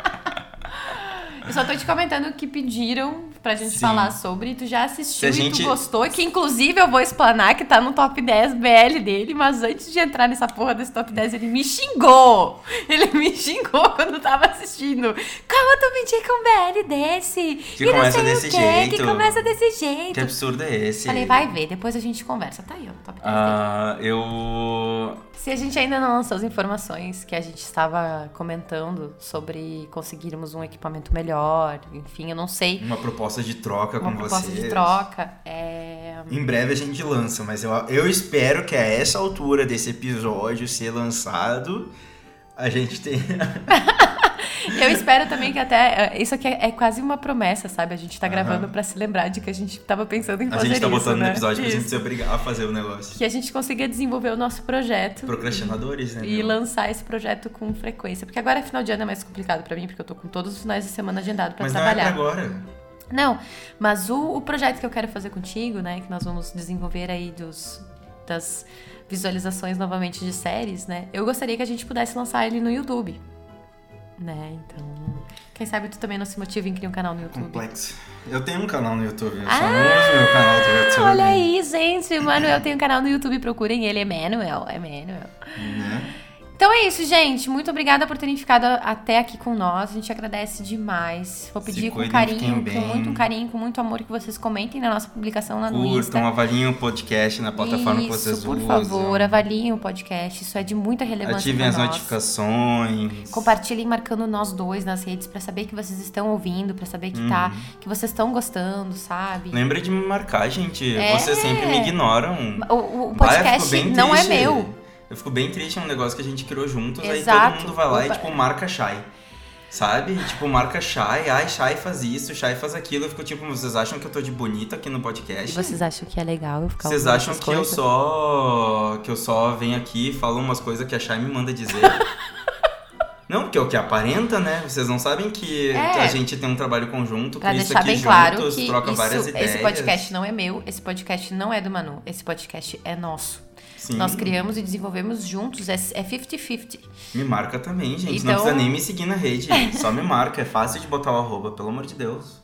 Speaker 2: eu só tô te comentando que pediram pra gente Sim. falar sobre. Tu já assistiu e gente... tu gostou. Que inclusive eu vou explanar que tá no top 10 BL dele. Mas antes de entrar nessa porra desse top 10, ele me xingou. Ele me xingou quando tava assistindo. Como tu me indica um BL desse?
Speaker 3: Que e começa desse jeito.
Speaker 2: Que começa desse jeito.
Speaker 3: Que absurdo é esse?
Speaker 2: Falei, vai ver, depois a gente conversa. Tá aí, ó, top 10
Speaker 3: uh, Eu.
Speaker 2: Se a gente ainda não lançou as informações que a gente estava comentando sobre conseguirmos um equipamento melhor, enfim, eu não sei.
Speaker 3: Uma proposta proposta de troca
Speaker 2: uma
Speaker 3: com
Speaker 2: proposta
Speaker 3: vocês.
Speaker 2: de troca. É...
Speaker 3: Em breve a gente lança, mas eu, eu espero que a essa altura desse episódio ser lançado, a gente tenha.
Speaker 2: Eu espero também que até. É, isso aqui é, é, quase uma promessa, sabe? A gente tá gravando uhum. para se lembrar de que a gente tava pensando em fazer isso.
Speaker 3: A gente tá botando
Speaker 2: né?
Speaker 3: no episódio isso. pra gente se obrigar a fazer o negócio.
Speaker 2: Que a gente consiga desenvolver o nosso projeto.
Speaker 3: Procrastinadores, né?
Speaker 2: E meu? lançar esse projeto com frequência. Porque agora, final de ano, é mais complicado para mim, porque eu tô com todos os finais de semana agendado para trabalhar.
Speaker 3: Mas não é pra agora.
Speaker 2: Não, mas o, o projeto que eu quero fazer contigo, né, que nós vamos desenvolver aí dos, das visualizações novamente de séries, né, eu gostaria que a gente pudesse lançar ele no YouTube, né, então... Quem sabe tu também não se motiva em criar um canal no YouTube.
Speaker 3: Complexo. Eu tenho um canal no YouTube, eu ah, só não uso meu canal do YouTube.
Speaker 2: Olha aí, gente, o Manuel tem um canal no YouTube, procurem ele, Emanuel, Emanuel.
Speaker 3: Né?
Speaker 2: Então é isso, gente. Muito obrigada por terem ficado até aqui com nós. A gente agradece demais. Vou pedir com carinho, com muito carinho, com muito amor que vocês comentem na nossa publicação lá no Insta.
Speaker 3: Curtam, avaliem o podcast na plataforma
Speaker 2: isso,
Speaker 3: que vocês
Speaker 2: por
Speaker 3: usam.
Speaker 2: por favor, avaliem o podcast. Isso é de muita relevância
Speaker 3: Ativem as nós. notificações.
Speaker 2: Compartilhem marcando nós dois nas redes para saber que vocês estão ouvindo, para saber que tá, uhum. que vocês estão gostando, sabe?
Speaker 3: Lembra de me marcar, gente. É. Vocês sempre me ignoram.
Speaker 2: O, o podcast Vai, não é meu.
Speaker 3: Eu fico bem triste, é um negócio que a gente criou juntos, Exato. aí todo mundo vai lá Opa. e, tipo, marca Shai. Sabe? Tipo, marca Shai, ai, Shai faz isso, Shai faz aquilo. Eu fico tipo, vocês acham que eu tô de bonita aqui no podcast?
Speaker 2: E vocês acham que é legal eu ficar
Speaker 3: Vocês acham que coisas? eu só. que eu só venho aqui e falo umas coisas que a Shai me manda dizer? Não, porque é o que aparenta, né? Vocês não sabem que
Speaker 2: É.
Speaker 3: a gente tem um trabalho conjunto,
Speaker 2: Pra deixar
Speaker 3: aqui
Speaker 2: bem
Speaker 3: juntos,
Speaker 2: claro que
Speaker 3: troca várias
Speaker 2: isso,
Speaker 3: ideias.
Speaker 2: esse podcast não é meu, esse podcast não é do Manu, esse podcast é nosso.
Speaker 3: Sim.
Speaker 2: Nós criamos e desenvolvemos juntos, é é 50-50.
Speaker 3: Me marca também, gente.
Speaker 2: Então-
Speaker 3: Não precisa nem me seguir na rede. Só me marca. É fácil de botar o arroba, pelo amor de Deus.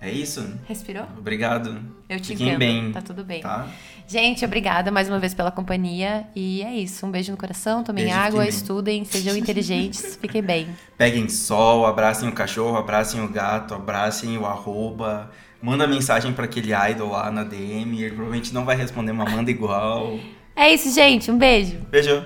Speaker 3: É isso.
Speaker 2: Respirou?
Speaker 3: Obrigado.
Speaker 2: Eu te
Speaker 3: Fiquem
Speaker 2: entendo.
Speaker 3: bem.
Speaker 2: Tá tudo bem.
Speaker 3: Tá?
Speaker 2: Gente, obrigada mais uma vez pela companhia. E é isso. Um beijo no coração, tomem
Speaker 3: Beijo,
Speaker 2: água, estudem, sejam inteligentes, fiquem bem.
Speaker 3: Peguem sol, abracem o cachorro, abracem o gato, abracem o arroba. Manda mensagem pra aquele idol lá na DM. Ele provavelmente não vai responder, mas manda igual.
Speaker 2: É isso, gente. Um beijo.
Speaker 3: Beijo.